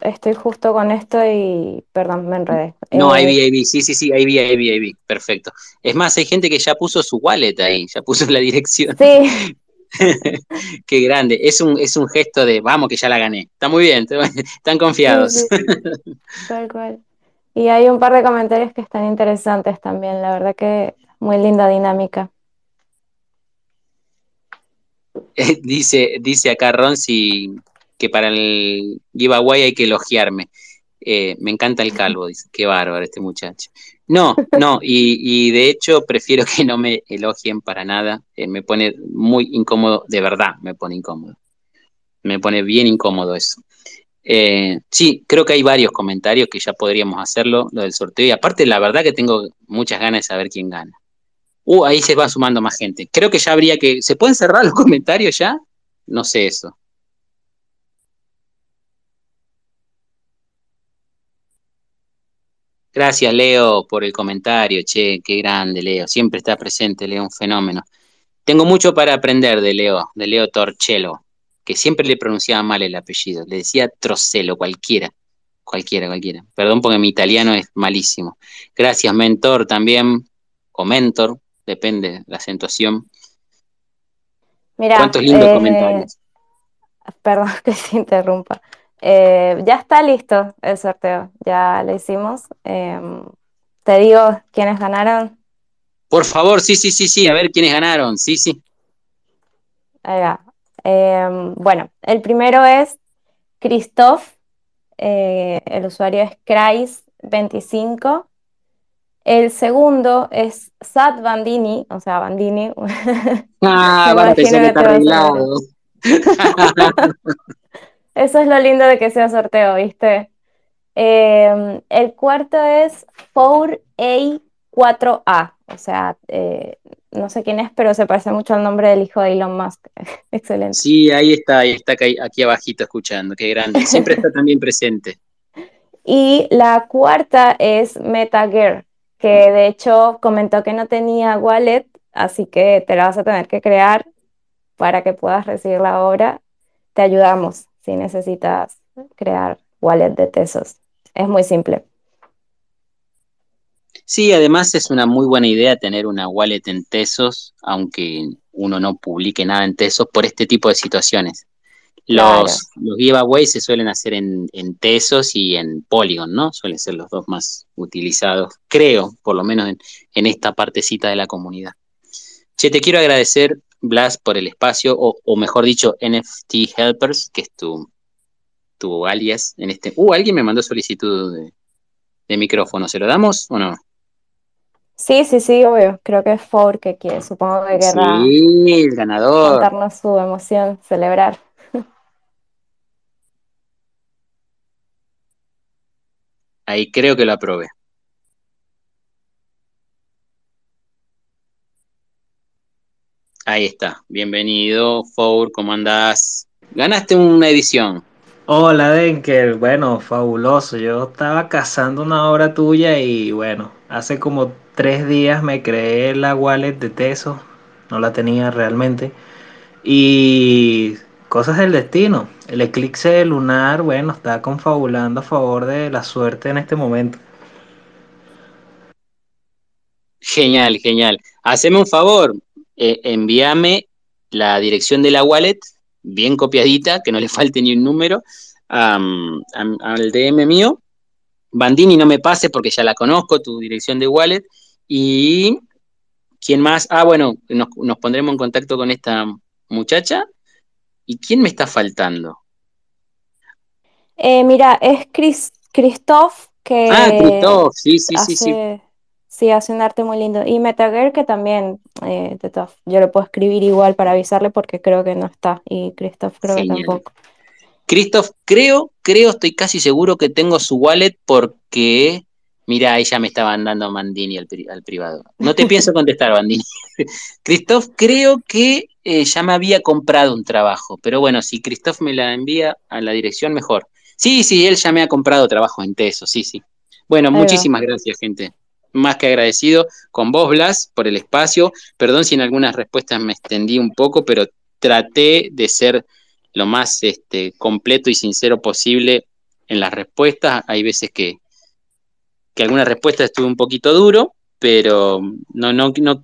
Estoy justo con esto y, perdón, me enredé. No, eh, ahí vi, ahí vi, sí, sí, sí, ahí vi, ahí vi, ahí vi, perfecto. Es más, hay gente que ya puso su wallet ahí, ya puso la dirección. Sí. Qué grande, es un, es un gesto de, vamos, que ya la gané. Está muy bien, están confiados. Sí, sí, sí. Tal cual. Y hay un par de comentarios que están interesantes también, la verdad que muy linda dinámica. dice, dice acá Ron si que para el giveaway hay que elogiarme. Eh, me encanta el calvo, dice, qué bárbaro este muchacho. No, no, y, de hecho prefiero que no me elogien para nada, eh, me pone muy incómodo, de verdad me pone incómodo, me pone bien incómodo eso. Eh, sí, creo que hay varios comentarios que ya podríamos hacerlo, lo del sorteo, y aparte la verdad que tengo muchas ganas de saber quién gana. Uh, ahí se va sumando más gente. Creo que ya habría que, ¿se pueden cerrar los comentarios ya? No sé eso. Gracias, Leo, por el comentario. Che, qué grande, Leo. Siempre está presente, Leo, un fenómeno. Tengo mucho para aprender de Leo, de Leo Torcello, que siempre le pronunciaba mal el apellido. Le decía Trocello, cualquiera. Cualquiera, cualquiera. Perdón porque mi italiano es malísimo. Gracias, mentor, también. O mentor, depende de la acentuación. Mira, ¿Cuántos lindos eh, comentarios? Perdón que se interrumpa. Eh, ya está listo el sorteo, ya lo hicimos. Eh, te digo quiénes ganaron. Por favor, sí, sí, sí, sí, a ver quiénes ganaron, sí, sí. Ahí va. Eh, bueno, el primero es Christoph, el usuario es Kreis25. El segundo es Sat Bandini, o sea, Bandini. Ah, empezar está arreglado. Eso es lo lindo de que sea sorteo, ¿viste? Eh, el cuarto es 4A4A, o sea, eh, no sé quién es, pero se parece mucho al nombre del hijo de Elon Musk. Excelente. Sí, ahí está, ahí está aquí abajito escuchando, qué grande. Siempre está también presente. Y la cuarta es MetaGear, que de hecho comentó que no tenía wallet, así que te la vas a tener que crear para que puedas recibir la obra. Te ayudamos si necesitas crear wallet de Tesos. Es muy simple. Sí, además es una muy buena idea tener una wallet en Tesos, aunque uno no publique nada en Tesos por este tipo de situaciones. Los, los giveaways se suelen hacer en, Tesos y en Polygon, ¿no? Suelen ser los dos más utilizados, creo, por lo menos en, esta partecita de la comunidad. Che, te quiero agradecer, Blas, por el espacio, o, mejor dicho, NFT Helpers, que es tu, tu alias en este. Uh, alguien me mandó solicitud de, de micrófono. ¿Se lo damos o no? Sí, sí, sí, obvio. Creo que es Ford que quiere, supongo que querrá sí, el ganador. contarnos su emoción, celebrar. Ahí creo que lo aprobé. Ahí está. Bienvenido, Ford, ¿cómo andás? Ganaste una edición. Hola Denker, bueno, fabuloso. Yo estaba cazando una obra tuya y bueno, hace como tres días me creé la wallet de Teso, no la tenía realmente. Y cosas del destino. El eclipse lunar, bueno, está confabulando a favor de la suerte en este momento. Genial, genial. Haceme un favor, eh, envíame la dirección de la wallet bien copiadita, que no le falte ni un número, al DM mío. Bandini no me pase porque ya la conozco, tu dirección de wallet. Y quién más, ah, bueno, nos, pondremos en contacto con esta muchacha. ¿Y quién me está faltando? Eh, mira, es Chris, Christoph que. Ah, Christoph, sí, sí, sí, sí. Sí, hace un arte muy lindo. Y Metager que también, eh, yo le puedo escribir igual para avisarle porque creo que no está. Y Christoph creo que tampoco. Christoph, creo, creo, estoy casi seguro que tengo su wallet porque, mira, ella me estaba mandando Mandini al, privado. No te pienso contestar, Mandini. Christoph, creo que eh, ya me había comprado un trabajo, pero bueno, si Christoph me la envía a la dirección, mejor. Sí, sí, él ya me ha comprado trabajo en Teso, sí, sí. Bueno, muchísimas gracias, gente más que agradecido con vos, Blas, por el espacio. Perdón si en algunas respuestas me extendí un poco, pero traté de ser lo más este, completo y sincero posible en las respuestas. Hay veces que, que algunas respuestas estuve un poquito duro, pero no, no, no,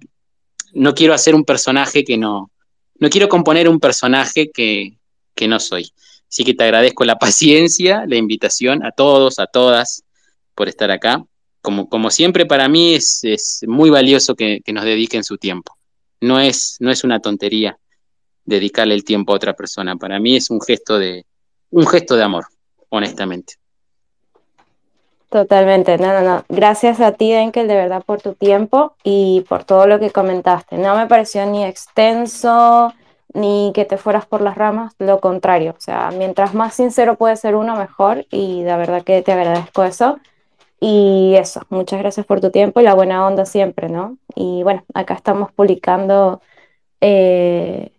no quiero hacer un personaje que no, no quiero componer un personaje que, que no soy. Así que te agradezco la paciencia, la invitación a todos, a todas, por estar acá como, siempre, para mí es, muy valioso que, nos dediquen su tiempo. No es, no es una tontería dedicarle el tiempo a otra persona. Para mí es un gesto de, un gesto de amor, honestamente. Totalmente, no, no, no. Gracias a ti, Denkel, de verdad, por tu tiempo y por todo lo que comentaste. No me pareció ni extenso ni que te fueras por las ramas, lo contrario. O sea, mientras más sincero puede ser uno, mejor y de verdad que te agradezco eso. Y eso, muchas gracias por tu tiempo y la buena onda siempre, ¿no? Y bueno, acá estamos publicando eh,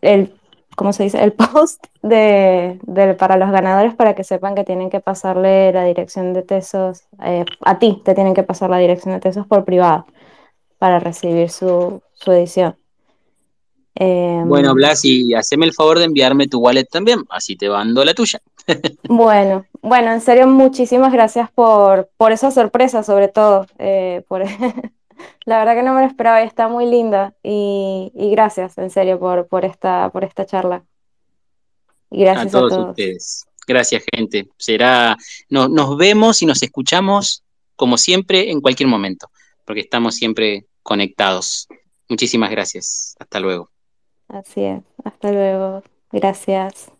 el, ¿cómo se dice? El post de, para los ganadores para que sepan que tienen que pasarle la dirección de Tesos, eh, a ti te tienen que pasar la dirección de Tesos por privado para recibir su, edición. bueno, em, Blas, y haceme el favor de enviarme tu wallet también, así te mando la tuya. Bueno, bueno, en serio, muchísimas gracias por, por esa sorpresa, sobre todo. Eh, por, la verdad que no me lo esperaba y está muy linda. Y, gracias, en serio, por, por, esta, por esta charla. Y gracias a todos, ustedes. Gracias, gente. Será, nos vemos y nos escuchamos, como siempre, en cualquier momento, porque estamos siempre conectados. Muchísimas gracias. Hasta luego. Así es. Hasta luego. Gracias.